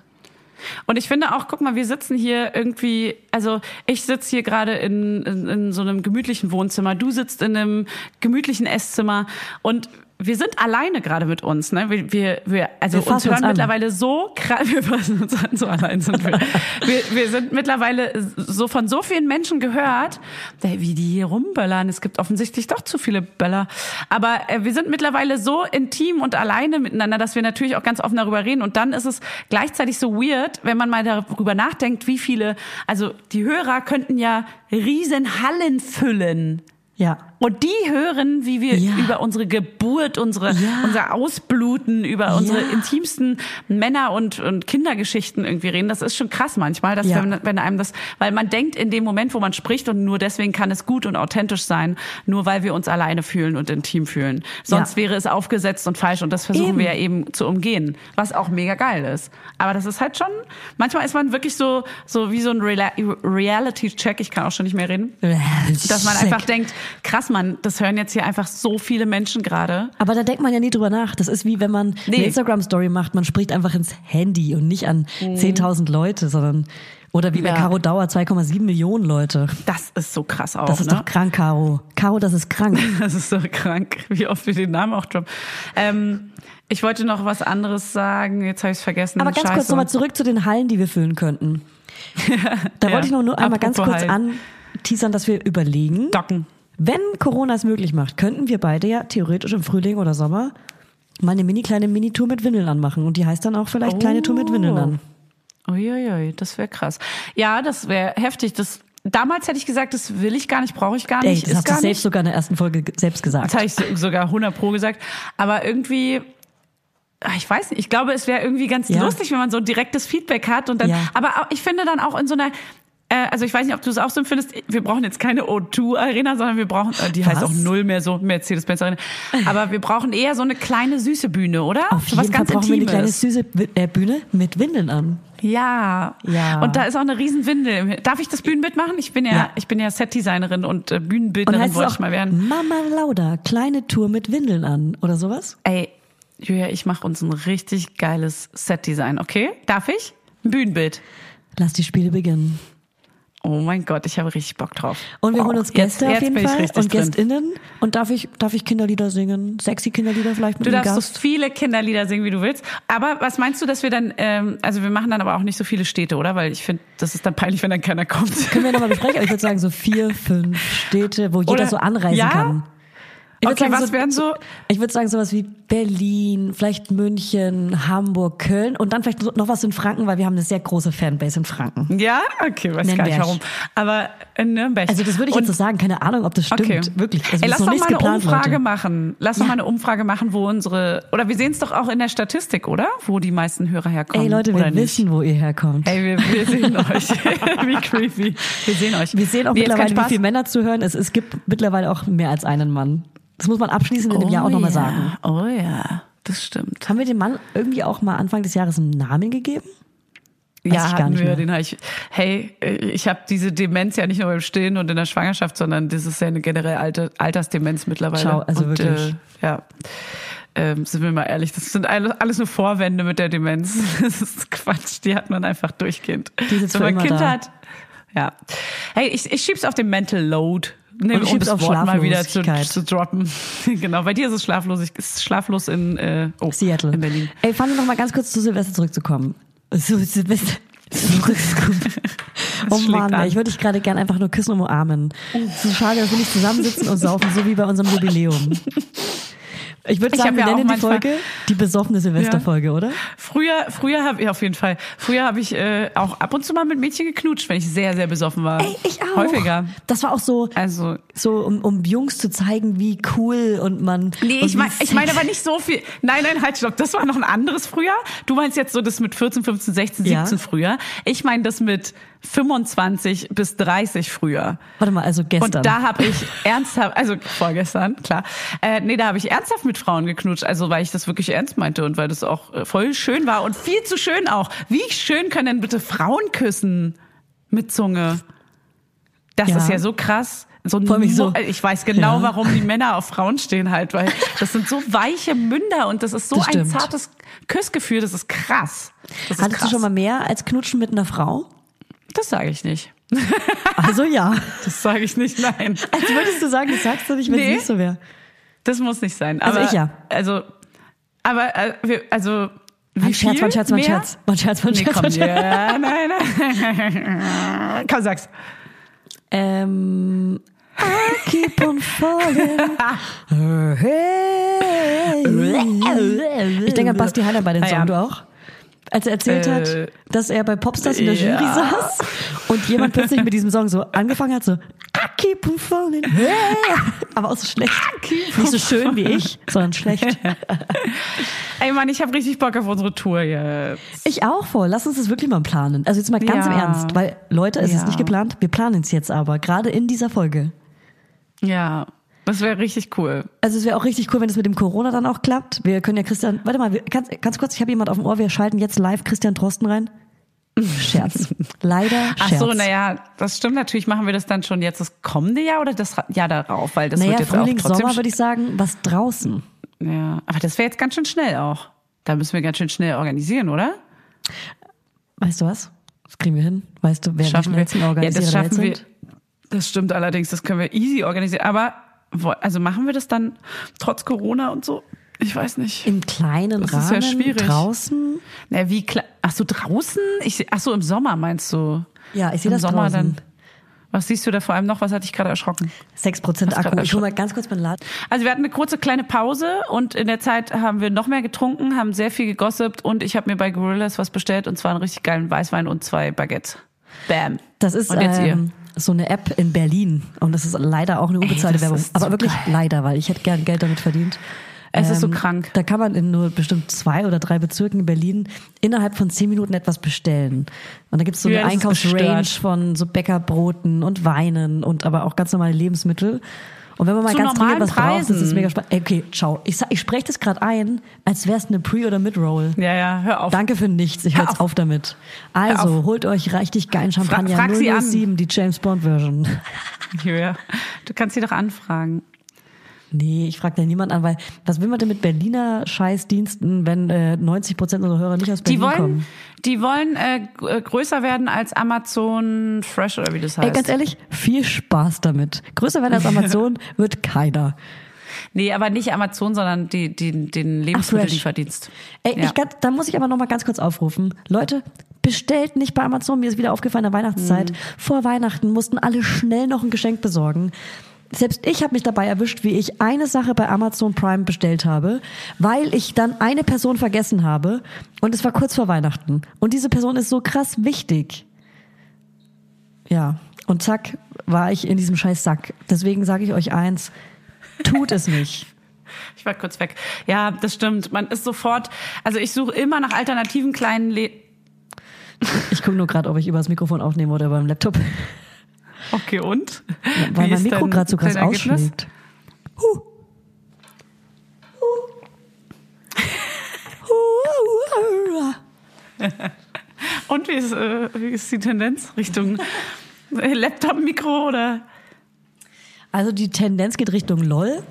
Und ich finde auch, guck mal, wir sitzen hier irgendwie, also ich sitze hier gerade in, in, in so einem gemütlichen Wohnzimmer, du sitzt in einem gemütlichen Esszimmer und wir sind alleine gerade mit uns, ne? Wir, wir, wir also Wir uns hören uns mittlerweile so krass, wir fassen uns an, so allein sind wir. wir. Wir sind mittlerweile so von so vielen Menschen gehört, wie die hier rumböllern. Es gibt offensichtlich doch zu viele Böller. Aber äh, wir sind mittlerweile so intim und alleine miteinander, dass wir natürlich auch ganz offen darüber reden. Und dann ist es gleichzeitig so weird, wenn man mal darüber nachdenkt, wie viele, also die Hörer könnten ja riesen Hallen füllen. Ja. Und die hören, wie wir Ja. über unsere Geburt, unsere, Ja. unser Ausbluten, über unsere Ja. intimsten Männer- und, und Kindergeschichten irgendwie reden. Das ist schon krass manchmal, dass wenn, wenn einem das, weil man denkt in dem Moment, wo man spricht und nur deswegen kann es gut und authentisch sein, nur weil wir uns alleine fühlen und intim fühlen. Sonst wäre es aufgesetzt und falsch und das versuchen Eben. wir ja eben zu umgehen, was auch mega geil ist. Aber das ist halt schon, manchmal ist man wirklich so, so wie so ein Reality-Check, ich kann auch schon nicht mehr reden dass man einfach denkt, krass, man, das hören jetzt hier einfach so viele Menschen gerade. Aber da denkt man ja nie drüber nach. Das ist wie wenn man Nee. eine Instagram-Story macht, man spricht einfach ins Handy und nicht an 10.000 Leute, sondern oder wie bei Mhm. Ja. Caro Dauer 2,7 Millionen Leute. Das ist so krass auch. Das ist ne? doch krank, Caro. Caro, das ist krank. Das ist so krank, wie oft wir den Namen auch droppen. Ähm, ich wollte noch was anderes sagen, jetzt habe ich es vergessen. Aber ganz Scheiße. kurz nochmal zurück zu den Hallen, die wir füllen könnten. Da Ja. wollte ich noch nur einmal ganz Apropos kurz Hallen. anteasern, dass wir überlegen, Docken. Wenn Corona es möglich macht, könnten wir beide ja theoretisch im Frühling oder Sommer mal eine mini kleine Mini-Tour mit Windeln anmachen. Und die heißt dann auch vielleicht kleine Tour mit Windeln an. Uiuiui, das wäre krass. Ja, das wäre heftig. Das, damals hätte ich gesagt, das will ich gar nicht, brauche ich gar Ey, nicht, das ist hast du selbst nicht. sogar in der ersten Folge ge- selbst gesagt. Das habe ich so- sogar 100 pro gesagt. Aber irgendwie, ah, ich weiß nicht, ich glaube, es wäre irgendwie ganz Ja. lustig, wenn man so ein direktes Feedback hat. Und dann, Ja. aber ich finde dann auch in so einer, also ich weiß nicht, ob du es auch so empfindest, wir brauchen jetzt keine O2-Arena, sondern wir brauchen, äh, die heißt Was? auch null mehr so, Mercedes-Benz Arena. Aber wir brauchen eher so eine kleine süße Bühne, oder? Auf so jeden Fall brauchen wir eine kleine Intimes. süße äh, Bühne mit Windeln an. Ja. Ja. Und da ist auch eine riesen Windel. Darf ich das Bühnenbild machen? Ich bin ja, Ja. ich bin ja Setdesignerin und äh, Und Bühnenbildnerin heißt es wollte ich mal werden. Mama Lauda, kleine Tour mit Windeln an oder sowas? Ey, Julia, ich mache uns ein richtig geiles Setdesign, okay? Darf ich? Ein Bühnenbild. Lass die Spiele beginnen. Oh mein Gott, ich habe richtig Bock drauf. Und wir Wow. holen uns Jetzt- Gäste auf jetzt jeden bin ich Fall und drin. GästInnen. Und darf ich, darf ich Kinderlieder singen? Sexy Kinderlieder vielleicht mit Du darfst Gast? so viele Kinderlieder singen, wie du willst. Aber was meinst du, dass wir dann, ähm, also wir machen dann aber auch nicht so viele Städte, oder? Weil ich finde, das ist dann peinlich, wenn dann keiner kommt. Können wir nochmal besprechen? Aber ich würde sagen so vier, fünf Städte, wo jeder Oder- so anreisen Ja? kann. Ich Okay, was wären so- Ich würde sagen sowas wie Berlin, vielleicht München, Hamburg, Köln und dann vielleicht noch was in Franken, weil wir haben eine sehr große Fanbase in Franken. Ja? Okay, weiß gar nicht Nürnberg. warum. Aber in Nürnberg. Also das würde ich Und- jetzt so sagen, keine Ahnung, ob das stimmt. Okay. Wirklich. Also Ey, lass doch mal eine Umfrage Leute. machen. Lass doch mal eine Umfrage machen, wo unsere, oder wir sehen es doch auch in der Statistik, oder? Wo die meisten Hörer herkommen. Ey Leute, oder wir nicht? wissen, wo ihr herkommt. Hey, wir, wir sehen euch. wie creepy. Wir sehen euch. Wir sehen auch Nee, mittlerweile, wie viele Männer zuhören. Es, es gibt mittlerweile auch mehr als einen Mann. Das muss man abschließend in dem Jahr auch nochmal ja. sagen. Oh ja, das stimmt. Haben wir dem Mann irgendwie auch mal Anfang des Jahres einen Namen gegeben? Weiß ja, ich gar nicht wir, mehr. den habe ich. Hey, äh, ich habe diese Demenz ja nicht nur beim Stillen und in der Schwangerschaft, sondern das ist ja eine generell alte Altersdemenz mittlerweile. Schau, also und, wirklich. Äh, ja. Ähm, sind wir mal ehrlich, das sind alles, nur Vorwände mit der Demenz. Das ist Quatsch, die hat man einfach durchgehend. Die Wenn man immer Kind da. hat. Ja. Hey, ich, ich schieb's auf den Mental Load. Ne, Und ich das auf Wort mal wieder zu, Schlaflosigkeit. zu droppen. genau, bei dir ist es schlaflos, ich- ist schlaflos in äh, oh, Seattle. in Berlin. Ey, Fanny, noch mal ganz kurz zu Silvester zurückzukommen. So, Silvester. Oh Mann, an. ey, ich würde dich gerade gern einfach nur küssen und umarmen. Es ist schade, dass wir nicht zusammensitzen und saufen, so wie bei unserem Jubiläum. Ich würde Ich sagen, hab wir ja nennen die Folge die besoffene Silvesterfolge, oder? Früher, früher habe ich auf jeden Fall. Früher habe ich äh, auch ab und zu mal mit Mädchen geknutscht, wenn ich sehr, sehr besoffen war. Ey, ich auch. Häufiger. Das war auch so, Also so um, um Jungs zu zeigen, wie cool und man. Nee, und ich meine ich meine aber nicht so viel. Nein, nein, halt, stopp. Das war noch ein anderes früher. Du meinst jetzt so das mit 14, 15, 16, Ja. 17 früher. Ich meine das mit 25 bis 30 früher. Warte mal, also gestern. Und da habe ich ernsthaft, also vorgestern, klar. Äh, nee, da habe ich ernsthaft mit Frauen geknutscht, also weil ich das wirklich ernst meinte und weil das auch äh, voll schön war und viel zu schön auch. Wie schön können denn bitte Frauen küssen mit Zunge? Das Ja. ist ja so krass. So so- ich weiß genau, Ja. warum die Männer auf Frauen stehen halt, weil das sind so weiche Münder und das ist so Das ein zartes Küssgefühl, das ist krass. Das ist Hattest krass. du schon mal mehr als Knutschen mit einer Frau? Das sage ich nicht. Also ja. Das sage ich nicht, nein. Als würdest du sagen, das sagst du nicht, wenn es Nee. nicht so wäre. Das muss nicht sein. Also Aber, ich ja. Also, aber, äh, also, wie Mein Scherz, mein Scherz, mein? Scherz. Mein Scherz, mein Nee, Scherz, komm, mein Scherz. ja, nein, nein. Komm, sag's. Ähm, I keep on falling. Ich denke an Basti Heiler bei den Ah, ja. Song, du auch? Als er erzählt Äh, hat, dass er bei Popstars in der ja. Jury saß und jemand plötzlich mit diesem Song so angefangen hat, so I keep on falling. Aber auch so schlecht. Nicht so schön wie ich, sondern schlecht. Ey, Mann, ich habe richtig Bock auf unsere Tour jetzt. Ich auch voll. Lass uns das wirklich mal planen. Also jetzt mal ganz Ja. im Ernst, weil Leute, es Ja. ist nicht geplant. Wir planen es jetzt aber, gerade in dieser Folge. Ja, das wäre richtig cool. Also es wäre auch richtig cool, wenn es mit dem Corona dann auch klappt. Wir können ja Christian, warte mal, wir, ganz, ganz kurz, ich habe jemand auf dem Ohr, wir schalten jetzt live Christian Drosten rein. Scherz. Leider Ach Scherz. so, naja, das stimmt natürlich. Machen wir das dann schon jetzt das kommende Jahr oder das Jahr darauf? Weil das Naja, wird jetzt Frühling, auch trotzdem. Sommer würde ich sagen, was draußen. ja, aber das wäre jetzt ganz schön schnell auch. Da müssen wir ganz schön schnell organisieren, oder? Weißt du was? Das kriegen wir hin. Weißt du, wer die schaffen wir. schnellsten Ja, Organisierer das schaffen wir. sind? Das stimmt allerdings, das können wir easy organisieren. Aber also machen wir das dann trotz Corona und so? Ich weiß nicht. Im kleinen Das ist ja Rahmen, schwierig. draußen. Na, wie? Ach so, draußen? Ich, ach so, im Sommer meinst du? Ja, ich sehe Im das Sommer draußen. dann. Was siehst du da vor allem noch? Was hat dich gerade erschrocken? 6% Hast Akku. Ich hole mal ganz kurz mein Laden. Also wir hatten eine kurze kleine Pause und in der Zeit haben wir noch mehr getrunken, haben sehr viel gegossipt und ich habe mir bei Gorillas was bestellt und zwar einen richtig geilen Weißwein und zwei Baguettes. Bam. Das ist Und jetzt ihr. ähm, so eine App in Berlin und das ist leider auch eine unbezahlte das Werbung. Aber so wirklich geil. leider, weil ich hätte gern Geld damit verdient. Ähm, Es ist so krank. Da kann man in nur bestimmt zwei oder drei Bezirken in Berlin innerhalb von zehn Minuten etwas bestellen. Und da gibt es so eine Ja, ist Einkaufsrange von so Bäckerbroten und Weinen und aber auch ganz normale Lebensmittel. Und wenn man mal Zu ganz dringend was braucht, das ist Preisen. mega spannend. Okay, ciao. Ich, ich spreche das gerade ein, als wäre es eine Pre- oder Mid-Roll. Ja, ja, hör auf. Danke für nichts. Ich Hör jetzt auf. auf damit. Also, auf. holt euch richtig geilen Champagner. frag sie an. 007, die James Bond Version. Julia, du kannst sie doch anfragen. Nee, ich frage da niemand an, weil was will man denn mit Berliner Scheißdiensten, wenn äh, 90 Prozent unserer Hörer nicht aus Berlin Die wollen, kommen? die wollen äh, äh, größer werden als Amazon Fresh oder wie das heißt. Ey, ganz ehrlich, viel Spaß damit. Größer werden als Amazon wird keiner. Nee, aber nicht Amazon, sondern die, die, den Lebensmittellieferdienst. Ey, Ja. ich, da muss ich aber noch mal ganz kurz aufrufen. Leute, bestellt nicht bei Amazon. Mir ist wieder aufgefallen in der Weihnachtszeit. Vor Weihnachten mussten alle schnell noch ein Geschenk besorgen. Selbst ich habe mich dabei erwischt, wie ich eine Sache bei Amazon Prime bestellt habe, weil ich dann eine Person vergessen habe und es war kurz vor Weihnachten. Und diese Person ist so krass wichtig. Ja, und zack, war ich in diesem scheiß Sack. Deswegen sage ich euch eins, tut es nicht. Ich war kurz weg. Ja, das stimmt. Man ist sofort, also ich suche immer nach alternativen kleinen Le Ich gucke nur gerade, ob ich über das Mikrofon aufnehme oder beim Laptop. Okay, und? Weil Wie mein Mikro gerade so krass ausschlägt. Huh. Und wie ist, äh, wie ist die Tendenz? Richtung äh, Laptop-Mikro oder? Also die Tendenz geht Richtung LOL.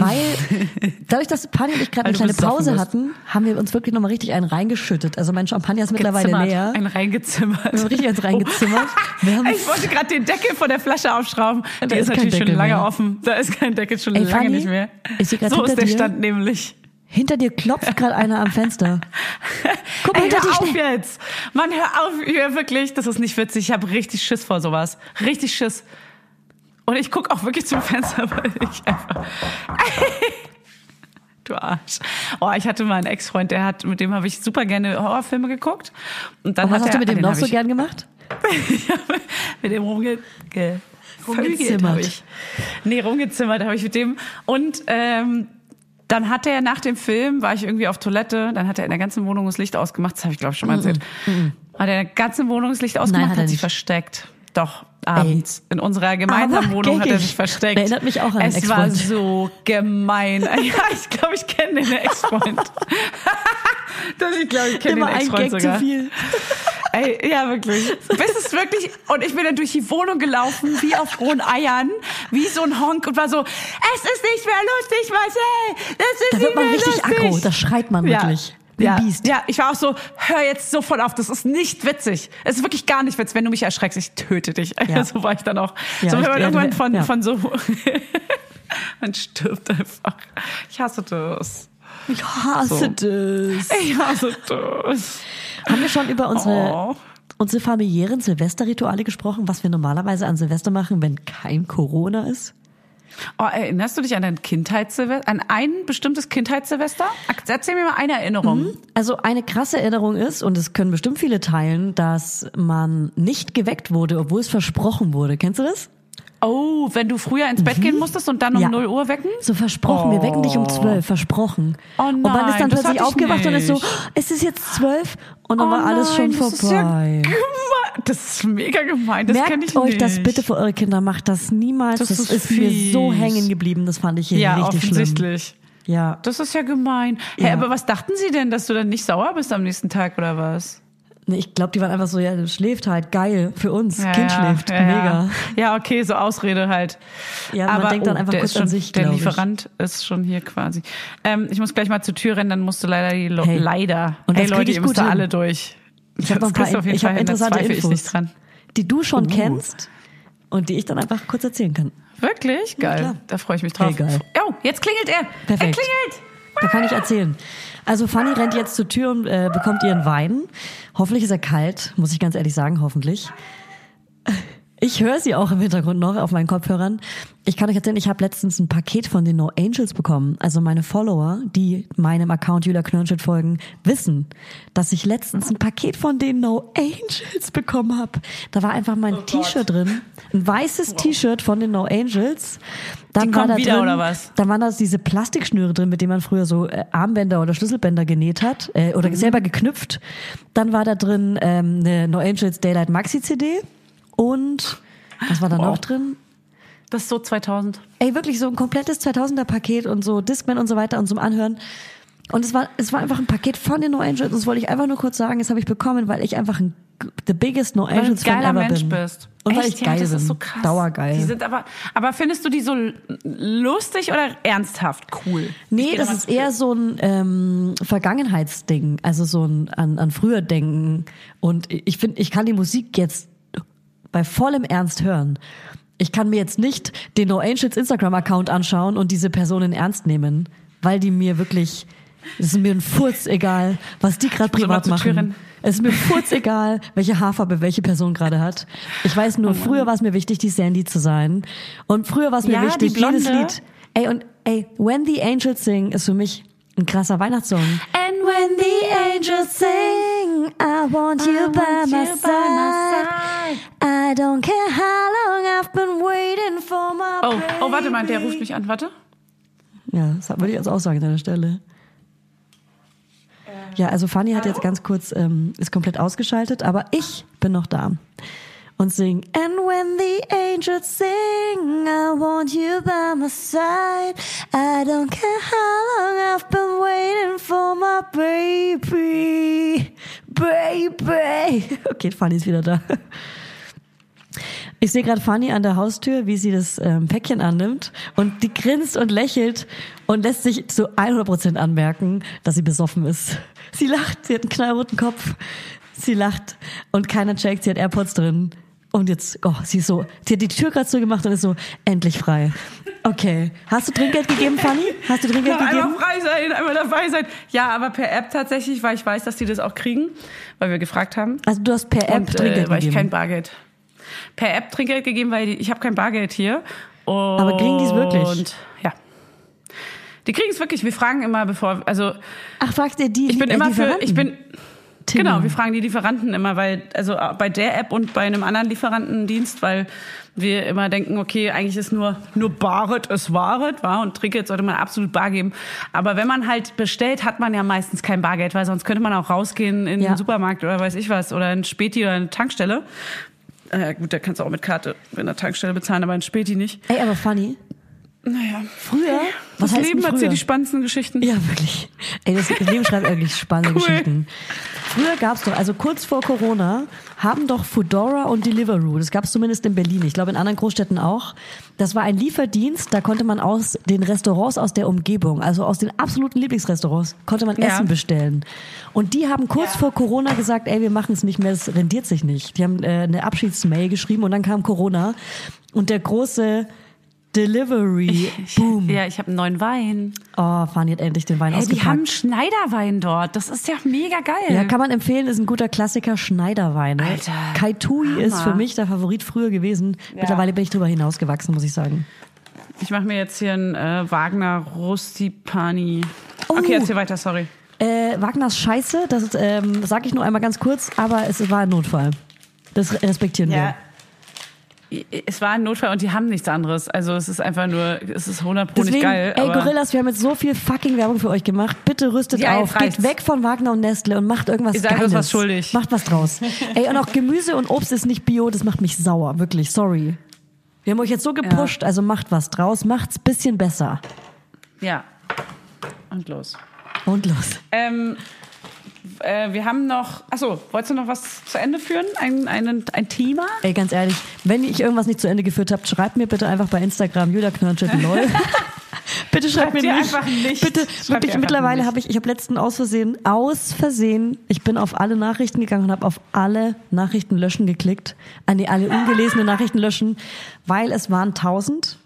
Weil dadurch, dass Pani und ich gerade eine du kleine Pause hatten, haben wir uns wirklich nochmal richtig einen reingeschüttet. Also mein Champagner ist mittlerweile Gezimmert. leer. Ein reingezimmert. Wir haben richtig eins reingezimmert. Wir haben Ich wollte gerade den Deckel von der Flasche aufschrauben. Da Der ist ist natürlich schon lange mehr. offen. Da ist kein Deckel schon Ey, lange Fanny, nicht mehr. grad so ist der dir. Stand nämlich. hinter dir klopft gerade einer am Fenster. Guck mal Ey, hinter hör auf jetzt. Mann, hör auf. Ja, wirklich. Das ist nicht witzig. Ich habe richtig Schiss vor sowas. Richtig Schiss. Und ich guck auch wirklich zum Fenster, weil ich einfach... Du Arsch. Oh, ich hatte mal einen Ex-Freund, der hat, mit dem habe ich super gerne Horrorfilme geguckt. Und dann Und was hat hast er, du mit dem den noch so gern gemacht? mit dem rumge ge Rumgezimmert. ich. Nee, rumgezimmert habe ich mit dem. Und ähm, dann hat er nach dem Film, war ich irgendwie auf Toilette, dann hat er in der ganzen Wohnung das Licht ausgemacht. Das habe ich, glaube ich, schon mal erzählt. Hat er in der ganzen Wohnung das Licht ausgemacht, hat er hat sich versteckt. Doch, abends. In unserer gemeinsamen Aber Wohnung hat er sich versteckt. Erinnert mich auch an Es war Ex-Freund. so gemein. Ja, ich glaube, ich kenne den Ex-Freund. Das, ich glaube, ich kenne den Ex-Freund sogar. zu viel. Ey, ja, wirklich. Bis es wirklich, und ich bin dann durch die Wohnung gelaufen, wie auf rohen Eiern, wie so ein Honk und war so, es ist nicht mehr lustig, Marcel, das ist Da nicht wird man mehr richtig lustig. aggro, da schreit man ja. wirklich. Ja, Biest. ja, ich war auch so, hör jetzt sofort auf, das ist nicht witzig. Es ist wirklich gar nicht witzig. Wenn du mich erschreckst, ich töte dich. Ja. So war ich dann auch. Ja, so, wenn man irgendwann von, ja. von so, man stirbt einfach. Ich hasse das. Ich hasse So. das. Ich hasse das. Haben wir schon über unsere, Oh. unsere familiären Silvesterrituale gesprochen, was wir normalerweise an Silvester machen, wenn kein Corona ist? Oh, erinnerst du dich an dein Kindheitssilvester, an ein bestimmtes Kindheitssilvester? Erzähl mir mal eine Erinnerung. Also eine krasse Erinnerung ist, und es können bestimmt viele teilen, dass man nicht geweckt wurde, obwohl es versprochen wurde. Kennst du das? Oh, wenn du früher ins Bett gehen musstest und dann um Ja. 0 Uhr wecken? So versprochen, wir wecken dich um Oh. zwölf, versprochen. Oh und man ist dann nein, das plötzlich aufgewacht und ist so, nicht. "Oh, es ist jetzt zwölf und dann Oh war alles schon nein, das ist ja vorbei. Das ist mega gemein. Das kenn Merkt ich euch nicht. das bitte für eure Kinder, macht das niemals. Das, Das ist, ist mir so hängen geblieben, das fand ich hier Ja, richtig schlimm. offensichtlich. Ja. Das ist ja gemein. Hä, Ja. aber was dachten sie denn, dass du dann nicht sauer bist am nächsten Tag oder was? Ich glaube, die waren einfach so, ja, schläft halt, geil, für uns. Ja, kind ja, schläft, ja, mega. Ja. ja, okay, so Ausrede halt. Ja, man aber denkt dann oh, einfach der kurz ist schon, an sich, Der glaub ich. Lieferant ist schon hier quasi. Ähm, ich muss gleich mal zur Tür rennen, dann musst du leider die Lo Hey. leider. Und hey Leute, ich ihr müsst da alle durch. Ich habe noch ein paar, ich habe interessante ich Infos, nicht dran. die du schon Uh. kennst und die ich dann einfach kurz erzählen kann. Wirklich? Geil. klar. da freue ich mich drauf. Hey, geil. Oh, jetzt klingelt er. Perfekt. Er klingelt. Da kann ich erzählen. Also Fanny rennt jetzt zur Tür und äh, bekommt ihren Wein. Hoffentlich ist er kalt, muss ich ganz ehrlich sagen, hoffentlich. Ich höre sie auch im Hintergrund noch auf meinen Kopfhörern. Ich kann euch erzählen, ich habe letztens ein Paket von den No Angels bekommen. Also meine Follower, die meinem Account Julia Knirnschit folgen, wissen, dass ich letztens ein Paket von den No Angels bekommen habe. Da war einfach mein T-Shirt drin, ein weißes T-Shirt von den No Angels. Dann Die war da wieder, drin, oder was? Dann waren da diese Plastikschnüre drin, mit denen man früher so äh, Armbänder oder Schlüsselbänder genäht hat äh, oder Mhm. selber geknüpft. Dann war da drin ähm, eine No Angels Daylight Maxi CD und was war da Wow. noch drin? Das ist so 2000. Ey, wirklich so ein komplettes 2000er Paket und so Discman und so weiter und zum Anhören. Und es war, es war einfach ein Paket von den No Angels. Und das wollte ich einfach nur kurz sagen. Das habe ich bekommen, weil ich einfach ein the biggest No Weil Angels Fan geiler ever Mensch bin. bist. Und weil Echt? ich geil ja, das bin. ist so krass. Dauergeil. Die sind aber, aber findest du die so lustig oder ernsthaft cool? Nee, das ist eher so ein ähm, Vergangenheitsding, also so ein an, an früher denken. Und ich finde, ich kann die Musik jetzt bei vollem Ernst hören. Ich kann mir jetzt nicht den No Angels Instagram-Account anschauen und diese Personen ernst nehmen, weil die mir wirklich, es ist mir ein Furz egal, was die gerade privat machen. rennen. Es ist mir furz egal, welche Haarfarbe welche Person gerade hat. Ich weiß Oh nur, früher war es mir wichtig, die Sandy zu sein. Und früher war es mir Ja, wichtig, jedes. Lied. Ey, und ey, When the Angels Sing ist für mich ein krasser Weihnachtssong. And When the angels sing, I want you, by, my side. I don't care how long I've been waiting for my Oh, oh, warte mal, der baby. ruft mich an. Warte. Ja, das würde ich jetzt auch sagen an deiner Stelle. Ja, also Fanny hat jetzt ganz kurz, ähm, ist komplett ausgeschaltet, aber ich bin noch da. Und sing, and when the angels sing, I want you by my side. I don't care how long I've been waiting for my baby. Baby. Okay, Fanny ist wieder da. Ich sehe gerade Fanny an der Haustür, wie sie das ähm, Päckchen annimmt und die grinst und lächelt und lässt sich zu 100% anmerken, dass sie besoffen ist. Sie lacht, sie hat einen knallroten Kopf, sie lacht und keiner checkt, sie hat AirPods drin. Und jetzt, oh, sie ist so, sie hat die Tür gerade zugemacht und ist so, endlich frei. Okay. Hast du Trinkgeld gegeben, Fanny? Hast du Trinkgeld einmal gegeben? frei sein, einmal dabei sein. Ja, aber per App tatsächlich, weil ich weiß, dass die das auch kriegen, weil wir gefragt haben. Also du hast per App Und, Trinkgeld äh, weil ich kein gegeben. Bargeld. Per App Trinkgeld gegeben, weil die- ich habe kein Bargeld hier. Und, Aber kriegen die's wirklich? Und ja. Die kriegen es wirklich. Wir fragen immer, bevor, also Ach, fragt ihr die ich bin äh, immer für, ich bin Timmy. Genau, wir fragen die Lieferanten immer, weil, also äh, bei der App und bei einem anderen Lieferantendienst, weil wir immer denken, okay, eigentlich ist nur, nur Baret ist Waret, war und Trinkgeld sollte man absolut bar geben. Aber wenn man halt bestellt, hat man ja meistens kein Bargeld, weil sonst könnte man auch rausgehen in Ja. den Supermarkt oder weiß ich was oder in Späti oder eine Tankstelle. Äh, gut, da kannst du auch mit Karte in der Tankstelle bezahlen, aber in Späti nicht. Ey, aber Fanny, Naja, früher, was das Leben früher? erzählt die spannendsten Geschichten. Ja, wirklich. Ey, das Leben schreibt wirklich spannende Cool. Geschichten. Früher gab's doch, also kurz vor Corona, haben doch Foodora und Deliveroo, das gab's zumindest in Berlin, ich glaube in anderen Großstädten auch. Das war ein Lieferdienst, da konnte man aus den Restaurants aus der Umgebung, also aus den absoluten Lieblingsrestaurants, konnte man Ja. Essen bestellen. Und die haben kurz vor Corona gesagt, ey, wir machen es nicht mehr, das rendiert sich nicht. Die haben äh, eine Abschiedsmail geschrieben und dann kam Corona und der große Delivery Boom. Ja, ich habe einen neuen Wein. Oh, Fanny hat endlich den Wein Hey, die ausgepackt. haben Schneiderwein dort. Das ist ja mega geil. Ja, kann man empfehlen, ist ein guter Klassiker, Schneiderwein. ne? Alter, Kaitui Hammer. ist für mich der Favorit früher gewesen. Mittlerweile bin ich drüber hinausgewachsen, muss ich sagen. Ich mache mir jetzt hier einen äh, Wagner Rustipani. Oh. Okay, erzähl weiter, sorry. Äh, Wagners Scheiße, das ähm, sage ich nur einmal ganz kurz, aber es war ein Notfall. Das respektieren wir. Es war ein Notfall und die haben nichts anderes. Also es ist einfach nur, es ist 100 Pro nicht geil. ey Gorillas, wir haben jetzt so viel fucking Werbung für euch gemacht. Bitte rüstet Ja, auf, reicht's. geht weg von Wagner und Nestle und macht irgendwas Ihr seid uns Geiles. was schuldig. Macht was draus. ey, und auch Gemüse und Obst ist nicht bio, das macht mich sauer, wirklich, sorry. Wir haben euch jetzt so gepusht, also macht was draus, macht's bisschen besser. Ja. Und los. Und los. Ähm, äh, wir haben noch, achso, wolltest du noch was zu Ende führen? Ein, ein, ein Thema? Ey, ganz ehrlich, wenn ich irgendwas nicht zu Ende geführt habe, schreibt mir bitte einfach bei Instagram Julia Knörnschett lol. bitte schreibt Schreibt mir nicht. einfach nicht. Bitte, Schreibt wirklich, mittlerweile habe ich, ich habe letzten aus Versehen, aus Versehen, ich bin auf alle Nachrichten gegangen und habe auf alle Nachrichten löschen geklickt. An die alle ungelesene Nachrichten löschen, weil es waren tausend.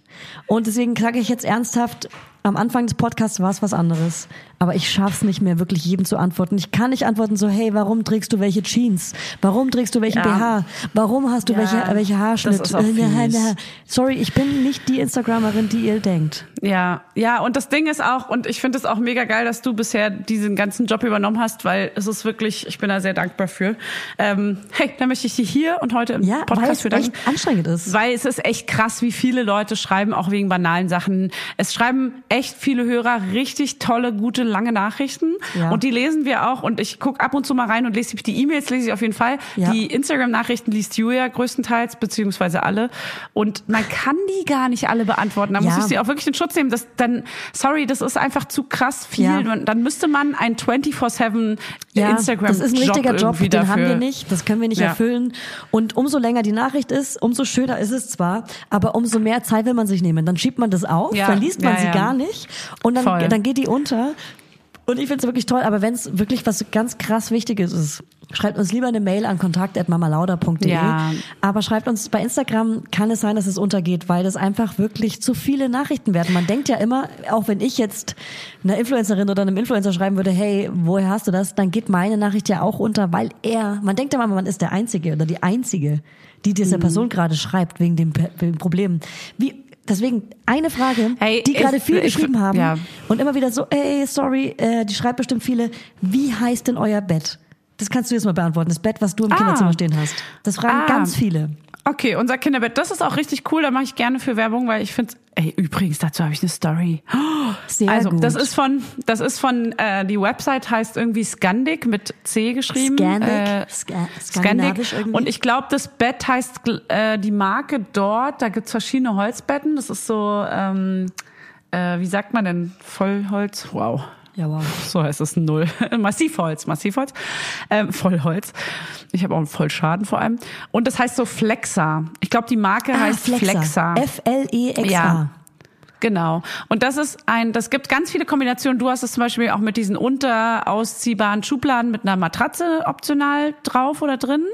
Und deswegen sage ich jetzt ernsthaft, am Anfang des Podcasts war es was anderes. Aber ich schaff's nicht mehr, wirklich jedem zu antworten. Ich kann nicht antworten so, hey, warum trägst du welche Jeans? Warum trägst du welchen Ja. BH? Warum hast du Ja, welche, welche Haarschnitt? Äh. Sorry, ich bin nicht die Instagramerin, die ihr denkt. Ja, ja, und das Ding ist auch, und ich finde es auch mega geil, dass du bisher diesen ganzen Job übernommen hast, weil es ist wirklich, ich bin da sehr dankbar für. Ähm, hey, da möchte ich dich hier und heute im Ja, Podcast für danken. anstrengend ist. Weil es ist echt krass, wie viele Leute schreiben, auch wegen banalen Sachen. Es schreiben echt viele Hörer richtig tolle, gute, lange Nachrichten. Ja. Und die lesen wir auch. Und ich gucke ab und zu mal rein und lese die- E-Mails, lese ich auf jeden Fall. Ja. Die Instagram-Nachrichten liest Julia größtenteils, beziehungsweise alle. Und man kann die gar nicht alle beantworten. Da Ja. muss ich sie auch wirklich in Schutz nehmen. Das dann, sorry, das ist einfach zu krass viel. Ja. Dann müsste man ein 24-7 Ja, Instagram das ist ein richtiger Job, den dafür. haben wir nicht, das können wir nicht erfüllen. Und umso länger die Nachricht ist, umso schöner ist es zwar, aber umso mehr Zeit will man sich nehmen. Dann schiebt man das auf, dann liest man sie gar nicht und dann, Voll. dann geht die unter. Und ich finde es wirklich toll, aber wenn es wirklich was ganz krass Wichtiges ist, schreibt uns lieber eine Mail an kontakt.mamalauda.de. Ja. Aber schreibt uns bei Instagram, kann es sein, dass es untergeht, weil das einfach wirklich zu viele Nachrichten werden. Man denkt ja immer, auch wenn ich jetzt einer Influencerin oder einem Influencer schreiben würde, hey, woher hast du das? Dann geht meine Nachricht ja auch unter, weil er, man denkt immer, man ist der Einzige oder die Einzige, die dieser Mhm. Person gerade schreibt wegen dem, wegen Problem. Wie, deswegen eine Frage, Hey, die gerade ich- viel ich- geschrieben haben ja. und immer wieder so, ey, sorry, äh, die schreibt bestimmt viele, wie heißt denn euer Bett? Das kannst du jetzt mal beantworten, das Bett, was du im Ah. Kinderzimmer stehen hast. Das fragen Ah. ganz viele. Okay, unser Kinderbett, das ist auch richtig cool. Da mache ich gerne für Werbung, weil ich finde, ey, übrigens, dazu habe ich eine Story. Sehr also, gut. das ist von, das ist von, äh, die Website heißt irgendwie Scandic mit C geschrieben. Scandic? Äh, Ska- skandinavisch irgendwie? Und ich glaube, das Bett heißt äh, die Marke dort. Da gibt's verschiedene Holzbetten. Das ist so, ähm, äh, wie sagt man denn, Vollholz? Wow. Ja, wow. So heißt es null. Massivholz, Massivholz, ähm, Vollholz. Ich habe auch einen Vollschaden vor allem. Und das heißt so Flexa. Ich glaube, die Marke Ah, heißt Flexa. F-L-E-X-A. Ja. Genau. Und das ist ein, das gibt ganz viele Kombinationen. Du hast es zum Beispiel auch mit diesen unterausziehbaren Schubladen mit einer Matratze optional drauf oder drin,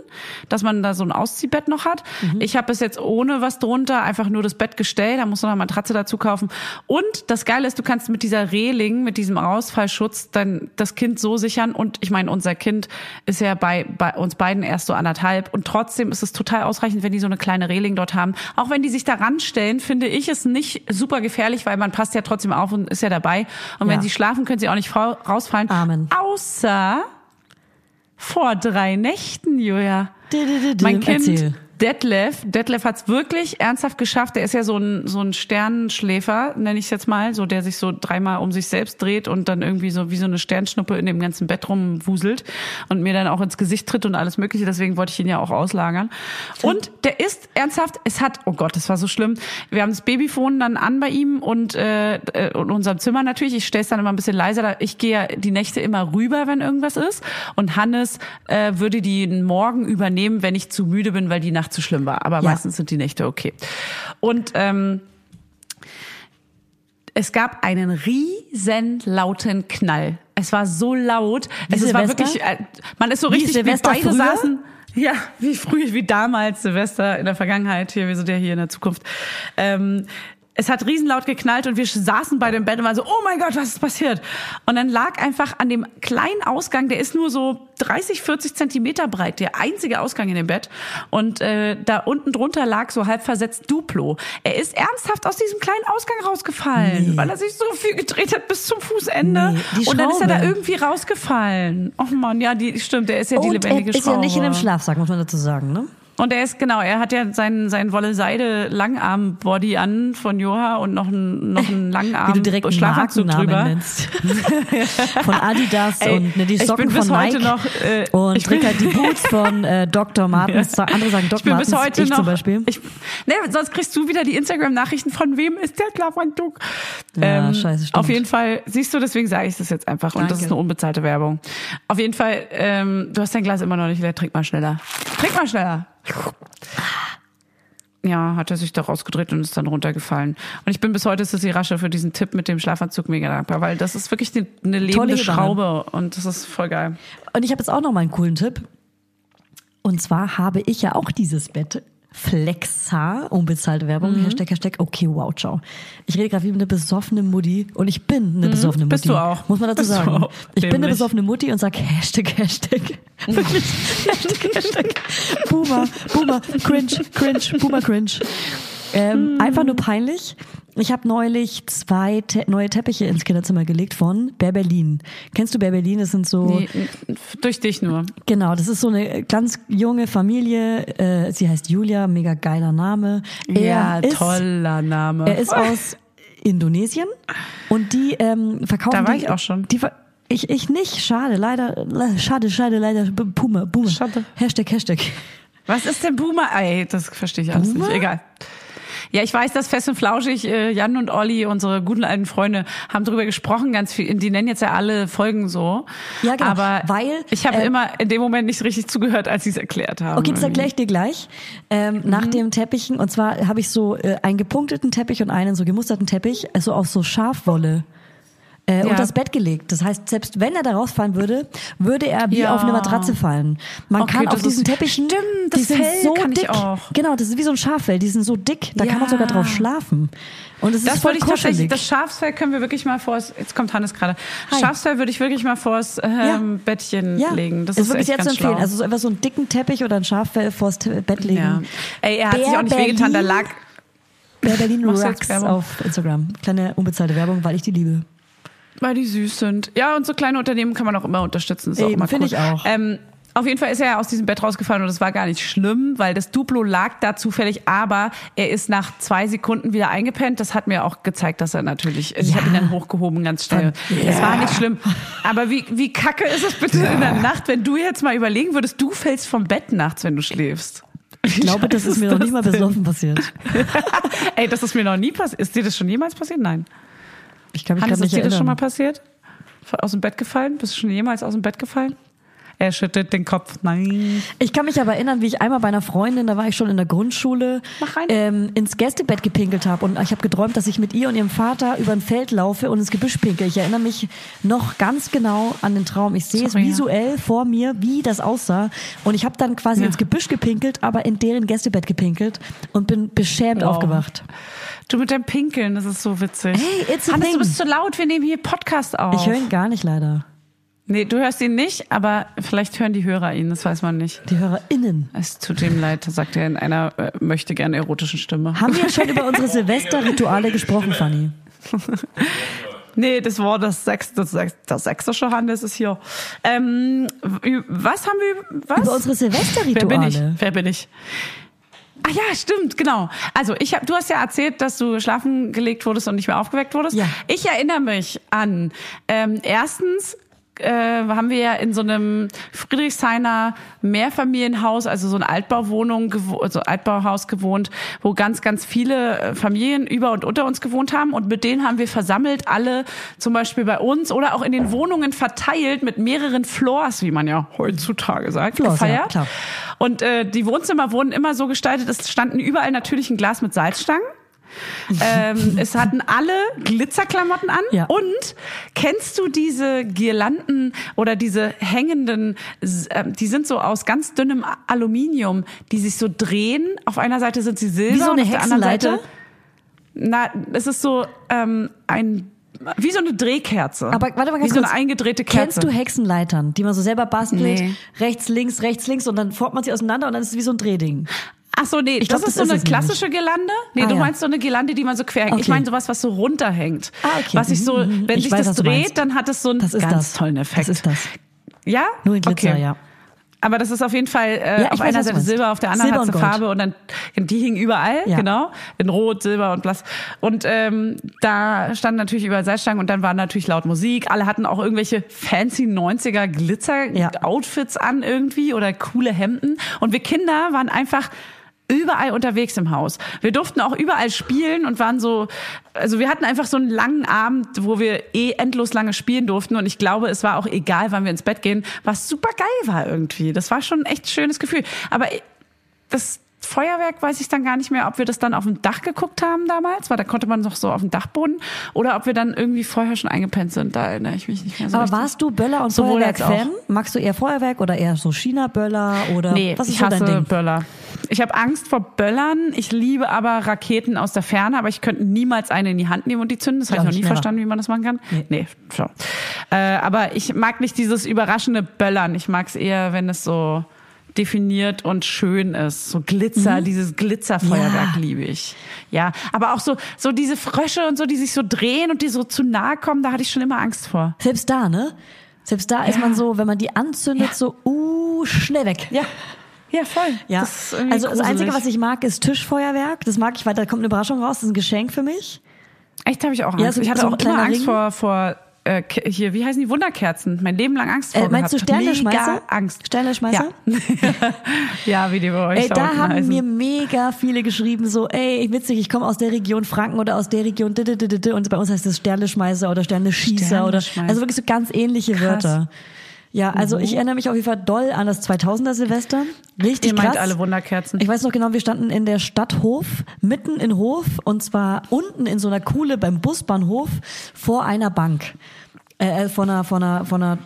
dass man da so ein Ausziehbett noch hat. Ich habe es jetzt ohne was drunter, einfach nur das Bett gestellt, da musst du noch eine Matratze dazu kaufen. Und das Geile ist, du kannst mit dieser Reling, mit diesem Ausfallschutz dann das Kind so sichern. Und ich meine, unser Kind ist ja bei, bei uns beiden erst so anderthalb. Und trotzdem ist es total ausreichend, wenn die so eine kleine Reling dort haben. Auch wenn die sich da ranstellen, finde ich es nicht super gefährlich, weil man passt ja trotzdem auf und ist ja dabei. Und wenn Ja. sie schlafen, können sie auch nicht fa- rausfallen. Amen. Außer vor drei Nächten, Julia. Mein Kind, Erzähl. Detlef, Detlef hat es wirklich ernsthaft geschafft. Der ist ja so ein, so ein Sternenschläfer, nenne ich es jetzt mal, so der sich so dreimal um sich selbst dreht und dann irgendwie so wie so eine Sternschnuppe in dem ganzen Bett rumwuselt und mir dann auch ins Gesicht tritt und alles mögliche. Deswegen wollte ich ihn ja auch auslagern. Und der ist ernsthaft, es hat, oh Gott, das war so schlimm. Wir haben das Babyphone dann an bei ihm und äh, äh, in unserem Zimmer natürlich. Ich stelle es dann immer ein bisschen leiser. Da- Ich gehe ja die Nächte immer rüber, wenn irgendwas ist. Und Hannes äh, würde die Morgen übernehmen, wenn ich zu müde bin, weil die Nacht zu schlimm war. Aber Ja. meistens sind die Nächte okay. Und ähm, es gab einen riesen lauten Knall. Es war so laut. es es war wirklich, äh, man ist so Wie richtig, wir Silvester beide früher? saßen. Ja, wie früh, wie damals Silvester in der Vergangenheit, hier, wie so der hier in der Zukunft. Ähm, es hat riesenlaut geknallt und wir saßen bei dem Bett und waren so, oh mein Gott, was ist passiert? Und dann lag einfach an dem kleinen Ausgang, der ist nur so 30, 40 Zentimeter breit, der einzige Ausgang in dem Bett. Und äh, da unten drunter lag so halb versetzt Duplo. Er ist ernsthaft aus diesem kleinen Ausgang rausgefallen, Nee. weil er sich so viel gedreht hat bis zum Fußende. Nee, die und dann ist er da Schraube. irgendwie rausgefallen. Oh Mann, ja, die stimmt, der ist ja die Und lebendige er ist ja nicht in Schraube. Schlafsack, muss man dazu sagen, ne? Und er ist, genau, er hat ja seinen, seinen Wolle-Seide-Langarm-Body an von Joha und noch einen, noch einen Langarm Wie du direkt einen Schlafanzug drüber. von Adidas Ey, und ne, die ich Socken bin bis von heute Nike noch, äh, und ich Rickard die Boots von äh, Dr. Martens. Andere sagen Ich Doc bin Martens, bis heute ich noch. zum Beispiel. Ich, ne, sonst kriegst du wieder die Instagram-Nachrichten von wem ist der Schlafanzug? Ja, scheiße, stimmt. Auf jeden Fall, siehst du, deswegen sage ich das jetzt einfach. Und das Danke. ist eine unbezahlte Werbung. Auf jeden Fall, ähm, du hast dein Glas immer noch nicht leer. Trink mal schneller. Trink mal schneller. Ja, hat er sich da rausgedreht und ist dann runtergefallen. Und ich bin bis heute Sissy Rasche für diesen Tipp mit dem Schlafanzug mega dankbar, weil das ist wirklich eine, eine lebende. Schraube und das ist voll geil. Und ich habe jetzt auch noch mal einen coolen Tipp. Und zwar habe ich ja auch dieses Bett. Flexa, unbezahlte Werbung, Mhm. Hashtag, Hashtag, okay, wow, ciao. Ich rede gerade wie eine besoffene Mutti und ich bin eine besoffene Mhm. bist Mutti. du auch. Muss man dazu Bist sagen. Ich bin eine besoffene Mutti und sag Hashtag, Hashtag. Wirklich, Hashtag, Hashtag. Boomer, Boomer, cringe, cringe, Boomer, cringe. Ähm, Hm. Einfach nur peinlich. Ich habe neulich zwei te neue Teppiche ins Kinderzimmer gelegt von Bär Berlin. Kennst du Bär Berlin? Das sind so Nee, durch dich nur. Genau, das ist so eine ganz junge Familie. Äh, sie heißt Julia, mega geiler Name. Er ja, ist, toller Name. Er ist aus Indonesien und die ähm, verkaufen. Da war die, ich auch schon. Die, ich, ich nicht, schade, leider, le- schade, schade, leider, Boomer, Boomer. Schade. Hashtag, Hashtag. Was ist denn Boomer? Ey, das verstehe ich alles Boomer? nicht. Egal. Ja, ich weiß, dass Fest und Flauschig, äh, Jan und Olli, unsere guten alten Freunde, haben darüber gesprochen, ganz viel. Die nennen jetzt ja alle Folgen so. Ja, genau, Aber weil, ich habe äh, immer in dem Moment nicht richtig zugehört, als sie es erklärt haben. Okay, das erkläre ich dir gleich. Ähm, Mhm. Nach dem Teppichen, und zwar habe ich so äh, einen gepunkteten Teppich und einen so gemusterten Teppich, also auf so Schafwolle. Äh, Ja. Und das Bett gelegt. Das heißt, selbst wenn er da rausfallen würde, würde er wie Ja. auf eine Matratze fallen. Man Okay, kann auf diesen ist- Teppichen, Stimmt, die das sind Fell so kann ich dick. auch. Genau, das ist wie so ein Schaffell. Die sind so dick, da kann man Ja. sogar drauf schlafen. Und es ist Das voll wollte ich tatsächlich, das Schafsfell können wir wirklich mal vors, jetzt kommt Hannes gerade. Hi. Schafsfell würde ich wirklich mal vors ähm, Bettchen ja, legen. Das ist ist, wirklich sehr zu empfehlen. schlau. Also so einfach so einen dicken Teppich oder ein Schaffell vors Bett legen. ja. Ey, er hat sich Bär auch nicht wehgetan, da Berlin. lag, Bär Berlin Rocks auf Instagram. Kleine unbezahlte Werbung, weil ich die liebe. Weil die süß sind. Ja, und so kleine Unternehmen kann man auch immer unterstützen. Das ist auch Eben, immer finde cool. ich auch. Ähm, auf jeden Fall ist er ja aus diesem Bett rausgefallen und es war gar nicht schlimm, weil das Duplo lag da zufällig, aber er ist nach zwei Sekunden wieder eingepennt. Das hat mir auch gezeigt, dass er natürlich, ich Ja. habe ihn dann hochgehoben ganz schnell. Ja. Es war nicht schlimm. Aber wie, wie kacke ist es bitte in der Nacht, wenn du jetzt mal überlegen würdest, du fällst vom Bett nachts, wenn du schläfst. Ich glaube, das ist mir noch nicht mal besoffen passiert. Ey, das ist mir noch nie passiert. Ist dir das schon jemals passiert? Nein. Ich kann mich Hannes, gerade nicht ist dir das schon mal passiert? Aus dem Bett gefallen? Bist du schon jemals aus dem Bett gefallen? Er schüttelt den Kopf. Nein. Ich kann mich aber erinnern, wie ich einmal bei einer Freundin, da war ich schon in der Grundschule, ähm, ins Gästebett gepinkelt habe. Und ich habe geträumt, dass ich mit ihr und ihrem Vater über ein Feld laufe und ins Gebüsch pinkel. Ich erinnere mich noch ganz genau an den Traum. Ich sehe es ja. visuell vor mir, wie das aussah. Und ich habe dann quasi Ja. ins Gebüsch gepinkelt, aber in deren Gästebett gepinkelt und bin beschämt Wow. aufgewacht. Du mit deinem Pinkeln, das ist so witzig. Hey, it's a Hannes, thing. du bist zu laut, wir nehmen hier Podcast auf. Ich höre ihn gar nicht leider. Nee, du hörst ihn nicht, aber vielleicht hören die Hörer ihn, das weiß man nicht. Die HörerInnen. Es tut ihm leid, sagt er in einer äh, möchte gerne erotischen Stimme. Haben wir schon über unsere Silvesterrituale gesprochen, Fanny? Nee, das war das sechste, das sechste, das sächsische Hannes ist hier. Ähm, was haben wir, was? Über unsere Silvesterrituale. Wer bin ich? Wer bin ich? Ah ja, stimmt, genau. Also ich hab, du hast ja erzählt, dass du schlafen gelegt wurdest und nicht mehr aufgeweckt wurdest. Ja. Ich erinnere mich an ähm, erstens äh, haben wir ja in so einem Friedrichshainer Mehrfamilienhaus, also so eine Altbauwohnung, also Altbauhaus gewohnt, wo ganz, ganz viele äh, Familien über und unter uns gewohnt haben und mit denen haben wir versammelt alle, zum Beispiel bei uns oder auch in den Wohnungen verteilt mit mehreren Floors, wie man ja heutzutage sagt, Floors, ja, gefeiert. klar. Und äh, die Wohnzimmer wurden immer so gestaltet, es standen überall natürlich ein Glas mit Salzstangen. Ähm, es hatten alle Glitzerklamotten an. Ja. Und kennst du diese Girlanden oder diese hängenden, ähm, die sind so aus ganz dünnem Aluminium, die sich so drehen. Auf einer Seite sind sie silber Wie so eine und auf der anderen? Seite. Na, es ist so ähm, ein wie so eine Drehkerze. Aber warte mal ganz wie so eine eingedrehte Kerze. Kennst du Hexenleitern, die man so selber bastelt? Nee. Rechts, links, rechts, links und dann formt man sie auseinander und dann ist es wie so ein Drehding. Ach so, nee, Ich das glaub, ist das so eine ist nämlich. klassische Girlande. Nee, Ah, du ja. meinst so eine Girlande, die man so quer hängt. Ich Okay. meine sowas, was so runterhängt. Ah, okay. Was sich so, Mhm, wenn ich sich weiß, das dreht, dann hat es so einen Das ist ganz das. tollen Effekt. Das ist das. Ja? Nur in Glitzer, okay. ja. Aber das ist auf jeden Fall äh, Ja, ich auf einer Seite. Silber, auf der anderen Silber hat sie. Farbe und dann die hingen überall, Ja. genau, in Rot, Silber und Blass. Und ähm, da standen natürlich überall Seilstangen und dann war natürlich laut Musik. Alle hatten auch irgendwelche fancy 90er Glitzer Ja. Outfits an irgendwie oder coole Hemden. Und wir Kinder waren einfach überall unterwegs im Haus. Wir durften auch überall spielen und waren so, also wir hatten einfach so einen langen Abend, wo wir eh endlos lange spielen durften und ich glaube, es war auch egal, wann wir ins Bett gehen, was super geil war irgendwie. Das war schon ein echt schönes Gefühl. Aber das Feuerwerk weiß ich dann gar nicht mehr, ob wir das dann auf dem Dach geguckt haben damals, weil da konnte man noch so auf dem Dachboden oder ob wir dann irgendwie vorher schon eingepennt sind. Da erinnere ich mich nicht mehr so Aber richtig. warst du Böller und Feuerwerk-Fan? Magst du eher Feuerwerk oder eher so China-Böller oder Nee, was ist ich so hasse dein Ding? Böller. Ich habe Angst vor Böllern. Ich liebe aber Raketen aus der Ferne, aber ich könnte niemals eine in die Hand nehmen und die zünden. Das habe Ja, ich noch nie verstanden, wie man das machen kann. Nee. Nee, so. Äh, aber ich mag nicht dieses überraschende Böllern. Ich mag es eher, wenn es so definiert und schön ist. So Glitzer, dieses Glitzerfeuerwerk Ja. liebe ich. Ja, aber auch so, so diese Frösche und so, die sich so drehen und die so zu nahe kommen, da hatte ich schon immer Angst vor. Selbst da, ne? Selbst da ist Ja. man so, wenn man die anzündet, Ja. so, uh, schnell weg. Ja. Ja, voll. Ja, Das ist also das Einzige, was ich mag, ist Tischfeuerwerk. Das mag ich, weil da kommt eine Überraschung raus. Das ist ein Geschenk für mich. Echt habe ich auch Angst. Ja, so- ich hatte so auch immer Angst Ring. vor, vor äh, hier, wie heißen die Wunderkerzen? Mein Leben lang Angst vor Äh, meinst du. Sterneschmeißer? Mega Angst. Sterneschmeißer? Ja. ja, wie die bei euch Ey, da haben heißen. mir mega viele geschrieben, so, ey, witzig, ich komme aus der Region Franken oder aus der Region und bei uns heißt es Sterneschmeißer oder Sterneschießer oder Sterneschmeißer. also wirklich so ganz ähnliche Krass. Wörter. Ja, also ich erinnere mich auf jeden Fall doll an das 2000er Silvester. Richtig Ihr meint krass. alle Wunderkerzen. Ich weiß noch genau, wir standen in der Stadthof, mitten in Hof, und zwar unten in so einer Kuhle beim Busbahnhof vor einer Bank. Äh, äh, von einer, von einer, von einer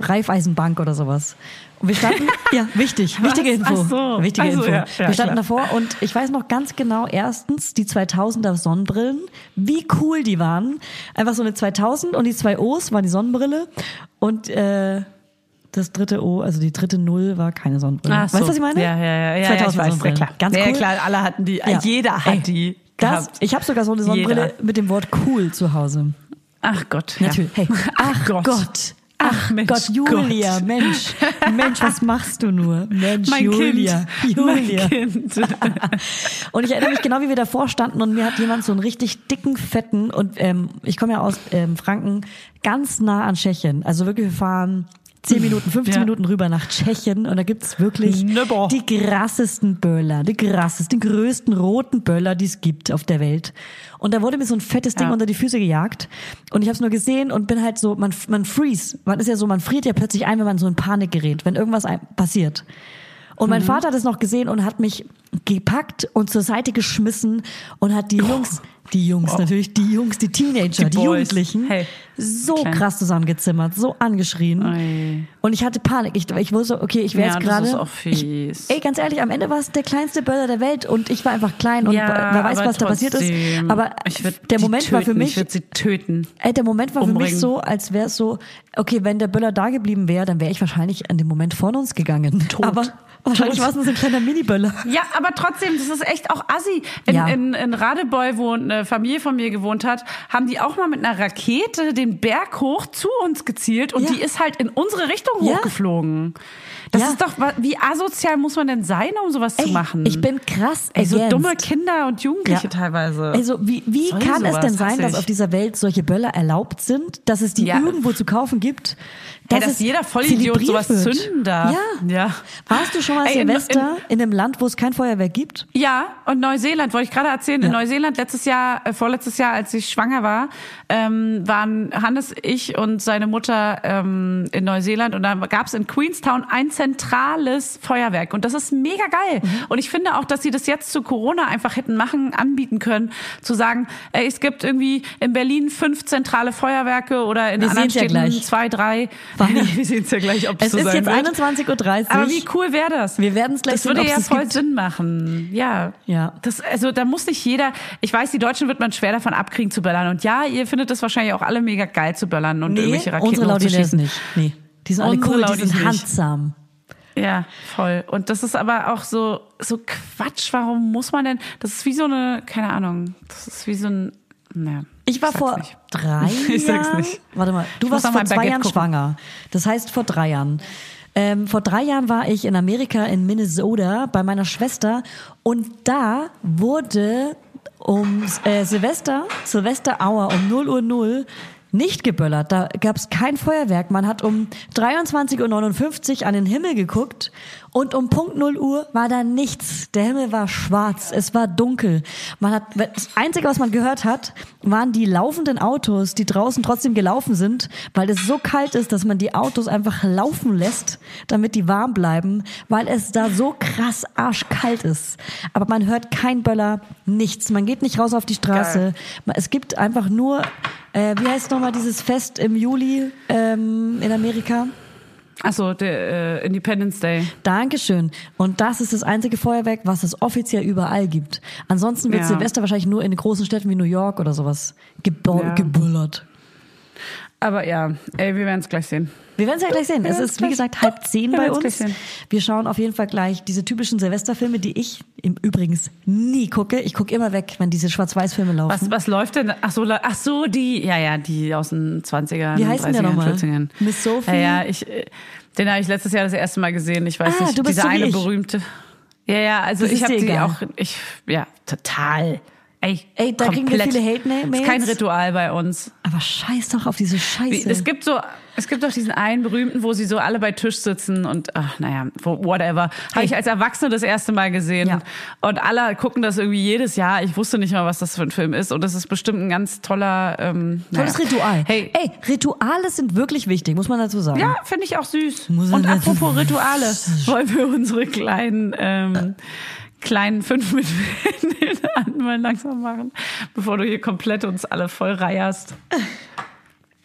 Reifeisenbank oder sowas. Und wir standen, ja, wichtig, wichtige? Info. Ach so. Wichtige Ach so, Info. ja, ja, wir standen klar. davor und ich weiß noch ganz genau, erstens, die 2000er Sonnenbrillen, wie cool die waren. Einfach so eine 2000 und die zwei O's waren die Sonnenbrille und, äh, das dritte O, also die dritte Null war keine Sonnenbrille. Ach Weißt du, so. was ich meine? Ja, ja, ja, ja, 2000 ja ich weiß, ja, klar. Ganz ja, cool. klar, alle hatten die, Ja. jeder hat Ey, die Das, gehabt. ich habe sogar so eine Sonnenbrille Jeder. mit dem Wort cool zu Hause. Ach Gott. Natürlich. Ja. Hey, ach, Gott. Ach Mensch, Gott, Julia, Gott. Mensch, Mensch, was machst du nur? Mensch, Mein Julia, Kind. Julia. Kind. Und ich erinnere mich genau, wie wir davor standen und mir hat jemand so einen richtig dicken, fetten und ähm, ich komme ja aus ähm, Franken, ganz nah an Tschechien. Also wirklich, wir fahren 10 Minuten, 15 Ja. Minuten rüber nach Tschechien und da gibt's wirklich Nöbber. die krassesten Böller, die krassesten, die größten roten Böller, die es gibt auf der Welt. Und da wurde mir so ein fettes Ding Ja. unter die Füße gejagt und ich habe es nur gesehen und bin halt so, man, man freeze, man ist ja so, man friert ja plötzlich ein, wenn man so in Panik gerät, wenn irgendwas passiert. Und Mhm. mein Vater hat es noch gesehen und hat mich gepackt und zur Seite geschmissen und hat die Jungs, die Jungs natürlich, die Jungs, die Teenager, die, Die. Jugendlichen, Hey, so klein. krass zusammengezimmert, so angeschrien. Ui. Und ich hatte Panik. Ich, ich wusste, okay, ich wäre Ja, jetzt gerade. ey, ganz ehrlich, am Ende war es der kleinste Böller der Welt und ich war einfach klein und Ja, wer weiß, was da passiert ist. trotzdem. Aber der Moment töten. war für mich. Ich würde sie töten. Ey, der Moment war für mich umbringen. so, als wäre es so, okay, wenn der Böller da geblieben wäre, dann wäre ich wahrscheinlich an dem Moment von uns gegangen. Tot. Aber wahrscheinlich war es nur so ein kleiner Mini-Böller. Ja, aber trotzdem, das ist echt auch assi. In, Ja. in, in Radebeul, wo eine Familie von mir gewohnt hat, haben die auch mal mit einer Rakete den Berg hoch zu uns gezielt und Ja. die ist halt in unsere Richtung Ja. Das Ja. ist doch, wie asozial muss man denn sein, um sowas zu Ey, machen? Ich bin krass Ey, so against. dumme Kinder und Jugendliche Ja. teilweise. Also wie, wie Soll kann es denn sein, dass auf dieser Welt solche Böller erlaubt sind, dass es die Ja. irgendwo zu kaufen gibt? Ey, dass jeder Vollidiot sowas wird? zünden darf. Ja. Ja. Warst du schon mal Ey, in- Silvester in, einem Land, wo es kein Feuerwerk gibt? Ja, und Neuseeland, wollte ich gerade erzählen. In. Neuseeland letztes Jahr, äh, vorletztes Jahr, als ich schwanger war, ähm, waren Hannes, ich und seine Mutter ähm, in Neuseeland und da gab es in Queenstown ein zentrales Feuerwerk und das ist mega geil. Mhm. Und ich finde auch, dass sie das jetzt zu Corona einfach hätten machen, anbieten können, zu sagen, ey, es gibt irgendwie in Berlin fünf zentrale Feuerwerke oder in Wir anderen ja Städten gleich. zwei, drei. Wir sehen es ja gleich, ob Es so ist sein jetzt wird. 21.30 Uhr. Aber wie cool wäre das? Wir werden's gleich Das sehen, würde ob's ja das voll gibt. Sinn machen. Ja. Ja. Das, also da muss nicht jeder. Ich weiß, die Deutschen wird man schwer davon abkriegen zu böllern. Und ja, ihr findet das wahrscheinlich auch alle mega geil zu böllern und Nee, irgendwelche Raketen unsere hochzuschießen. nicht. Nee. Die sind alle Unsere cool, die sind nicht. Ja, voll. Und das ist aber auch so so Quatsch. Warum muss man denn? Das ist wie so eine, keine Ahnung. Das ist wie so ein. Ne, Ich war sag's vor nicht. drei Ich sag's Jahren. nicht. Warte mal, du Ich warst vor zwei Baguette Jahren gucken. schwanger. Das heißt vor drei Jahren. Ähm, vor drei Jahren war ich in Amerika in Minnesota bei meiner Schwester und da wurde um äh, Silvester, Silvester Hour um 0 Uhr 0 nicht geböllert. Da gab es kein Feuerwerk. Man hat um 23.59 Uhr an den Himmel geguckt und um Punkt 0 Uhr war da nichts. Der Himmel war schwarz, es war dunkel. Man hat, das Einzige, was man gehört hat, waren die laufenden Autos, die draußen trotzdem gelaufen sind, weil es so kalt ist, dass man die Autos einfach laufen lässt, damit die warm bleiben, weil es da so krass arschkalt ist. Aber man hört kein Böller, nichts. Man geht nicht raus auf die Straße. Es gibt einfach nur, äh, wie heißt nochmal dieses Fest im Juli ähm, in Amerika? Achso, der äh, Independence Day. Dankeschön. Und das ist das einzige Feuerwerk, was es offiziell überall gibt. Ansonsten wird Ja. Silvester wahrscheinlich nur in den großen Städten wie New York oder sowas Ja. gebullert. Aber ja, ey, wir werden es gleich sehen. Wir werden es ja gleich sehen. Es werden's ist, wie gesagt, halb zehn wir bei uns. Wir schauen auf jeden Fall gleich diese typischen Silvesterfilme, die ich im Übrigens nie gucke. Ich gucke immer weg, wenn diese Schwarz-Weiß-Filme laufen. Was, was läuft denn? Ach so, ach so, die, ja, ja, die aus den 20ern, Wie heißt denn der 30ern, nochmal? 40ern. Miss Sophie? Ja, ja, ich, äh, den habe ich letztes Jahr das erste Mal gesehen. Ich weiß Ah, nicht, du bist dieser so eine berühmte. Ja, ja, also Das ich habe die auch, ich, ja, total. Ey, Ey, da kriegen wir komplett. viele Hate-Mails. Ist kein Ritual bei uns. Aber scheiß doch auf diese Scheiße. es gibt so, es gibt doch diesen einen berühmten, wo sie so alle bei Tisch sitzen und ach naja, whatever. Habe ich als Erwachsene das erste Mal gesehen. Ja. Und alle gucken das irgendwie jedes Jahr. Ich wusste nicht mal, was das für ein Film ist. Und das ist bestimmt ein ganz toller ähm, Tolles naja. Ritual. Hey, Ey, Rituale sind wirklich wichtig, muss man dazu sagen. ja, finde ich auch süß. Muss Und apropos Rituale, wollen wir unsere kleinen ähm, kleinen fünf Minuten mal langsam machen, bevor du hier komplett uns alle voll reierst.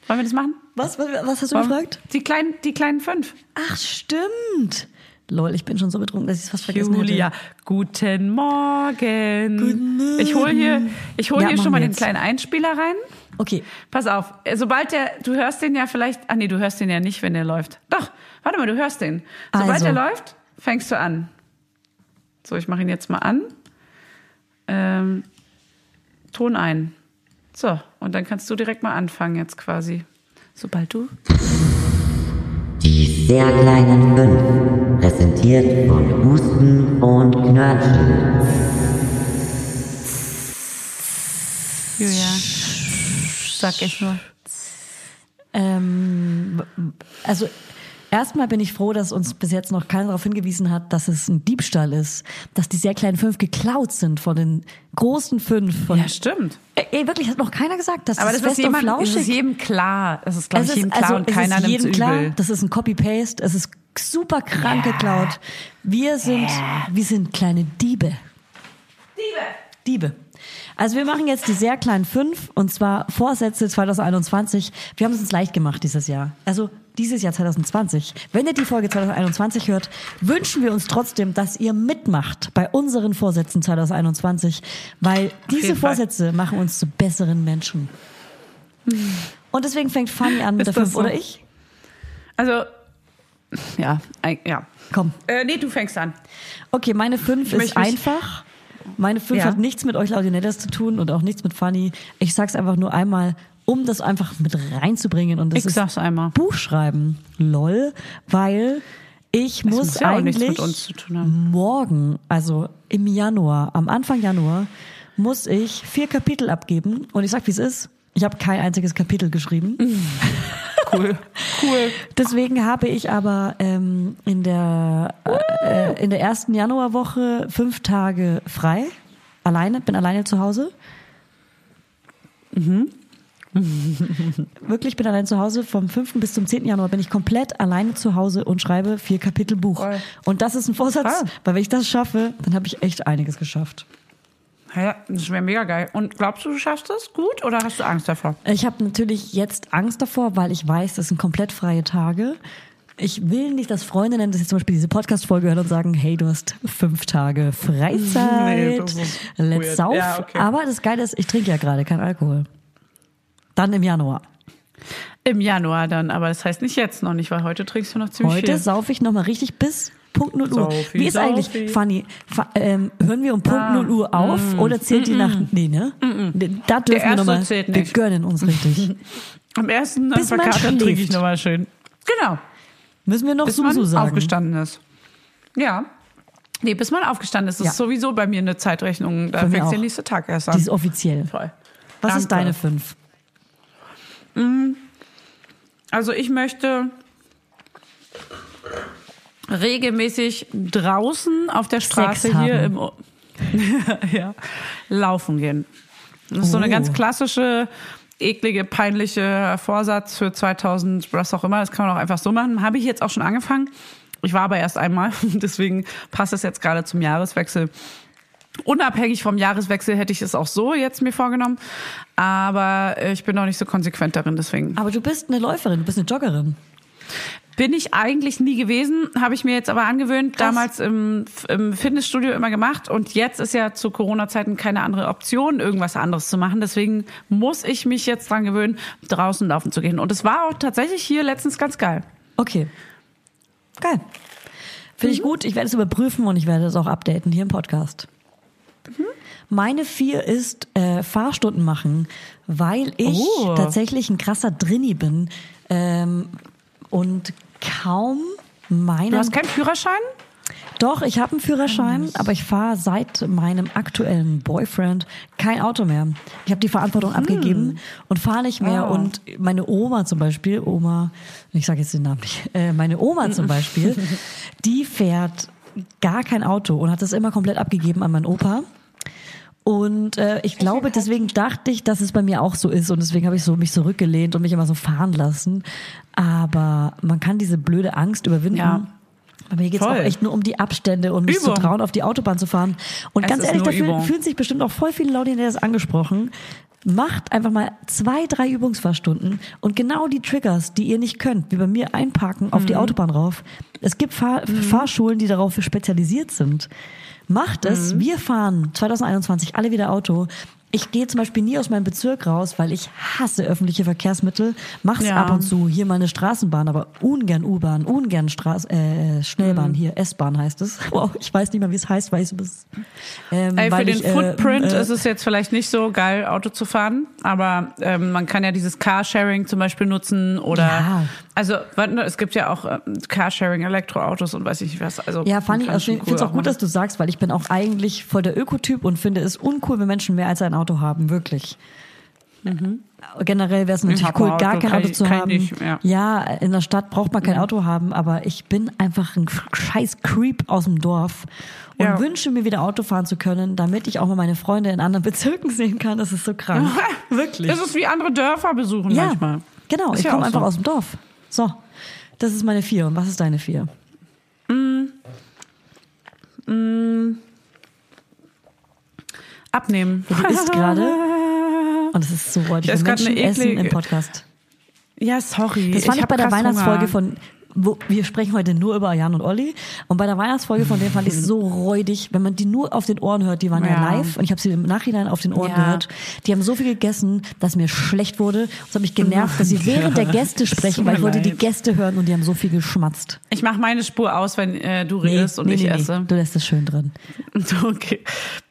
Wollen wir das machen? Was, was, was hast du Wollen- gefragt? Die kleinen, die kleinen fünf. Ach, stimmt. Lol, ich bin schon so betrunken, dass ich es fast vergessen Julia, hätte. guten Morgen. Guten Morgen. Ich hole hier, ich hol Ja, hier schon mal den jetzt. kleinen Einspieler rein. Okay, Pass auf, äh, sobald der, du hörst den ja vielleicht, ah nee, du hörst den ja nicht, wenn der läuft. Doch, warte mal, du hörst den. Sobald Also. der läuft, fängst du an. So, ich mache ihn jetzt mal an. Ähm, Ton ein. So, und dann kannst du direkt mal anfangen jetzt quasi. Sobald du. Die sehr kleinen fünf, präsentiert von Husten und Knörnchen. Julia. Sag ich nur. ähm, also erstmal bin ich froh, dass uns bis jetzt noch keiner darauf hingewiesen hat, dass es ein Diebstahl ist, dass die sehr kleinen fünf geklaut sind von den großen fünf. Von, Ja, stimmt. Ey, ey, wirklich, hat noch keiner gesagt, dass Aber das, das ist, jemand, das ist flauschig jedem klar. Das ist, glaube ich, Es jedem ist, klar also, und es keiner ist nimmt jedem klar, übel. das ist ein Copy-Paste, es ist super krank geklaut. Wir sind, wir sind kleine Diebe. Diebe. Diebe. Also wir machen jetzt die sehr kleinen fünf und zwar Vorsätze 2021. Wir haben es uns leicht gemacht dieses Jahr. Also dieses Jahr 2020. Wenn ihr die Folge 2021 hört, wünschen wir uns trotzdem, dass ihr mitmacht bei unseren Vorsätzen 2021, weil diese. Vorsätze machen uns zu besseren Menschen. Und deswegen fängt Fanny an mit Ist der das 5 so? oder ich? Also, ja, ja. Komm. Äh, nee, du fängst an. Okay, meine 5 ist einfach. Meine 5 Ja. hat nichts mit euch Laudinellas zu tun und auch nichts mit Fanny. Ich sag's einfach nur einmal, um das einfach mit reinzubringen. Und das Ich ist sag's einmal. Buchschreiben. Lol. Weil ich muss, muss ja eigentlich morgen, also im Januar, am Anfang Januar, muss ich vier Kapitel abgeben. Und ich sag, wie es ist. Ich habe kein einziges Kapitel geschrieben. Cool. Cool. Deswegen habe ich aber ähm, in der äh, in der ersten Januarwoche fünf Tage frei. Alleine, bin alleine zu Hause. Wirklich, bin allein zu Hause. Vom 5. bis zum 10. Januar bin ich komplett alleine zu Hause und schreibe vier Kapitel Buch. Voll. Und das ist ein Vorsatz, Ah. weil wenn ich das schaffe, dann habe ich echt einiges geschafft. Ja, das wäre mega geil. Und glaubst du, du schaffst das gut oder hast du Angst davor? Ich habe natürlich jetzt Angst davor, weil ich weiß, das sind komplett freie Tage. Ich will nicht, dass Freundinnen, das jetzt zum Beispiel diese Podcast-Folge hören und sagen, hey, du hast fünf Tage Freizeit, Nee, ist let's sauf. Ja, okay. Aber das Geile ist, ich trinke ja gerade keinen Alkohol. Dann im Januar. Im Januar dann, aber das heißt nicht jetzt noch nicht, weil heute trinkst du noch ziemlich Heute viel. saufe ich nochmal richtig bis Punkt 0 Uhr. Saufi, Wie ist eigentlich, Saufi. Fanny, fa ähm, hören wir um Punkt Ah, 0 Uhr auf oder zählt die Nacht? Nee, ne? Da dürfen wir nochmal, zählt wir nicht. gönnen uns richtig. Am ersten Bis man verkatert trinke ich nochmal schön. Genau. Müssen wir noch Bis man sagen? aufgestanden ist. Ja. Nee, bis man aufgestanden ist. Das Ja. ist sowieso bei mir eine Zeitrechnung. Da fängt der nächste Tag erst Die an. ist offiziell. Voll. Was ist Danke. deine fünf? Also ich möchte regelmäßig draußen auf der Straße hier im O- ja, laufen gehen. Das ist so eine Oh. ganz klassische, eklige, peinliche Vorsatz für 2000, was auch immer. Das kann man auch einfach so machen. Habe ich jetzt auch schon angefangen. Ich war aber erst einmal, deswegen passt es jetzt gerade zum Jahreswechsel. Unabhängig vom Jahreswechsel hätte ich es auch so jetzt mir vorgenommen, aber ich bin noch nicht so konsequent darin, deswegen Aber du bist eine Läuferin, du bist eine Joggerin. bin ich eigentlich nie gewesen, habe ich mir jetzt aber angewöhnt, Krass. damals im, im Fitnessstudio immer gemacht und jetzt ist ja zu Corona-Zeiten keine andere Option, irgendwas anderes zu machen. Deswegen muss ich mich jetzt dran gewöhnen, draußen laufen zu gehen. Und es war auch tatsächlich hier letztens ganz geil. Okay. Geil. Finde Mhm. ich gut. Ich werde es überprüfen und ich werde es auch updaten hier im Podcast. Mhm. Meine vier ist äh, Fahrstunden machen, weil ich Oh. tatsächlich ein krasser Drinni bin ähm, und kaum meinen Du hast keinen Führerschein? Doch, ich habe einen Führerschein, aber ich fahre seit meinem aktuellen Boyfriend kein Auto mehr. Ich habe die Verantwortung abgegeben und fahre nicht mehr. Oh. Und meine Oma zum Beispiel, Oma, ich sage jetzt den Namen nicht, äh, meine Oma zum Beispiel, die fährt gar kein Auto und hat das immer komplett abgegeben an meinen Opa. Und äh, ich glaube, deswegen dachte ich, dass es bei mir auch so ist und deswegen habe ich so mich zurückgelehnt und mich immer so fahren lassen. Aber man kann diese blöde Angst überwinden. Ja. Aber mir geht's Voll. auch echt nur um die Abstände und mich Übung. zu trauen, auf die Autobahn zu fahren. Und Es ganz ehrlich, da fühlen sich bestimmt auch voll viele Leute, die das angesprochen. Macht einfach mal zwei, drei Übungsfahrstunden und genau die Triggers, die ihr nicht könnt, wie bei mir einparken auf Mhm. die Autobahn rauf. Es gibt Fahr Fahrschulen, die darauf spezialisiert sind. Macht es. Mhm. Wir fahren 2021 alle wieder Auto. Ich gehe zum Beispiel nie aus meinem Bezirk raus, weil ich hasse öffentliche Verkehrsmittel. Mach's Ja. ab und zu. Hier mal eine Straßenbahn, aber ungern U-Bahn, ungern Straß äh, Schnellbahn. Mhm. Hier S-Bahn heißt es. Wow, ich weiß nicht mal, wie es heißt, weil ich es ähm, Ey, für den ich, äh, Footprint äh, ist es jetzt vielleicht nicht so geil, Auto zu fahren, aber ähm, man kann ja dieses Carsharing zum Beispiel nutzen oder Ja. Also es gibt ja auch ähm, Carsharing, Elektroautos und weiß ich nicht was. Also Ja, Fanny, kann ich schon finde es auch gut, dass du sagst, weil ich bin auch eigentlich voll der Ökotyp und finde es uncool, wenn Menschen mehr als ein Auto haben, wirklich. Generell wäre es natürlich cool, ein gar Auto, kein Auto ich- zu ich haben. nicht, ja. ja, in der Stadt braucht man kein Auto haben, aber ich bin einfach ein scheiß Creep aus dem Dorf und Ja. wünsche mir wieder Auto fahren zu können, damit ich auch mal meine Freunde in anderen Bezirken sehen kann. Das ist so krank. Wirklich. Es ist wie andere Dörfer besuchen Ja, manchmal. genau. Ist ich ja komme einfach so. aus dem Dorf. So, das ist meine vier. Und was ist deine vier? Abnehmen. Du isst gerade. Und es ist so räudig. Das wenn grad Menschen eine essen eklige- im Podcast. Ja, sorry. Das fand ich, hab bei der Weihnachtsfolge Hunger. von, wo, wir sprechen heute nur über Jan und Olli. Und bei der Weihnachtsfolge von denen fand ich es so räudig, wenn man die nur auf den Ohren hört. Die waren ja, Ja. live und ich habe sie im Nachhinein auf den Ohren Ja. gehört. Die haben so viel gegessen, dass mir schlecht wurde. Es hat mich genervt, dass sie während der Gäste sprechen, weil ich wollte die leid. Gäste hören und die haben so viel geschmatzt. Ich mache meine Spur aus, wenn äh, du redest und ich esse. Du lässt es schön drin. Okay.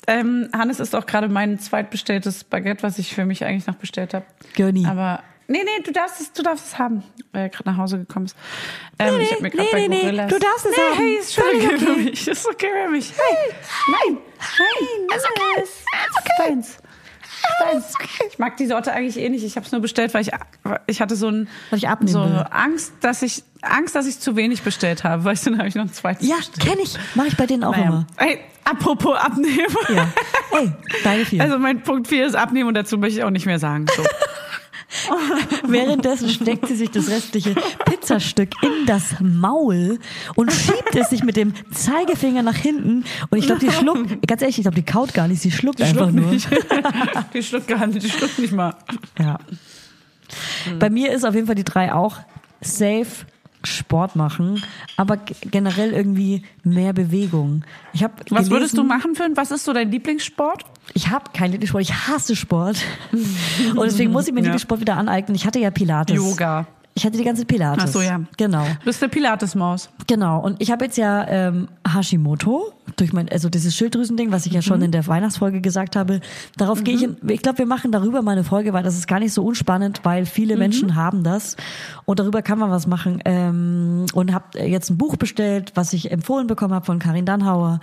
Ähm, Hannes ist auch gerade mein zweitbestelltes Baguette, was ich für mich eigentlich noch bestellt habe. Gönni. Aber nee, nee, du darfst es, du darfst es haben, weil er gerade nach Hause gekommen ist. Ähm, Nee, ich hab mir grad nee, bei nee, nee, Gorillas- du darfst es nee, haben. Hey, ist schon okay, okay. für mich. Ist okay für mich. Hey, nein, nein, ist okay. Ist deins. Deins. Ich mag die Sorte eigentlich eh nicht. Ich habe es nur bestellt, weil ich ich hatte so ein ich so. Angst, dass ich Angst, dass ich zu wenig bestellt habe. Weißt du, dann habe ich noch ein zweites. Ja, kenne ich. Mache ich bei denen auch Naja. immer. Hey, apropos abnehmen. Ja. Ey, deine vier. Also mein Punkt 4 ist abnehmen und dazu möchte ich auch nicht mehr sagen. So. Währenddessen steckt sie sich das restliche Pizzastück in das Maul und schiebt es sich mit dem Zeigefinger nach hinten. Und ich glaube, die schluckt, ganz ehrlich, ich glaube, die kaut gar nicht, sie schluckt einfach schluckt nur. nicht. die schluckt gar nicht, die schluckt nicht mal. Ja. Bei mir ist auf jeden Fall die drei auch safe Sport machen, aber generell irgendwie mehr Bewegung. Ich habe Was würdest du machen für ein, was ist so dein Lieblingssport? Ich habe keinen Lieblingssport, ich hasse Sport. Und deswegen muss ich mir den Ja. Lieblingssport wieder aneignen. Ich hatte ja Pilates. Yoga. Ich hatte die ganze Pilates. Ach so, ja. Genau. Du bist eine Pilatesmaus. Genau. Und ich habe jetzt ja ähm, Hashimoto durch mein, also dieses Schilddrüsending, was ich ja schon in der Weihnachtsfolge gesagt habe. Darauf gehe ich. In, ich glaube, wir machen darüber mal eine Folge, weil das ist gar nicht so unspannend, weil viele Menschen haben das und darüber kann man was machen. Ähm, und habe jetzt ein Buch bestellt, was ich empfohlen bekommen habe von Karin Dannhauer.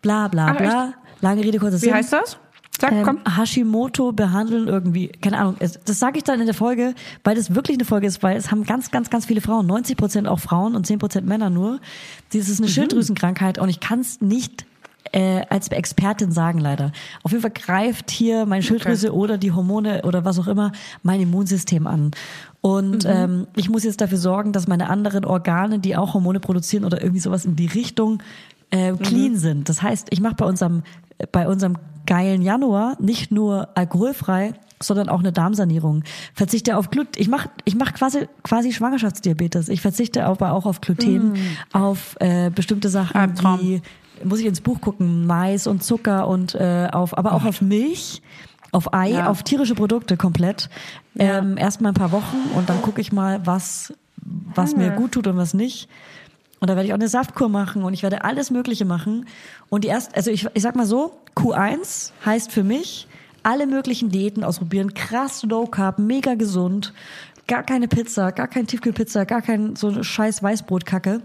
Bla bla Ach, bla. Lange Rede kurzer Sinn. Wie heißt das? Sag, Ähm. Hashimoto behandeln irgendwie, keine Ahnung, das sage ich dann in der Folge, weil das wirklich eine Folge ist, weil es haben ganz, ganz, ganz viele Frauen, 90 Prozent auch Frauen und 10 Prozent Männer nur. Das ist eine Schilddrüsenkrankheit und ich kann es nicht äh, als Expertin sagen leider. Auf jeden Fall greift hier meine Schilddrüse oder die Hormone oder was auch immer mein Immunsystem an. Und ähm, ich muss jetzt dafür sorgen, dass meine anderen Organe, die auch Hormone produzieren oder irgendwie sowas in die Richtung äh, clean sind. Das heißt, ich mache bei unserem bei unserem geilen Januar nicht nur alkoholfrei, sondern auch eine Darmsanierung. Verzichte auf Gluten. Ich mache ich mach quasi quasi Schwangerschaftsdiabetes. Ich verzichte aber auch auf Gluten, auf äh, bestimmte Sachen Albtraum. wie muss ich ins Buch gucken, Mais und Zucker und äh, auf aber auch auf Milch. Auf Ei, Ja. auf tierische Produkte komplett. Ähm, erst mal ein paar Wochen und dann gucke ich mal, was, was mir gut tut und was nicht. Und da werde ich auch eine Saftkur machen und ich werde alles Mögliche machen. Und die erst, also ich, ich sag mal so, Q1 heißt für mich, alle möglichen Diäten ausprobieren, krass Low Carb, mega gesund, gar keine Pizza, gar kein Tiefkühlpizza, gar kein so scheiß Weißbrotkacke.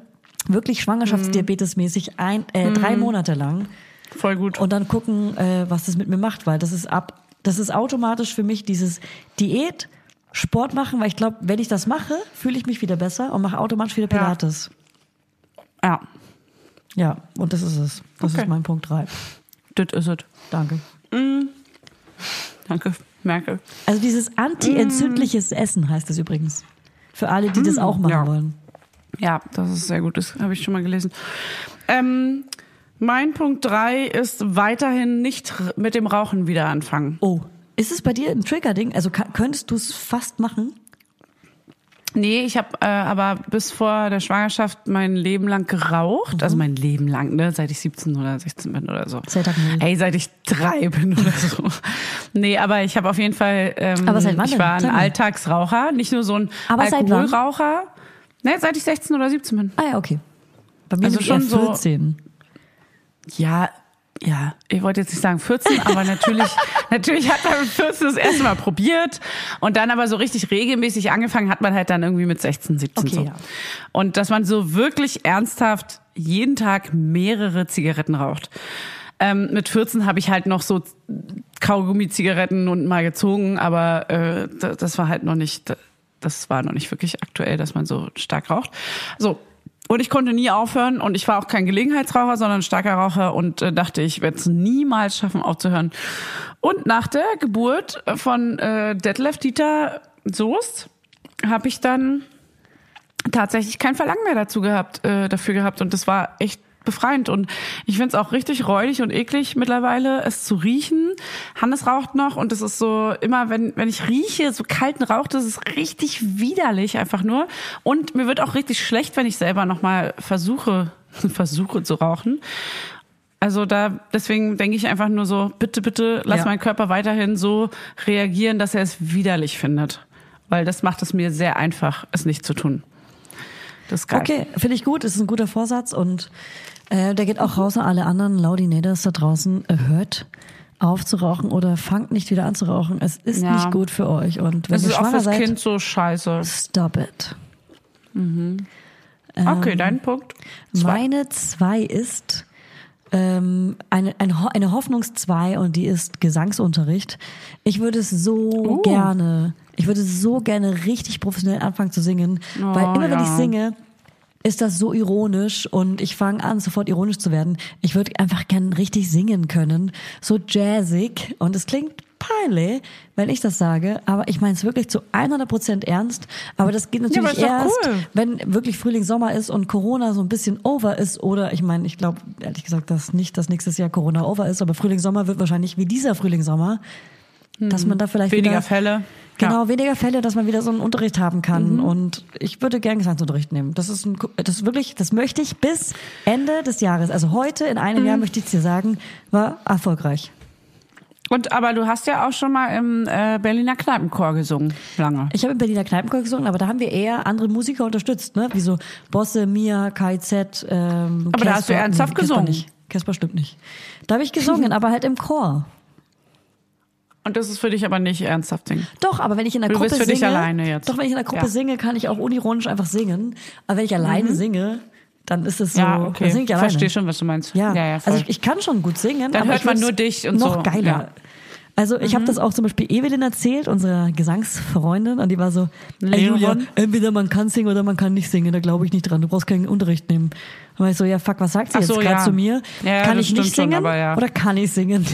wirklich Schwangerschaftsdiabetes-mäßig ein, äh, drei Monate lang Voll gut. und dann gucken, äh, was das mit mir macht, weil das ist ab, das ist automatisch für mich dieses Diät, Sport machen, weil ich glaube, wenn ich das mache, fühle ich mich wieder besser und mache automatisch wieder. Pilates. ja, Ja, und das ist es. Das Okay. ist mein Punkt drei. das ist es. Danke. Danke, Merkel. Also dieses anti-entzündliches Essen heißt es übrigens. Für alle, die das auch machen ja. wollen. Ja, das ist sehr gut, das habe ich schon mal gelesen. Ähm, mein Punkt drei ist weiterhin nicht mit dem Rauchen wieder anfangen. Oh. Ist es bei dir ein Trigger-Ding? Also könntest du es fast machen? Nee, ich habe äh, aber bis vor der Schwangerschaft mein Leben lang geraucht. Also mein Leben lang, ne? Seit ich 17 oder 16 bin oder so. Seit null. Ey, seit ich drei bin oder so. Nee, aber ich habe auf jeden Fall, ähm, Aber seit wann ich war ein. Alltagsraucher, nicht nur so ein Aber? Alkoholraucher. Ne, seit ich 16 oder 17 bin. Ah ja, okay. Bei mir Also schon eher so- 14. Ja, ja, ich wollte jetzt nicht sagen 14, aber natürlich, natürlich hat man mit 14 das erste Mal probiert und dann aber so richtig regelmäßig angefangen hat man halt dann irgendwie mit 16, 17 Okay, so. ja. Und dass man so wirklich ernsthaft jeden Tag mehrere Zigaretten raucht. Ähm, mit 14 habe ich halt noch so Kaugummi-Zigaretten und mal gezogen, aber äh, da- das war halt noch nicht, das war noch nicht wirklich aktuell, dass man so stark raucht. So. Und ich konnte nie aufhören und ich war auch kein Gelegenheitsraucher, sondern starker Raucher und äh, dachte, ich werde es niemals schaffen aufzuhören. Und nach der Geburt von äh, Detlef Dieter Soest habe ich dann tatsächlich kein Verlangen mehr dazu gehabt, äh, dafür gehabt und das war echt befreiend und ich finde es auch richtig räudig und eklig mittlerweile, es zu riechen. Hannes raucht noch und es ist so immer, wenn wenn ich rieche, so kalten Rauch, das ist richtig widerlich einfach nur und mir wird auch richtig schlecht, wenn ich selber noch mal versuche versuche zu rauchen. Also da, deswegen denke ich einfach nur so, bitte, bitte, lass Ja. meinen Körper weiterhin so reagieren, dass er es widerlich findet. Weil das macht es mir sehr einfach, es nicht zu tun. Das ist geil. Okay, finde ich gut, ist ein guter Vorsatz und äh, der geht auch raus an alle anderen Laudinators da draußen. Hört auf zu rauchen oder fangt nicht wieder an zu rauchen. Es ist Ja. nicht gut für euch und wenn Das ihr ist auch schwanger fürs seid, Kind so scheiße. stop it. Okay, dein Punkt. Zwei. Meine zwei ist ähm, eine, eine, eine Hoffnungszwei und die ist Gesangsunterricht. Ich würde es so Uh. gerne, ich würde so gerne richtig professionell anfangen zu singen, weil Oh, immer wenn ja. ich singe, ist das so ironisch und ich fange an, sofort ironisch zu werden. Ich würde einfach gern richtig singen können, so jazzig und es klingt peinlich, wenn ich das sage, aber ich meine es wirklich zu 100% ernst, aber das geht natürlich doch erst, cool. wenn wirklich Frühling, Sommer ist und Corona so ein bisschen over ist oder ich meine, ich glaube ehrlich gesagt, dass nicht, dass nächstes Jahr Corona over ist, aber Frühling, Sommer wird wahrscheinlich wie dieser Frühling, Sommer, dass man da vielleicht Weniger wieder, Fälle. Genau, Ja. Mhm. weniger Fälle, dass man wieder so einen Unterricht haben kann. Und ich würde gern Gesangsunterricht nehmen. Das ist ein, das ist wirklich, das möchte ich bis Ende des Jahres. Also heute in einem Mhm. Jahr möchte ich dir sagen, war erfolgreich. Und aber du hast ja auch schon mal im äh, Berliner Kneipenchor gesungen, lange. Ich habe in Berliner Kneipenchor gesungen, aber da haben wir eher andere Musiker unterstützt, ne? Wie so Bosse, Mia, KZ, ähm, Aber da hast du ernsthaft Casper gesungen? nicht. Casper stimmt nicht. Da habe ich gesungen, aber halt im Chor. Und das ist für dich aber nicht ernsthaft singen. Doch, aber wenn ich in der Du Gruppe bist für dich singe, alleine jetzt. doch wenn ich in der Gruppe Ja. Mhm. singe, kann ich auch unironisch einfach singen. Aber wenn ich alleine singe, dann ist es so, ja, dann okay. singe ich alleine. Verstehe schon, was du meinst. Ja, ja, ja voll. also ich, ich kann schon gut singen. Dann hört man nur dich und noch so. geiler. Ja. Mhm. Also ich habe das auch zum Beispiel Evelyn erzählt, unserer Gesangsfreundin, und die war so, ey? Julia, entweder man kann singen oder man kann nicht singen, da glaube ich nicht dran, du brauchst keinen Unterricht nehmen. Und war ich so, ja fuck, was sagt sie Ach jetzt so, gerade ja. zu mir? Ja, kann ich nicht schon, singen aber ja. oder kann ich singen?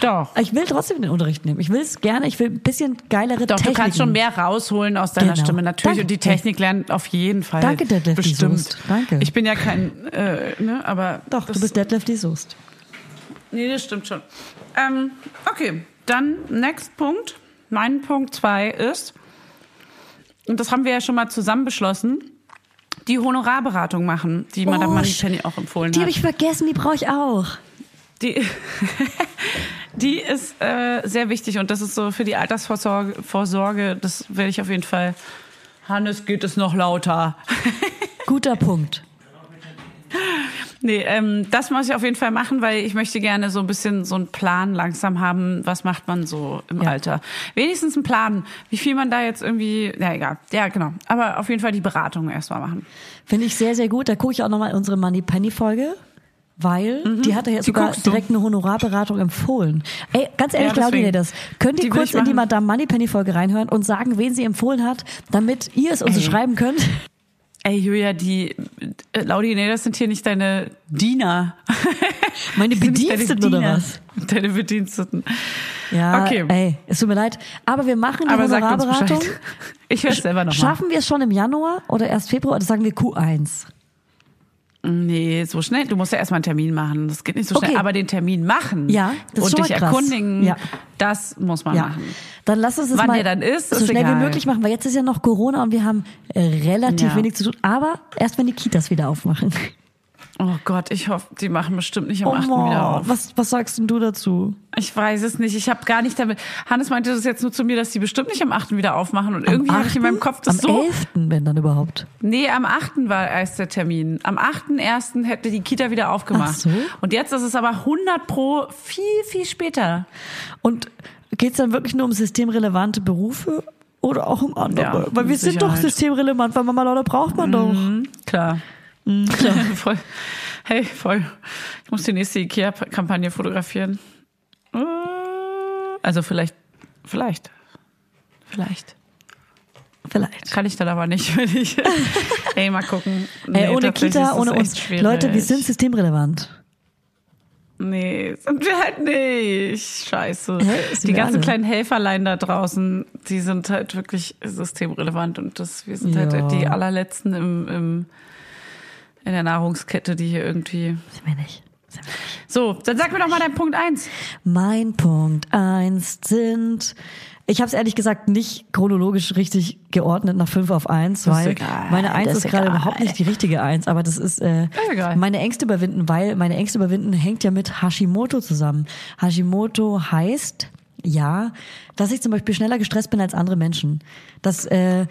Doch. Ich will trotzdem den Unterricht nehmen. Ich will es gerne, ich will ein bisschen geilere Doch, Techniken. du kannst schon mehr rausholen aus deiner Genau. Stimme. Natürlich. Danke. Und die Technik lernt auf jeden Fall. Danke, Detlef, die Bestimmt. Soest. Danke. Ich bin ja kein, äh, ne, aber. Doch, du bist Detlef die Soest. Nee, das stimmt schon. Ähm, okay, dann next Punkt. Mein Punkt zwei ist, und das haben wir ja schon mal zusammen beschlossen, die Honorarberatung machen, die Madame Oh, Moneypenny auch empfohlen Die hat. habe ich vergessen, die brauche ich auch. Die, die ist äh, sehr wichtig und das ist so für die Altersvorsorge, Vorsorge, das werde ich auf jeden Fall. Hannes, geht es noch lauter? Guter Punkt. Nee, ähm, das muss ich auf jeden Fall machen, weil ich möchte gerne so ein bisschen so einen Plan langsam haben, was macht man so im Ja. Alter. Wenigstens einen Plan, wie viel man da jetzt irgendwie, ja egal, ja genau. Aber auf jeden Fall die Beratung erstmal machen. Finde ich sehr, sehr gut. Da gucke ich auch nochmal unsere Money Penny Folge. Weil die hatte ja Mhm. Die sogar direkt eine Honorarberatung empfohlen. Ey, ganz ehrlich, Ja, glaubt ihr das? Könnt ihr Die kurz in die. Madame Moneypenny Folge reinhören und sagen, wen sie empfohlen hat, damit ihr es uns Ey. schreiben könnt? Ey, Julia, die äh, Laudi, nee, das sind hier nicht deine Diener. Meine nicht deine Bediensteten oder was? Deine Bediensteten. Ja, Okay. ey, es tut mir leid. Aber wir machen die Aber Honorarberatung. Bescheid. Ich höre selber nochmal. Schaffen wir es schon im Januar oder erst Februar oder sagen wir Q1? Nee, so schnell. Du musst ja erstmal einen Termin machen. Das geht nicht so Okay. schnell. Aber den Termin machen Ja, das und dich krass. erkundigen, Ja. das muss man Ja. machen. Dann lass uns das Wann mal der dann ist, so ist schnell egal. wie möglich machen, weil jetzt ist ja noch Corona und wir haben äh, relativ Ja. wenig zu tun. Aber erst wenn die Kitas wieder aufmachen. Oh Gott, ich hoffe, die machen bestimmt nicht am Oh, 8. wieder auf. was, was sagst denn du dazu? Ich weiß es nicht. Ich habe gar nicht damit. Hannes meinte das jetzt nur zu mir, dass die bestimmt nicht am 8. wieder aufmachen. Und irgendwie habe ich in meinem Kopf das Am so. 11., wenn dann überhaupt. Nee, am 8. war erst der Termin. Am 8.1. hätte die Kita wieder aufgemacht. Ach so. Und jetzt ist es aber 100 pro viel, viel später. Und geht's dann wirklich nur um systemrelevante Berufe oder auch um andere? Ja, weil wir mit sind doch Sicherheit. systemrelevant, weil Mama Leute braucht man doch. Mhm, voll. Hey, voll. Ich muss die nächste IKEA-Kampagne fotografieren. Äh, Also vielleicht, vielleicht, vielleicht. Vielleicht. Kann ich dann aber nicht, wenn ich. Ey, mal gucken. Ey, Nee, ohne tatsächlich Kita, ohne uns. schwierig. Leute, wir sind systemrelevant. Nee, sind wir halt nicht. Scheiße. Hä, die ganzen alle? kleinen Helferlein da draußen, die sind halt wirklich systemrelevant und das, wir sind Ja. halt die allerletzten im, im, in der Nahrungskette, die hier irgendwie. Sind wir nicht. Sind wir nicht. So, dann sag mir doch mal dein Punkt eins. Mein Punkt eins sind, ich habe es ehrlich gesagt nicht chronologisch richtig geordnet nach fünf auf eins, Das ist weil egal, meine eins das ist ist gerade überhaupt nicht die richtige eins, aber das ist äh, ist egal. meine Ängste überwinden, weil meine Ängste überwinden hängt ja mit Hashimoto zusammen. Hashimoto heißt ja, dass ich zum Beispiel schneller gestresst bin als andere Menschen. Das äh,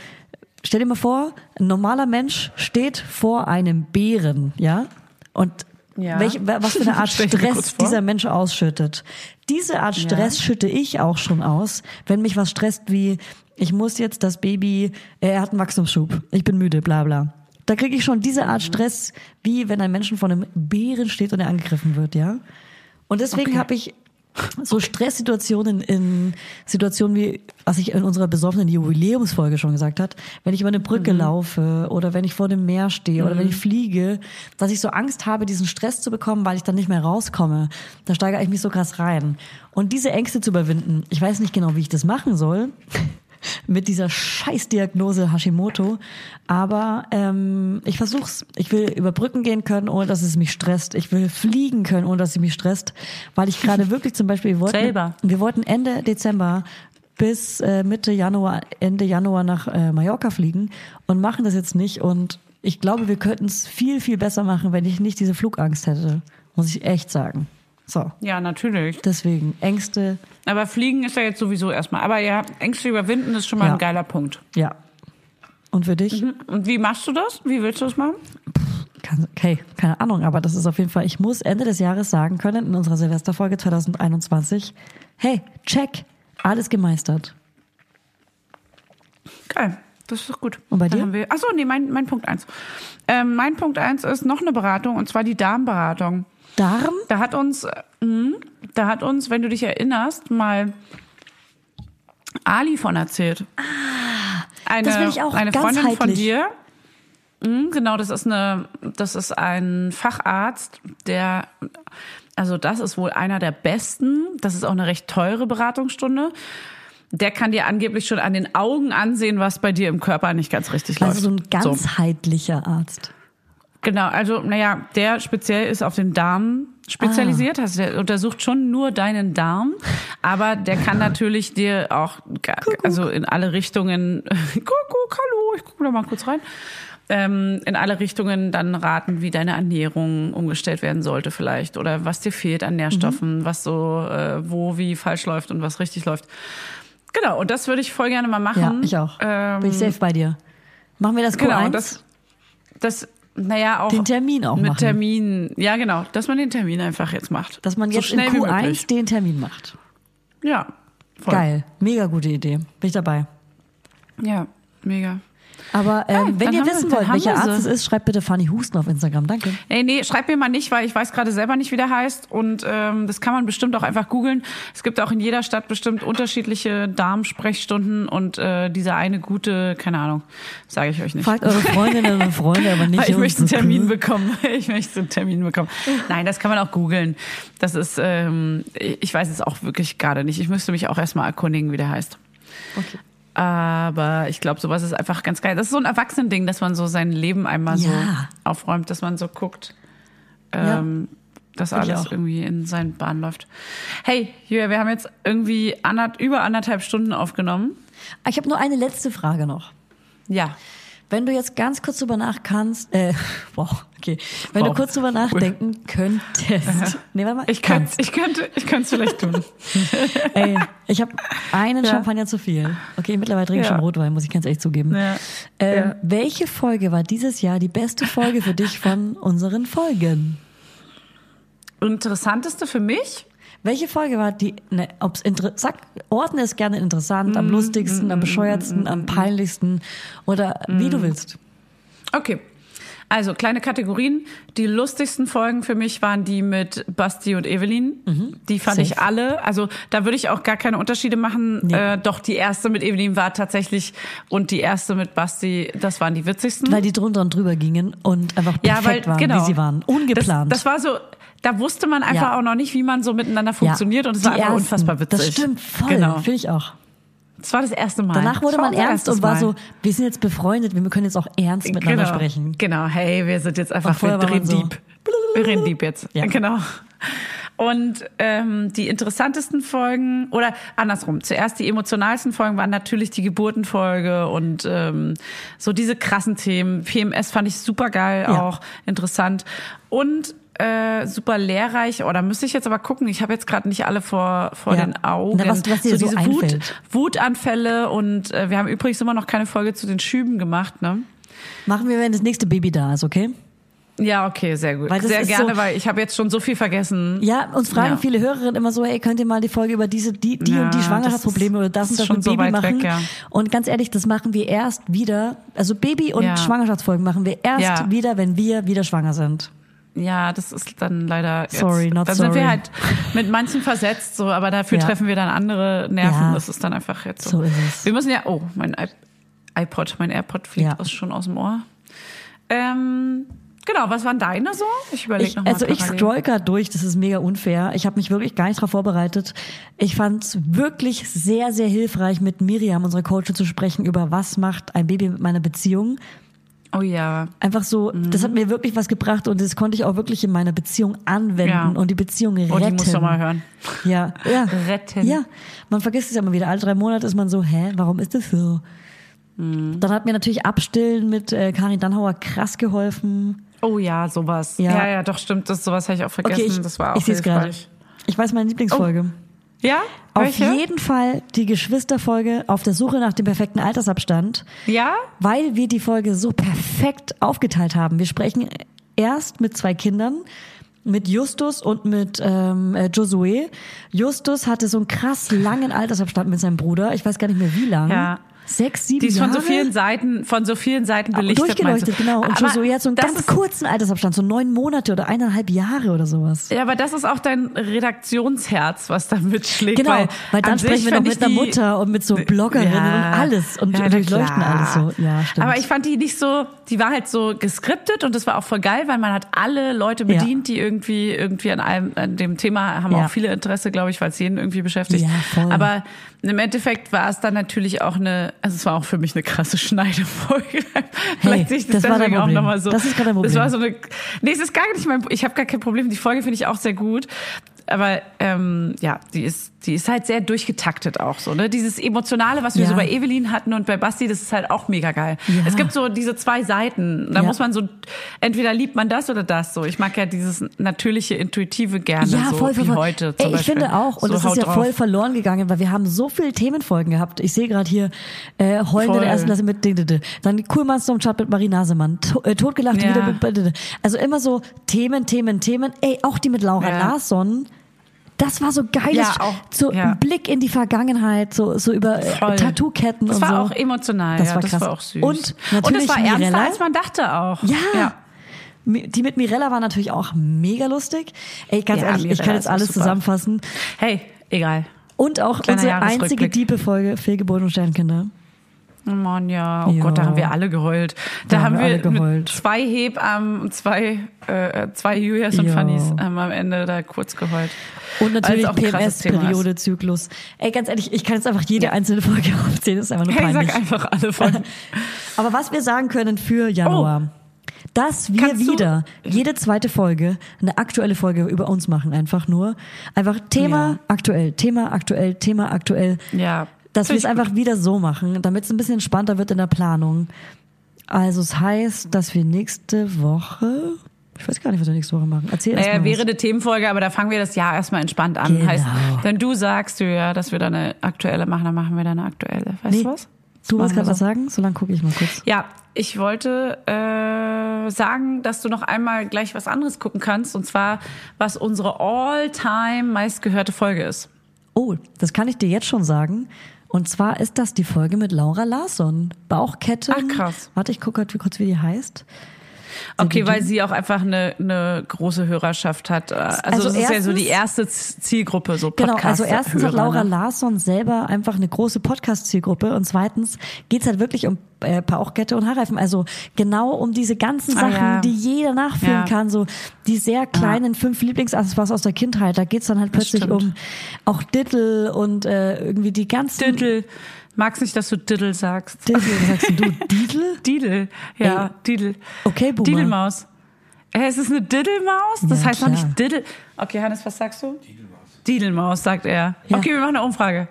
Stell dir mal vor, ein normaler Mensch steht vor einem Bären, ja? Und Ja. welch, was für eine Art Stress dieser Mensch ausschüttet. Diese Art Stress schütte ich auch schon aus, wenn mich was stresst wie, ich muss jetzt das Baby, äh, er hat einen Wachstumsschub, ich bin müde, bla bla. Da kriege ich schon diese Art Stress, wie wenn ein Mensch vor einem Bären steht und er angegriffen wird, ja? Und deswegen Okay. habe ich so Stresssituationen in Situationen wie, was ich in unserer besoffenen Jubiläumsfolge schon gesagt hat, wenn ich über eine Brücke laufe oder wenn ich vor dem Meer stehe oder wenn ich fliege, dass ich so Angst habe, diesen Stress zu bekommen, weil ich dann nicht mehr rauskomme. Da steigere ich mich so krass rein. Und diese Ängste zu überwinden, ich weiß nicht genau, wie ich das machen soll. Mit dieser Scheißdiagnose Hashimoto. Aber ähm, ich versuch's. Ich will über Brücken gehen können, ohne dass es mich stresst. Ich will fliegen können, ohne dass es mich stresst. Weil ich gerade wirklich zum Beispiel, wir wollten, Selber. wir wollten Ende Dezember bis äh, Mitte Januar, Ende Januar nach äh, Mallorca fliegen und machen das jetzt nicht. Und ich glaube, wir könnten es viel, viel besser machen, wenn ich nicht diese Flugangst hätte. Muss ich echt sagen. So. Ja, natürlich. Deswegen Ängste, Aber Fliegen ist ja jetzt sowieso erstmal. Aber ja, Ängste überwinden ist schon mal Ja. ein geiler Punkt. ja. Und für dich? Und wie machst du das? Wie willst du das machen? Okay, keine Ahnung, aber das ist auf jeden Fall, ich muss Ende des Jahres sagen können, in unserer Silvesterfolge 2021, hey, check, alles gemeistert. Geil. Das ist doch gut. Und bei dir? Wir, achso, nee, mein, mein Punkt eins. Ähm, mein Punkt eins ist noch eine Beratung, und zwar die Darmberatung. Darm? Da hat uns, äh, mh, da hat uns, wenn du dich erinnerst, mal Ali von erzählt. Eine, das will ich auch, eine Freundin von dir. Mhm, Genau, das ist eine, das ist ein Facharzt, der, also das ist wohl einer der besten. Das ist auch eine recht teure Beratungsstunde. Der kann dir angeblich schon an den Augen ansehen, was bei dir im Körper nicht ganz richtig läuft. Also so ein ganzheitlicher Arzt. Genau, also naja, der speziell ist auf den Darm spezialisiert, also der untersucht schon nur deinen Darm, aber der kann natürlich dir auch, also in alle Richtungen, Kuckuck, hallo, ich gucke da mal kurz rein, ähm, in alle Richtungen dann raten, wie deine Ernährung umgestellt werden sollte vielleicht oder was dir fehlt an Nährstoffen, was so, äh, wo, wie falsch läuft und was richtig läuft. Genau, und das würde ich voll gerne mal machen. Ja, ich auch. Ähm, Bin ich safe bei dir. Machen wir das Q1? Genau, das, das naja, auch Den Termin auch mit machen. Termin. Ja, genau, dass man den Termin einfach jetzt macht. Dass man so jetzt in schnell wie Q1 möglich. den Termin macht. Ja. Voll. Geil. Mega gute Idee. Bin ich dabei. Ja, mega. Aber ähm, Ja, wenn ihr wir- wissen dann wollt, welcher wir. Arzt es ist, schreibt bitte Fanny Husten auf Instagram. Danke. Ey, nee, schreib mir mal nicht, weil ich weiß gerade selber nicht, wie der heißt. Und ähm, das kann man bestimmt auch einfach googeln. Es gibt auch in jeder Stadt bestimmt unterschiedliche Darmsprechstunden und äh, diese eine gute, keine Ahnung, sage ich euch nicht. Fragt eure Freundinnen und Freunde, aber nicht ich möchte einen? Termin bekommen. Ich möchte einen Termin bekommen. Nein, das kann man auch googeln. Das ist, ähm, ich weiß es auch wirklich gerade nicht. Ich müsste mich auch erstmal erkundigen, wie der heißt. Okay. Aber ich glaube, sowas ist einfach ganz geil. Das ist so ein Erwachsenending, dass man so sein Leben einmal so Ja. aufräumt, dass man so guckt, Ja. ähm, dass Find ich alles auch. irgendwie in seinen Bahn läuft. Hey, Julia, wir haben jetzt irgendwie anderth über anderthalb Stunden aufgenommen. Ah, Ich habe nur eine letzte Frage noch. Ja. Wenn du jetzt ganz kurz drüber nachkannst, äh, wow, okay. Wenn Wow. du kurz drüber nachdenken könntest. Nee, warte mal. Ich könnte, kannst. ich könnte, ich könnte es vielleicht tun. Ey, ich habe einen Ja. Champagner zu viel. Okay, mittlerweile trinke ich Ja. schon Rotwein, muss ich ganz ehrlich zugeben. Ja. Ähm, Ja. Welche Folge war dieses Jahr die beste Folge für dich von unseren Folgen? Interessanteste für mich? Welche Folge war die, ne, ob's inter, sag, ordne es gerne interessant, Mm, am lustigsten, am bescheuertsten, am peinlichsten oder wie Mm. du willst. Okay. Also kleine Kategorien. Die lustigsten Folgen für mich waren die mit Basti und Evelyn. Die fand Mhm. Safe. ich alle. Also da würde ich auch gar keine Unterschiede machen. Nee. Äh, doch die erste mit Evelyn war tatsächlich und die erste mit Basti, das waren die witzigsten. Weil die drunter und drüber gingen und einfach perfekt waren, wie sie waren. Ungeplant. genau. Das, das war so, da wusste man einfach Ja. auch noch nicht, wie man so miteinander funktioniert und es war einfach ersten. unfassbar witzig. Das stimmt voll, Genau. finde ich auch. Das war das erste Mal. Danach wurde man ernst und war Mal. so, wir sind jetzt befreundet, wir können jetzt auch ernst miteinander genau, sprechen. Genau, hey, wir sind jetzt einfach, wir drehen so, deep. Wir reden deep jetzt. Ja. Genau. Und ähm, die interessantesten Folgen, oder andersrum, zuerst die emotionalsten Folgen waren natürlich die Geburtenfolge und ähm, so diese krassen Themen. PMS fand ich super geil, Ja. auch interessant. Und äh, super lehrreich, oder müsste ich jetzt aber gucken, ich habe jetzt gerade nicht alle vor, vor Ja. den Augen. Na, was- was dir so diese einfällt. Wut, Wutanfälle und äh, wir haben übrigens immer noch keine Folge zu den Schüben gemacht, ne? Machen wir, wenn das nächste Baby da ist, okay? Ja, okay, sehr gut. Sehr gerne, so- weil ich habe jetzt schon so viel vergessen. Ja, uns fragen Ja. viele Hörerinnen immer so, hey, könnt ihr mal die Folge über diese, die, die Ja, und die Schwangerschaftsprobleme oder das das und das mit so Baby weit machen? weg, ja. Und ganz ehrlich, das machen wir erst wieder, also Baby- und. Schwangerschaftsfolgen machen wir erst wieder, wenn wir wieder schwanger sind. Ja, das ist dann leider. Jetzt, Sorry, not Dann sind sorry. wir halt mit manchen versetzt, so, aber dafür Ja. treffen wir dann andere Nerven. Ja. Das ist dann einfach jetzt so. So ist es. Wir müssen ja. Oh, mein iP- iPod, mein AirPod fliegt Ja. aus, schon aus dem Ohr. Ähm, genau, was waren deine so? Ich überlege nochmal. also ich scroll grad durch, das ist mega unfair. Ich habe mich wirklich gar nicht darauf vorbereitet. Ich fand es wirklich sehr, sehr hilfreich, mit Miriam, unserer Coach, zu sprechen über was macht ein Baby mit meiner Beziehung. Oh ja. Einfach so, das Mhm. hat mir wirklich was gebracht und das konnte ich auch wirklich in meiner Beziehung anwenden Ja. und die Beziehung retten. Oh, die musst du mal hören. Ja, ja. Retten. Ja, man vergisst es ja immer wieder. Alle drei Monate ist man so, hä, warum ist das so? Mhm. Dann hat mir natürlich Abstillen mit äh, Karin Dannhauer krass geholfen. Oh ja, sowas. Ja. Ja, ja, doch, stimmt. Das, sowas habe ich auch vergessen. Okay, ich, das war auch ich sehe es gerade. hilfreich. Ich weiß meine Lieblingsfolge. Ja? Auf Welche? jeden Fall die Geschwisterfolge auf der Suche nach dem perfekten Altersabstand, Ja? weil wir die Folge so perfekt aufgeteilt haben. Wir sprechen erst mit zwei Kindern, mit Justus und mit ähm, äh, Josué. Justus hatte so einen krass langen Altersabstand mit seinem Bruder. Ich weiß gar nicht mehr wie lang. Ja. Sechs, sieben Die ist Jahre. von so vielen Seiten, von so vielen Seiten belichtet. Durchgeleuchtet, genau. Und Aber Josué hat so einen ganz kurzen Altersabstand, so neun Monate oder eineinhalb Jahre oder sowas. Ja, aber das ist auch dein Redaktionsherz, was da mitschlägt. Genau, weil, weil, dann sprechen wir noch mit der Mutter und mit so Bloggerinnen Ja. und alles und Ja, durchleuchten klar. alles so. Ja, stimmt. Aber ich fand die nicht so, die war halt so geskriptet und das war auch voll geil, weil man hat alle Leute Ja. bedient, die irgendwie irgendwie an einem an dem Thema haben Ja. auch viele Interesse, glaube ich, weil es jeden irgendwie beschäftigt. Ja. Aber im Endeffekt war es dann natürlich auch eine, also es war auch für mich eine krasse Schneidefolge. Vielleicht sehe ich das, das war deswegen auch nochmal so. Das ist gerade Das Problem. war so eine, nee, es ist gar nicht mein, ich habe gar kein Problem. Die Folge finde ich auch sehr gut. aber ähm, ja, die ist, die ist halt sehr durchgetaktet auch so. Ne? Dieses Emotionale, was wir Ja. so bei Evelyn hatten und bei Basti, das ist halt auch mega geil. Ja. Es gibt so diese zwei Seiten. Da Ja. muss man so, entweder liebt man das oder das so. Ich mag ja dieses natürliche, intuitive gerne, Ja, so voll, voll, wie voll. heute zum Ey, ich Beispiel. finde auch, und so das ist ja drauf. voll verloren gegangen, weil wir haben so viele Themenfolgen gehabt. Ich sehe gerade hier äh, Heulen in der ersten Klasse mit dann die Coolmannstorm-Chat mit Marie Nasemann, to äh, totgelacht wieder mit Ding. Also immer so Themen, Themen, Themen. Ey, auch die mit Laura. Larsson. Das war so geil, Ja, auch, so ja. ein Blick in die Vergangenheit, so so über äh. Tattoo-Ketten Das und war so. auch emotional, Das ja, war das krass. war auch süß. Und und natürlich es war ernster, Mirella. als man dachte auch. Ja. Mi- Die mit Mirella war natürlich auch mega lustig. Ey, ganz Ja, ehrlich, ich Mirella kann jetzt alles super. zusammenfassen. Hey, egal. Und auch Kleiner unsere einzige Jahresrückblick. diepe Folge Fehlgeburt und Sternkinder. Oh Mann, ja. Oh Ja. Gott, da haben wir alle geheult. Da, Da haben wir, geheult. zwei Hebammen und zwei, äh, zwei Julias und Ja. Fannys ähm, am Ende da kurz geheult. Und natürlich. PMS-Periode, Zyklus. Ey, ganz ehrlich, ich kann jetzt einfach jede einzelne Folge aufzählen, das ist einfach nur Hey, peinlich. sag einfach alle von. Aber was wir sagen können für Januar, dass wir Oh. Kannst wieder jede zweite Folge eine aktuelle Folge über uns machen, einfach nur. Einfach Thema Ja. aktuell, Thema aktuell, Thema aktuell. Ja. Dass wir es einfach wieder so machen, damit es ein bisschen entspannter wird in der Planung. Also es heißt, dass wir nächste Woche, ich weiß gar nicht, was wir nächste Woche machen. Erzähl Naja, mal wäre was. eine Themenfolge, aber da fangen wir das Jahr erstmal entspannt an. Genau. Heißt, wenn du sagst, ja, dass wir da eine aktuelle machen, dann machen wir da eine aktuelle. Weißt Nee, du was? Du wolltest gerade was so. sagen? So lange gucke ich mal kurz. Ja, ich wollte äh, sagen, dass du noch einmal gleich was anderes gucken kannst, und zwar, was unsere all-time meistgehörte Folge ist. Oh, das kann ich dir jetzt schon sagen. Und zwar ist das die Folge mit Laura Larsson. Bauchkette. Ach, krass. Warte, ich gucke halt kurz, wie die heißt. Okay, weil sie auch einfach eine, eine große Hörerschaft hat. Also, Also das ist ja so erstens- die erste Zielgruppe, so Genau, Podcast also erstens hat Laura Hörer, ne? Larsson selber einfach eine große Podcast-Zielgruppe und zweitens geht's halt wirklich um äh, Bauchkette und Haarreifen. Also genau um diese ganzen Ah, Sachen, ja. die jeder nachfühlen Ja. kann. So die sehr kleinen fünf Lieblingsaccessoires aus der Kindheit. Da geht's dann halt plötzlich um auch Dittel und äh, irgendwie die ganzen... Diddle. Magst nicht, dass du Diddle sagst. Was sagst du? Didel? Didel. Ja, Ey. Didel. Okay, Boomer. Didelmaus. Äh, es ist eine Diddlemaus? Das Ja, heißt doch klar. nicht Diddle. Okay, Hannes, was sagst du? Didelmaus, sagt er. Ja. Okay, wir machen eine Umfrage.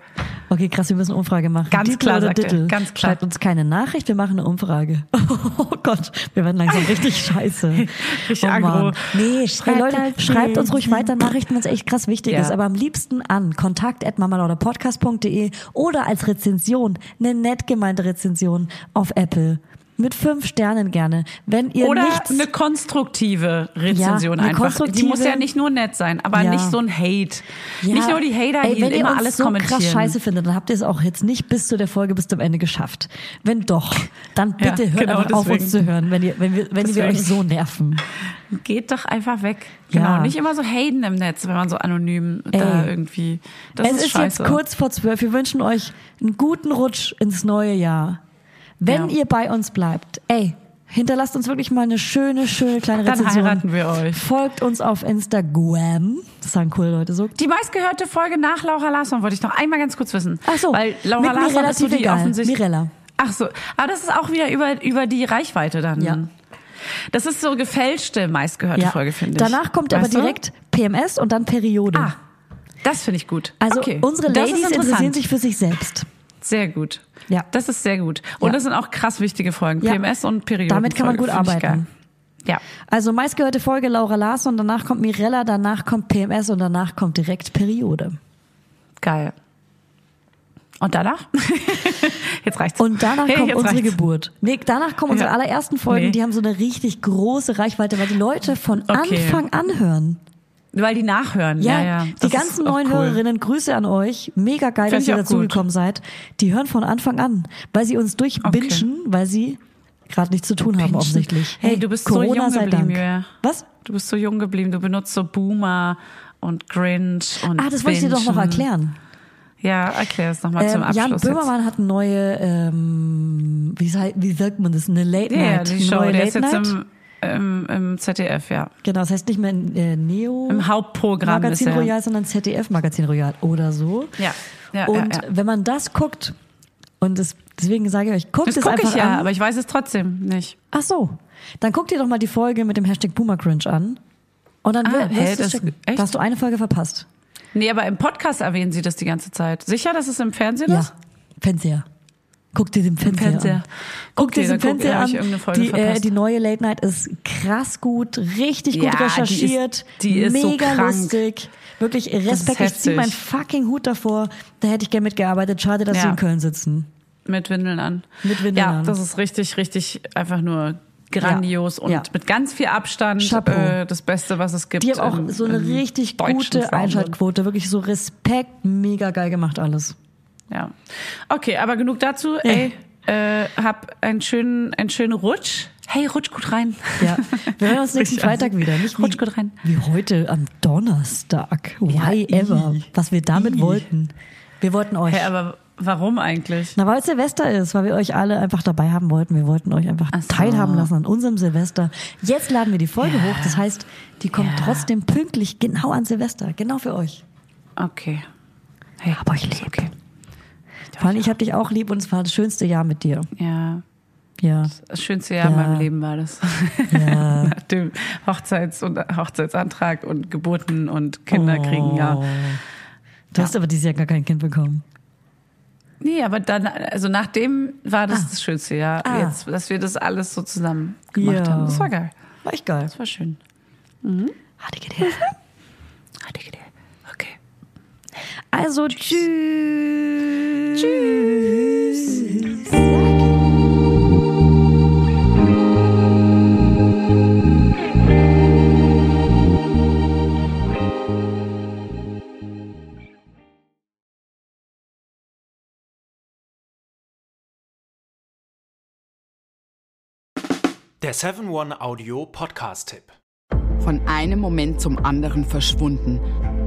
Okay, krass, wir müssen eine Umfrage machen. Ganz Dittel klar, oder er. Dittel? Ganz klar. Schreibt uns keine Nachricht, wir machen eine Umfrage. Oh Gott, wir werden langsam richtig scheiße. Richtig oh Mann. aggro. Nee, sch hey, Leute, Schreibt schreibt uns ruhig weiter Nachrichten, wenn es echt krass wichtig Ja. ist. Aber am liebsten an kontakt.mamalauderpodcast.de oder als Rezension, eine nett gemeinte Rezension auf Apple. Mit fünf Sternen gerne. Wenn ihr Oder nichts... eine konstruktive Rezension Ja, eine einfach. Die konstruktive- muss ja nicht nur nett sein, aber Ja. nicht so ein Hate. Ja. Nicht nur die Hater, Ey, die wenn ihr immer uns alles so kommentieren. krass scheiße findet, dann habt ihr es auch jetzt nicht bis zu der Folge bis zum Ende geschafft. Wenn doch, dann bitte hört genau auf uns zu hören, wenn, ihr, wenn, wir, wenn wir euch so nerven. Geht doch einfach weg. Genau. Nicht immer so haten im Netz, wenn man so anonym da Ey. irgendwie. Das es ist, ist, jetzt kurz vor zwölf. Wir wünschen euch einen guten Rutsch ins neue Jahr. Wenn Ja. ihr bei uns bleibt, ey, hinterlasst uns wirklich mal eine schöne, schöne kleine Dann Rezension. heiraten wir euch. Folgt uns auf Instagram. Das sagen coole Leute so. Die meistgehörte Folge nach Laura Larsson wollte ich noch einmal ganz kurz wissen. Ach so, Weil Laura Larsson ist so die egal. offensichtlich. Mirella. Ach so, aber das ist auch wieder über, über die Reichweite dann. Ja. Das ist so gefälschte meistgehörte Folge, finde ich. Danach kommt aber Weißt du? direkt PMS und dann Periode. Ah, das finde ich gut. Also okay. unsere Ladies interessieren sich für sich selbst. Sehr gut. Ja. Das ist sehr gut. Und Ja. das sind auch krass wichtige Folgen. Ja. PMS und Periode. Damit kann man gut arbeiten. Ja. Also meistgehörte Folge Laura Larsson, danach kommt Mirella, danach kommt PMS und danach kommt direkt Periode. Geil. Und danach? jetzt reicht's. Und danach Hey, kommt unsere reicht's. Geburt. Nee, danach kommen unsere Ja. allerersten Folgen, Nee. die haben so eine richtig große Reichweite, weil die Leute von Okay. Anfang an hören. Weil die nachhören. Ja, ja. die Das ganzen ist neuen cool. Hörerinnen, Grüße an euch. Mega geil, Find dass ihr dazugekommen seid. Die hören von Anfang an, weil sie uns durchbingen, Okay. weil sie gerade nichts zu tun haben offensichtlich. Hey, du bist so Corona jung sei geblieben, Dank. Julia. Was? Du bist so jung geblieben. Du benutzt so Boomer und Grinch und Ah, das wollte ich dir doch noch erklären. Ja, erklär es nochmal zum Ähm, Abschluss. Jan jetzt. Böhmermann hat eine neue, ähm, wie, sei- wie sagt man das, eine Late Ja, ja, Night. die Show, neue der ist Late jetzt Night. im, im, im ZDF, ja. Genau, das heißt nicht mehr äh, Neo Im Hauptprogramm Magazin ist er. Royal, sondern ZDF Magazin Royal oder so. Ja, ja, und ja, ja. wenn man das guckt, und das, deswegen sage ich euch, guckt Das es gucke einfach ich ja, an. aber ich weiß es trotzdem nicht. Ach so, dann guckt ihr doch mal die Folge mit dem Hashtag Boomer Cringe an. Und dann Ah, wirst du das- checken. echt? Da hast du eine Folge verpasst. Nee, aber im Podcast erwähnen sie das die ganze Zeit. Sicher, dass es im Fernsehen Ja, ist? Fernseher. Guck dir den Fernseher, Fernseher. an. Guck Okay, dir den Fernseher an. die, äh, die neue Late Night ist krass gut, richtig gut Ja, die ist- recherchiert, die ist so mega krank. lustig. Wirklich Respekt, ich ziehe meinen fucking Hut davor. Da hätte ich gerne mitgearbeitet. Schade, dass Ja. sie in Köln sitzen. Mit Windeln an. Mit Windeln ja, an. das ist richtig, richtig einfach nur grandios Ja. und Ja. mit ganz viel Abstand äh, das Beste, was es gibt. Die haben auch im- so eine richtig gute. Einschaltquote. Wirklich so Respekt, mega geil gemacht alles. Ja. Okay, aber genug dazu. Ey, äh, hab einen schönen, einen schönen Rutsch. Hey, rutsch gut rein. Ja, wir hören uns nächsten Freitag wieder. Nicht Rutsch wie, gut rein. wie heute am Donnerstag. Why Ja, ever. i. Was wir damit I. wollten. Wir wollten euch. Hey, aber warum eigentlich? Na, weil es Silvester ist, weil wir euch alle einfach dabei haben wollten. Wir wollten euch einfach Ach so. teilhaben lassen an unserem Silvester. Jetzt laden wir die Folge hoch. Das heißt, die kommt Ja. trotzdem pünktlich genau an Silvester. Genau für euch. Okay. Hey, Hab euch lieb. Okay. Vor allem, ich hab dich auch lieb und es war das schönste Jahr mit dir. Ja, Ja. das schönste Jahr in Ja. meinem Leben war das. Ja. Nach dem Hochzeits- und Hochzeitsantrag und Geburten und Kinderkriegen, ja. Oh. Du hast aber dieses Jahr gar kein Kind bekommen. Nee, aber dann, also nachdem war das das schönste Jahr, Ah. jetzt, dass wir das alles so zusammen gemacht Ja. haben. Das war geil. War echt geil. Das war schön. Hatte ich gedacht. Also tschüss. Tschüss. Der 7-One Audio Podcast-Tipp. Von einem Moment zum anderen verschwunden,